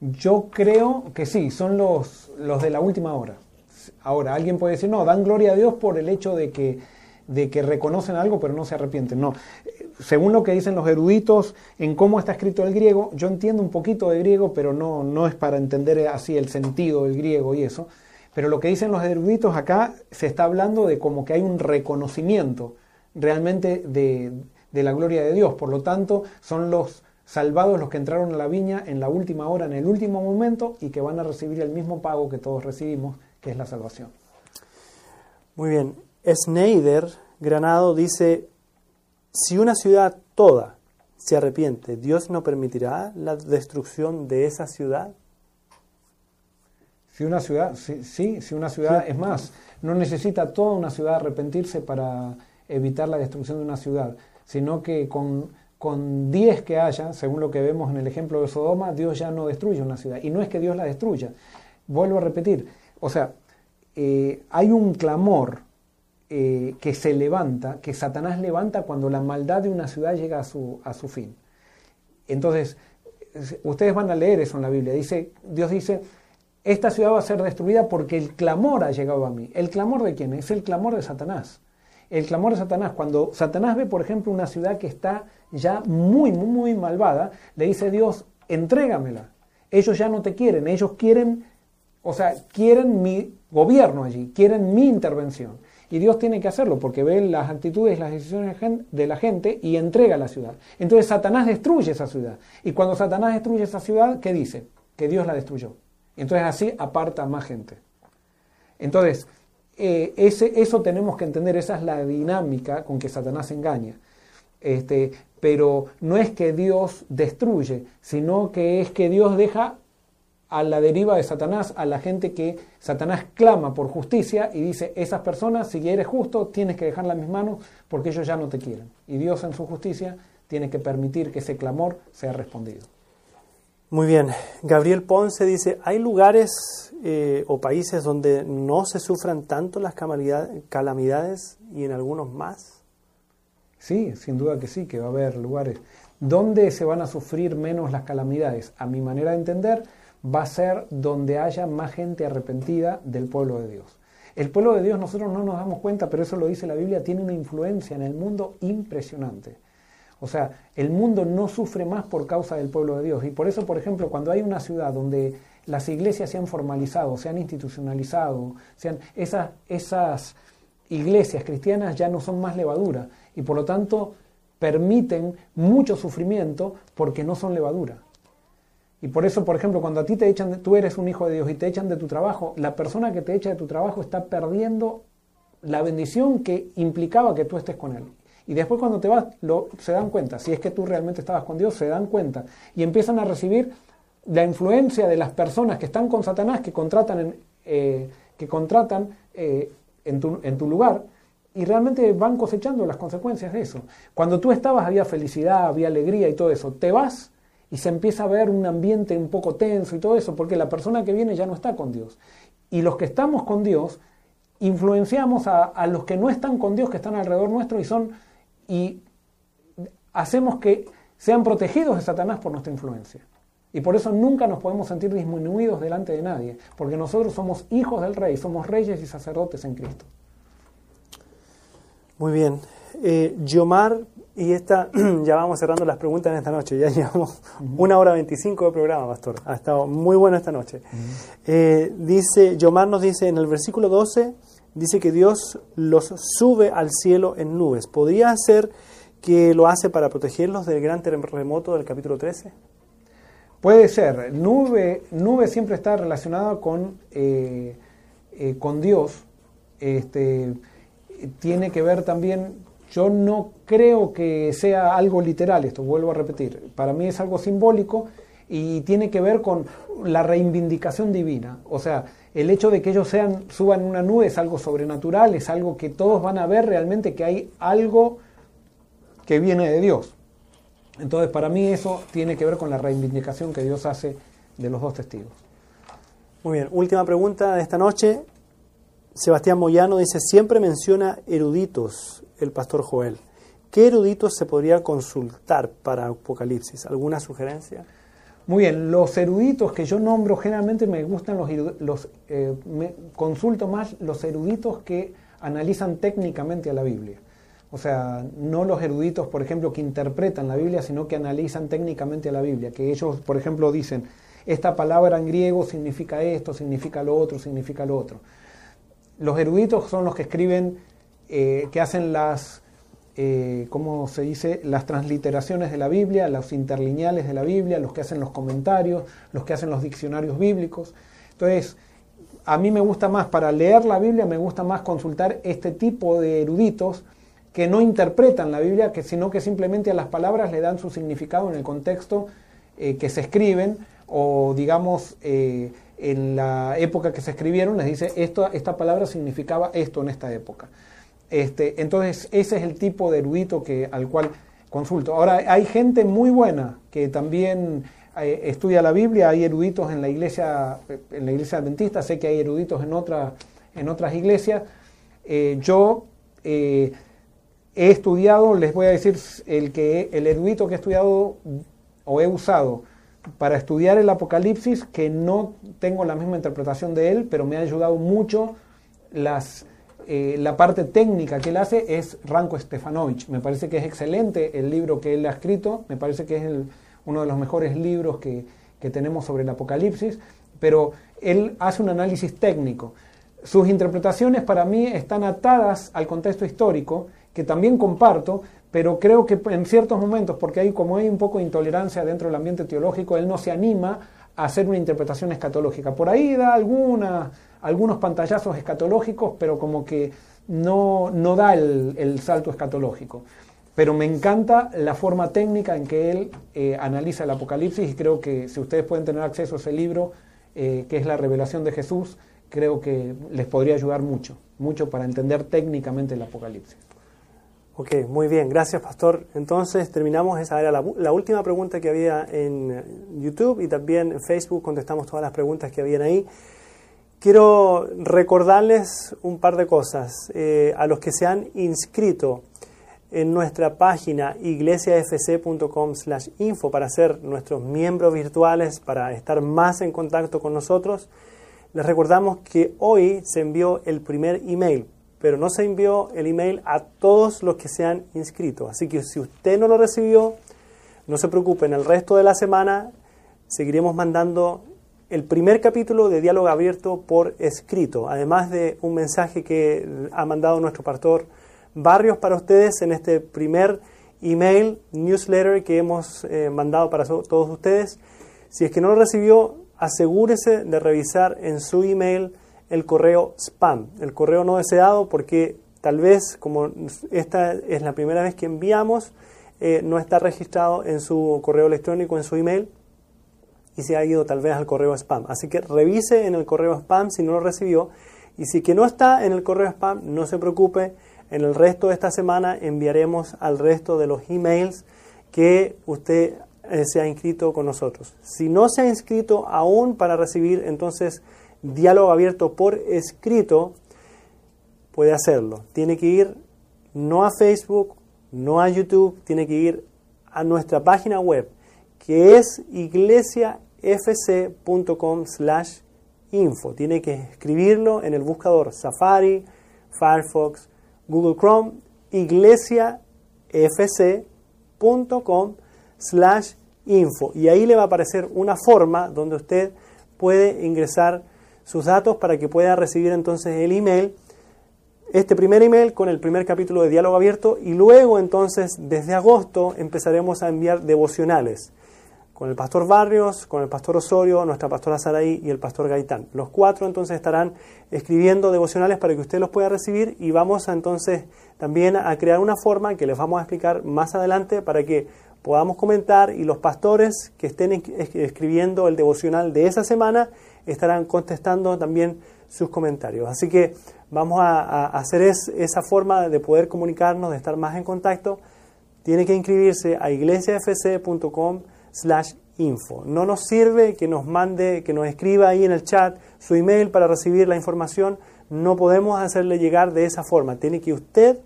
Yo creo que sí, son los, los de la última hora. Ahora, alguien puede decir, no, dan gloria a Dios por el hecho de que, de que reconocen algo pero no se arrepienten. No, según lo que dicen los eruditos en cómo está escrito el griego, yo entiendo un poquito de griego, pero no, no es para entender así el sentido del griego y eso. Pero lo que dicen los eruditos acá se está hablando de como que hay un reconocimiento realmente de, de la gloria de Dios. Por lo tanto, son los salvados los que entraron a la viña en la última hora, en el último momento, y que van a recibir el mismo pago que todos recibimos, que es la salvación. Muy bien. Schneider Granado dice, si una ciudad toda se arrepiente, ¿Dios no permitirá la destrucción de esa ciudad? Si una ciudad, sí, si una ciudad, es más, no necesita toda una ciudad arrepentirse para evitar la destrucción de una ciudad, sino que con, con 10 que haya, según lo que vemos en el ejemplo de Sodoma, Dios ya no destruye una ciudad. Y no es que Dios la destruya. Vuelvo a repetir, o sea, eh, hay un clamor eh, que se levanta, que Satanás levanta cuando la maldad de una ciudad llega a su, a su fin. Entonces, ustedes van a leer eso en la Biblia. Dice, Dios dice, esta ciudad va a ser destruida porque el clamor ha llegado a mí. ¿El clamor de quién? Es el clamor de Satanás. El clamor de Satanás, cuando Satanás ve, por ejemplo, una ciudad que está ya muy, muy, muy malvada, le dice Dios, entrégamela. Ellos ya no te quieren, ellos quieren, o sea, quieren mi gobierno allí, quieren mi intervención. Y Dios tiene que hacerlo porque ve las actitudes, las decisiones de la gente y entrega la ciudad. Entonces Satanás destruye esa ciudad. Y cuando Satanás destruye esa ciudad, ¿qué dice? Que Dios la destruyó. Entonces así aparta más gente. Entonces, eh, eso tenemos que entender, esa es la dinámica con que Satanás engaña. Este, pero no es que Dios destruye, sino que es que Dios deja a la deriva de Satanás, a la gente que Satanás clama por justicia y dice, esas personas, si eres justo, tienes que dejarlas en mis manos porque ellos ya no te quieren. Y Dios en su justicia tiene que permitir que ese clamor sea respondido. Muy bien, Gabriel Ponce dice, ¿hay lugares eh, o países donde no se sufran tanto las calamidades y en algunos más? Sí, sin duda que sí, que va a haber lugares. ¿Dónde se van a sufrir menos las calamidades? A mi manera de entender, va a ser donde haya más gente arrepentida del pueblo de Dios. El pueblo de Dios nosotros no nos damos cuenta, pero eso lo dice la Biblia, tiene una influencia en el mundo impresionante. O sea, el mundo no sufre más por causa del pueblo de Dios. Y por eso, por ejemplo, cuando hay una ciudad donde las iglesias se han formalizado, se han institucionalizado, sean, esas, esas iglesias cristianas ya no son más levadura y por lo tanto permiten mucho sufrimiento porque no son levadura. Y por eso, por ejemplo, cuando a ti te echan, tú eres un hijo de Dios y te echan de tu trabajo, la persona que te echa de tu trabajo está perdiendo la bendición que implicaba que tú estés con Él. Y después cuando te vas, lo, se dan cuenta, si es que tú realmente estabas con Dios, se dan cuenta y empiezan a recibir la influencia de las personas que están con Satanás, que contratan en, eh, que contratan, eh, en, tu, en tu lugar, y realmente van cosechando las consecuencias de eso. Cuando tú estabas había felicidad, había alegría y todo eso. Te vas y se empieza a ver un ambiente un poco tenso y todo eso, porque la persona que viene ya no está con Dios. Y los que estamos con Dios, influenciamos a, a los que no están con Dios, que están alrededor nuestro y son y hacemos que sean protegidos de Satanás por nuestra influencia. Y por eso nunca nos podemos sentir disminuidos delante de nadie, porque nosotros somos hijos del rey, somos reyes y sacerdotes en Cristo. Muy bien. Eh, Yomar, y esta, [clears throat] ya vamos cerrando las preguntas en esta noche, ya [laughs] llevamos una hora veinticinco de programa, pastor. Ha estado muy bueno esta noche. eh, dice, Yomar nos dice en el versículo 12, dice que Dios los sube al cielo en nubes. ¿Podría ser que lo hace para protegerlos del gran terremoto del capítulo 13? Puede ser. Nube, nube siempre está relacionada con, eh, eh, con Dios. Este, tiene que ver también, yo no creo que sea algo literal esto, vuelvo a repetir. Para mí es algo simbólico y tiene que ver con la reivindicación divina. O sea, el hecho de que ellos sean, suban una nube es algo sobrenatural, es algo que todos van a ver realmente que hay algo que viene de Dios. Entonces, para mí eso tiene que ver con la reivindicación que Dios hace de los dos testigos. Muy bien, última pregunta de esta noche. Sebastián Moyano dice, siempre menciona eruditos el pastor Joel. ¿Qué eruditos se podría consultar para Apocalipsis? ¿Alguna sugerencia? Muy bien, los eruditos que yo nombro generalmente me gustan los, los eh, me consulto más los eruditos que analizan técnicamente a la Biblia. O sea, no los eruditos, por ejemplo, que interpretan la Biblia, sino que analizan técnicamente a la Biblia. Que ellos, por ejemplo, dicen, esta palabra en griego significa esto, significa lo otro, significa lo otro. Los eruditos son los que escriben, eh, que hacen las, eh, ¿cómo se dice?, las transliteraciones de la Biblia, los interlineales de la Biblia, los que hacen los comentarios, los que hacen los diccionarios bíblicos. Entonces, a mí me gusta más, para leer la Biblia, me gusta más consultar este tipo de eruditos que no interpretan la Biblia, que, sino que simplemente a las palabras le dan su significado en el contexto eh, que se escriben, o digamos, en la época que se escribieron, les dice, esto, esta palabra significaba esto en esta época. Este, entonces, ese es el tipo de erudito que, al cual consulto. Ahora, hay gente muy buena que también eh, estudia la Biblia, hay eruditos en la iglesia, en la iglesia adventista, sé que hay eruditos en, otra, en otras iglesias. Eh, yo eh, he estudiado, les voy a decir, el, que, el erudito que he estudiado o he usado para estudiar el Apocalipsis, que no tengo la misma interpretación de él, pero me ha ayudado mucho las, eh, la parte técnica que él hace, es Ranko Stefanovich. Me parece que es excelente el libro que él ha escrito, me parece que es el, uno de los mejores libros que, que tenemos sobre el Apocalipsis, pero él hace un análisis técnico. Sus interpretaciones para mí están atadas al contexto histórico, que también comparto, pero creo que en ciertos momentos, porque hay como hay un poco de intolerancia dentro del ambiente teológico, él no se anima a hacer una interpretación escatológica. Por ahí da alguna, algunos pantallazos escatológicos, pero como que no, no da el, el, salto escatológico. Pero me encanta la forma técnica en que él eh, analiza el Apocalipsis y creo que si ustedes pueden tener acceso a ese libro, eh, que es la revelación de Jesús, creo que les podría ayudar mucho, mucho para entender técnicamente el Apocalipsis. Ok, muy bien, gracias Pastor. Entonces terminamos, esa era la, la, última pregunta que había en YouTube y también en Facebook contestamos todas las preguntas que habían ahí. Quiero recordarles un par de cosas. Eh, a los que se han inscrito en nuestra página iglesiafc.com info para ser nuestros miembros virtuales, para estar más en contacto con nosotros, les recordamos que hoy se envió el primer email pero no se envió el email a todos los que se han inscrito. Así que si usted no lo recibió, no se preocupe, en el resto de la semana seguiremos mandando el primer capítulo de Diálogo Abierto por escrito, además de un mensaje que ha mandado nuestro pastor Barrios para ustedes en este primer email, newsletter que hemos eh, mandado para todos ustedes. Si es que no lo recibió, asegúrese de revisar en su email el correo spam, el correo no deseado, porque tal vez como esta es la primera vez que enviamos, eh, no está registrado en su correo electrónico, en su email, y se ha ido tal vez al correo spam. Así que revise en el correo spam si no lo recibió, y si que no está en el correo spam, no se preocupe, en el resto de esta semana enviaremos al resto de los emails que usted eh, se ha inscrito con nosotros. Si no se ha inscrito aún para recibir entonces diálogo abierto por escrito, puede hacerlo. Tiene que ir no a Facebook, no a YouTube, tiene que ir a nuestra página web que es iglesiafc.com slash info. Tiene que escribirlo en el buscador Safari, Firefox, Google Chrome, iglesiafc.com slash info. Y ahí le va a aparecer una forma donde usted puede ingresar sus datos para que pueda recibir entonces el email, este primer email con el primer capítulo de diálogo abierto y luego entonces desde agosto empezaremos a enviar devocionales con el pastor Barrios, con el pastor Osorio, nuestra pastora Saraí y el pastor Gaitán. Los cuatro entonces estarán escribiendo devocionales para que usted los pueda recibir y vamos entonces también a crear una forma que les vamos a explicar más adelante para que podamos comentar y los pastores que estén escribiendo el devocional de esa semana estarán contestando también sus comentarios. Así que vamos a, hacer esa forma de poder comunicarnos, de estar más en contacto. Tiene que inscribirse a iglesiafc.com slash info. No nos sirve que nos mande, que nos escriba ahí en el chat su email para recibir la información. No podemos hacerle llegar de esa forma. Tiene que usted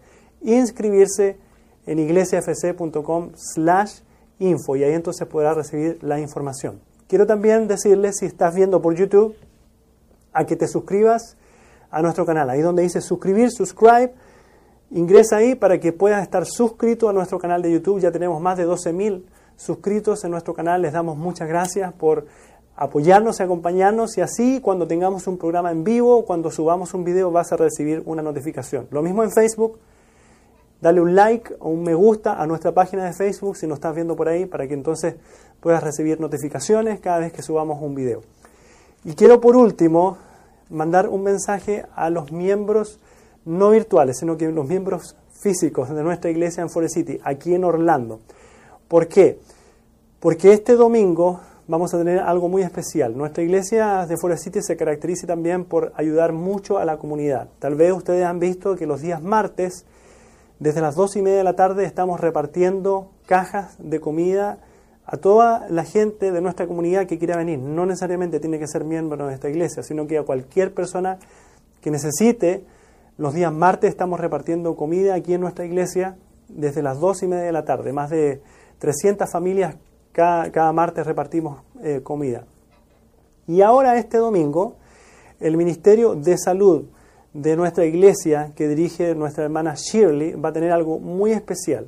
inscribirse en iglesiafc.com slash info y ahí entonces podrá recibir la información. Quiero también decirle, si estás viendo por YouTube, a que te suscribas a nuestro canal. Ahí donde dice suscribir, subscribe, ingresa ahí para que puedas estar suscrito a nuestro canal de YouTube. Ya tenemos más de 12.000 suscritos en nuestro canal. Les damos muchas gracias por apoyarnos y acompañarnos y así cuando tengamos un programa en vivo, cuando subamos un video vas a recibir una notificación. Lo mismo en Facebook, dale un like o un me gusta a nuestra página de Facebook si nos estás viendo por ahí para que entonces puedas recibir notificaciones cada vez que subamos un video. Y quiero por último mandar un mensaje a los miembros no virtuales, sino que los miembros físicos de nuestra iglesia en Forest City, aquí en Orlando. ¿Por qué? Porque este domingo vamos a tener algo muy especial. Nuestra iglesia de Forest City se caracteriza también por ayudar mucho a la comunidad. Tal vez ustedes han visto que los días martes, desde las dos y media de la tarde, estamos repartiendo cajas de comida a toda la gente de nuestra comunidad que quiera venir. No necesariamente tiene que ser miembro de esta iglesia, sino que a cualquier persona que necesite. Los días martes estamos repartiendo comida aquí en nuestra iglesia desde las dos y media de la tarde. Más de 300 familias cada, martes repartimos eh, comida. Y ahora este domingo, el Ministerio de Salud de nuestra iglesia, que dirige nuestra hermana Shirley, va a tener algo muy especial.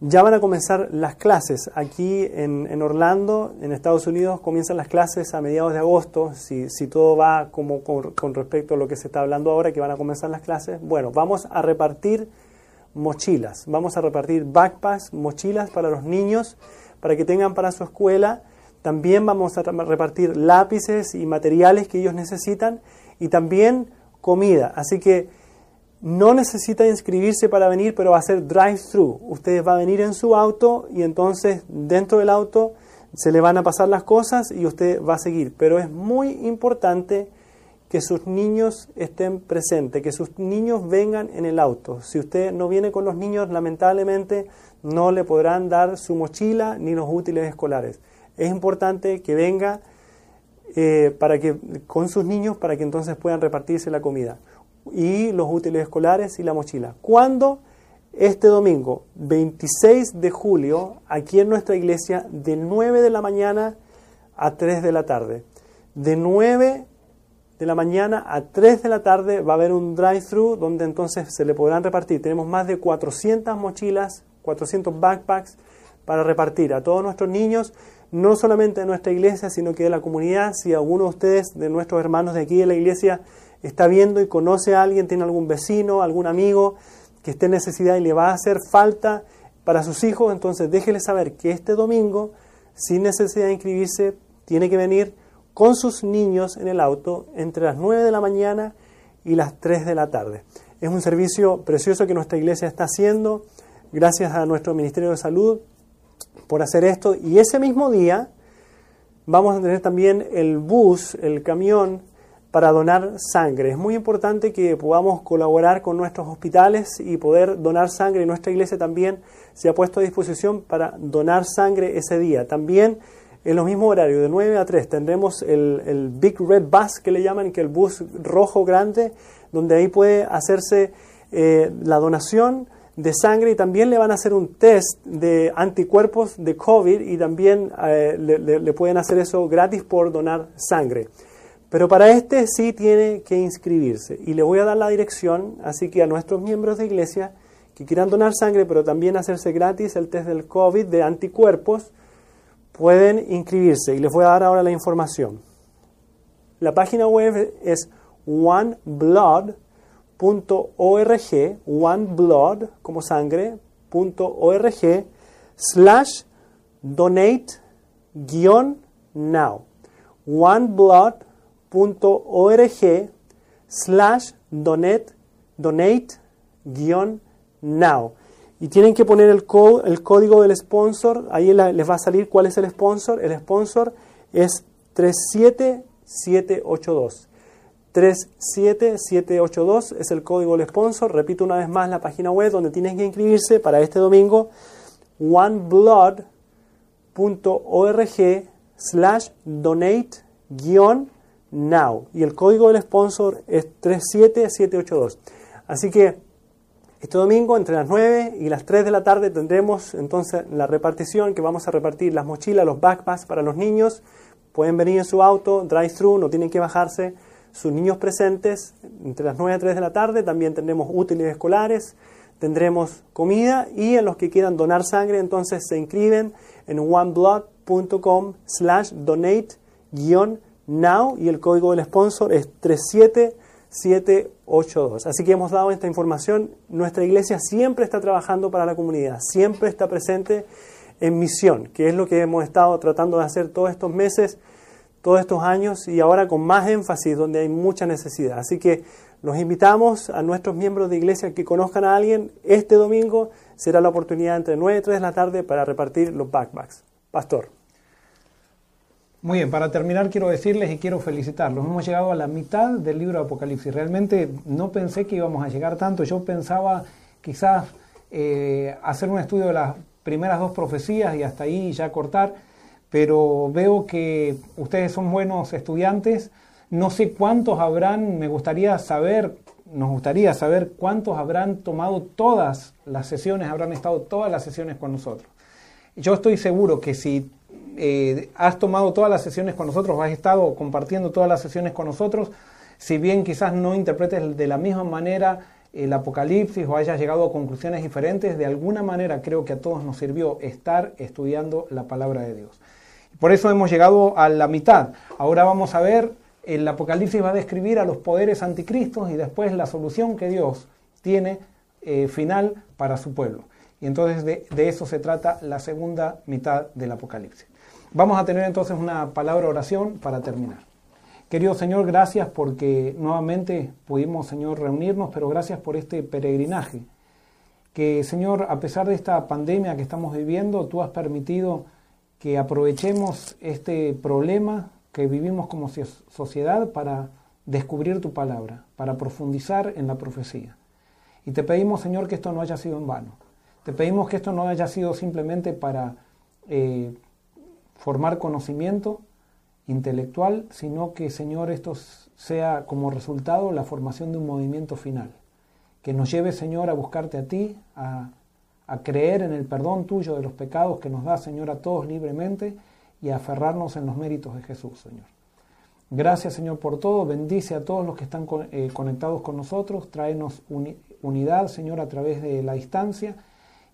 Ya van a comenzar las clases aquí en, Orlando, en Estados Unidos, comienzan las clases a mediados de agosto, si, todo va como con, respecto a lo que se está hablando ahora, que van a comenzar las clases. Bueno, vamos a repartir mochilas, vamos a repartir backpacks, mochilas para los niños, para que tengan para su escuela. También vamos a repartir lápices y materiales que ellos necesitan y también comida. Así que no necesita inscribirse para venir, pero va a ser drive-thru. Usted va a venir en su auto y entonces dentro del auto se le van a pasar las cosas y usted va a seguir. Pero es muy importante que sus niños estén presentes, que sus niños vengan en el auto. Si usted no viene con los niños, lamentablemente no le podrán dar su mochila ni los útiles escolares. Es importante que venga eh, para que, con sus niños para que entonces puedan repartirse la comida y los útiles escolares y la mochila. ¿Cuándo? Este domingo, 26 de julio, aquí en nuestra iglesia, de 9 de la mañana a 3 de la tarde. De 9 de la mañana a 3 de la tarde va a haber un drive-thru donde entonces se le podrán repartir. Tenemos más de 400 mochilas, 400 backpacks para repartir a todos nuestros niños, no solamente de nuestra iglesia, sino que de la comunidad. Si alguno de ustedes, de nuestros hermanos de aquí de la iglesia, está viendo y conoce a alguien, tiene algún vecino, algún amigo que esté en necesidad y le va a hacer falta para sus hijos, entonces déjele saber que este domingo sin necesidad de inscribirse, tiene que venir con sus niños en el auto entre las 9 de la mañana y las 3 de la tarde. Es un servicio precioso que nuestra iglesia está haciendo, gracias a nuestro Ministerio de Salud por hacer esto. Y ese mismo día vamos a tener también el bus, el camión para donar sangre. Es muy importante que podamos colaborar con nuestros hospitales y poder donar sangre. Nuestra iglesia también se ha puesto a disposición para donar sangre ese día. También en los mismos horarios, de 9 a 3, tendremos el, Big Red Bus que le llaman, que el bus rojo grande, donde ahí puede hacerse eh, la donación de sangre y también le van a hacer un test de anticuerpos de COVID y también eh, le pueden hacer eso gratis por donar sangre. Pero para este sí tiene que inscribirse. Y le voy a dar la dirección, así que a nuestros miembros de iglesia que quieran donar sangre, pero también hacerse gratis el test del COVID de anticuerpos, pueden inscribirse. Y les voy a dar ahora la información. La página web es oneblood.org, oneblood, como sangre, .org, slash donate now. oneblood org slash donate, donate guion now. Y tienen que poner el, el código del sponsor, ahí les va a salir cuál es el sponsor. El sponsor es 37782. 37782 es el código del sponsor. Repito una vez más la página web donde tienen que inscribirse para este domingo. oneblood.org slash donate guion now. Y el código del sponsor es 37782. Así que este domingo entre las 9 y las 3 de la tarde tendremos entonces la repartición que vamos a repartir las mochilas, los backpacks para los niños. Pueden venir en su auto, drive-thru, no tienen que bajarse. Sus niños presentes entre las 9 y 3 de la tarde. También tendremos útiles escolares, tendremos comida y en los que quieran donar sangre entonces se inscriben en oneblood.com slash donate now y el código del sponsor es 37782. Así que hemos dado esta información. Nuestra iglesia siempre está trabajando para la comunidad, siempre está presente en misión, que es lo que hemos estado tratando de hacer todos estos meses, todos estos años y ahora con más énfasis donde hay mucha necesidad. Así que los invitamos a nuestros miembros de iglesia que conozcan a alguien. Este domingo será la oportunidad entre 9 y 3 de la tarde para repartir los backpacks. Pastor. Muy bien, para terminar quiero decirles y quiero felicitarlos. Hemos llegado a la mitad del libro de Apocalipsis. Realmente no pensé que íbamos a llegar tanto. Yo pensaba quizás eh, hacer un estudio de las primeras dos profecías y hasta ahí ya cortar, pero veo que ustedes son buenos estudiantes. No sé cuántos habrán, me gustaría saber, nos gustaría saber cuántos habrán tomado todas las sesiones, habrán estado todas las sesiones con nosotros. Yo estoy seguro que si eh, has tomado todas las sesiones con nosotros, has estado compartiendo todas las sesiones con nosotros, si bien quizás no interpretes de la misma manera el Apocalipsis o hayas llegado a conclusiones diferentes, de alguna manera creo que a todos nos sirvió estar estudiando la palabra de Dios. Por eso hemos llegado a la mitad. Ahora vamos a ver, el Apocalipsis va a describir a los poderes anticristos y después la solución que Dios tiene eh, final para su pueblo. Y entonces de eso se trata la segunda mitad del Apocalipsis. Vamos a tener entonces una palabra oración para terminar. Querido Señor, gracias porque nuevamente pudimos, Señor, reunirnos, pero gracias por este peregrinaje. Que, Señor, a pesar de esta pandemia que estamos viviendo, tú has permitido que aprovechemos este problema que vivimos como sociedad para descubrir tu palabra, para profundizar en la profecía. Y te pedimos, Señor, que esto no haya sido en vano. Te pedimos que esto no haya sido simplemente para eh, formar conocimiento intelectual, sino que, Señor, esto sea como resultado la formación de un movimiento final. Que nos lleve, Señor, a buscarte a ti, a, creer en el perdón tuyo de los pecados que nos da, Señor, a todos libremente y a aferrarnos en los méritos de Jesús, Señor. Gracias, Señor, por todo. Bendice a todos los que están eh, conectados con nosotros. Tráenos unidad, Señor, a través de la distancia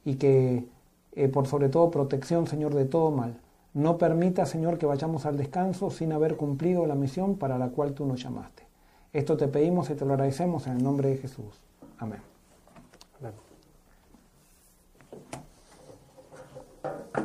y que, eh, por sobre todo, protección, Señor, de todo mal. No permita, Señor, que vayamos al descanso sin haber cumplido la misión para la cual tú nos llamaste. Esto te pedimos y te lo agradecemos en el nombre de Jesús. Amén.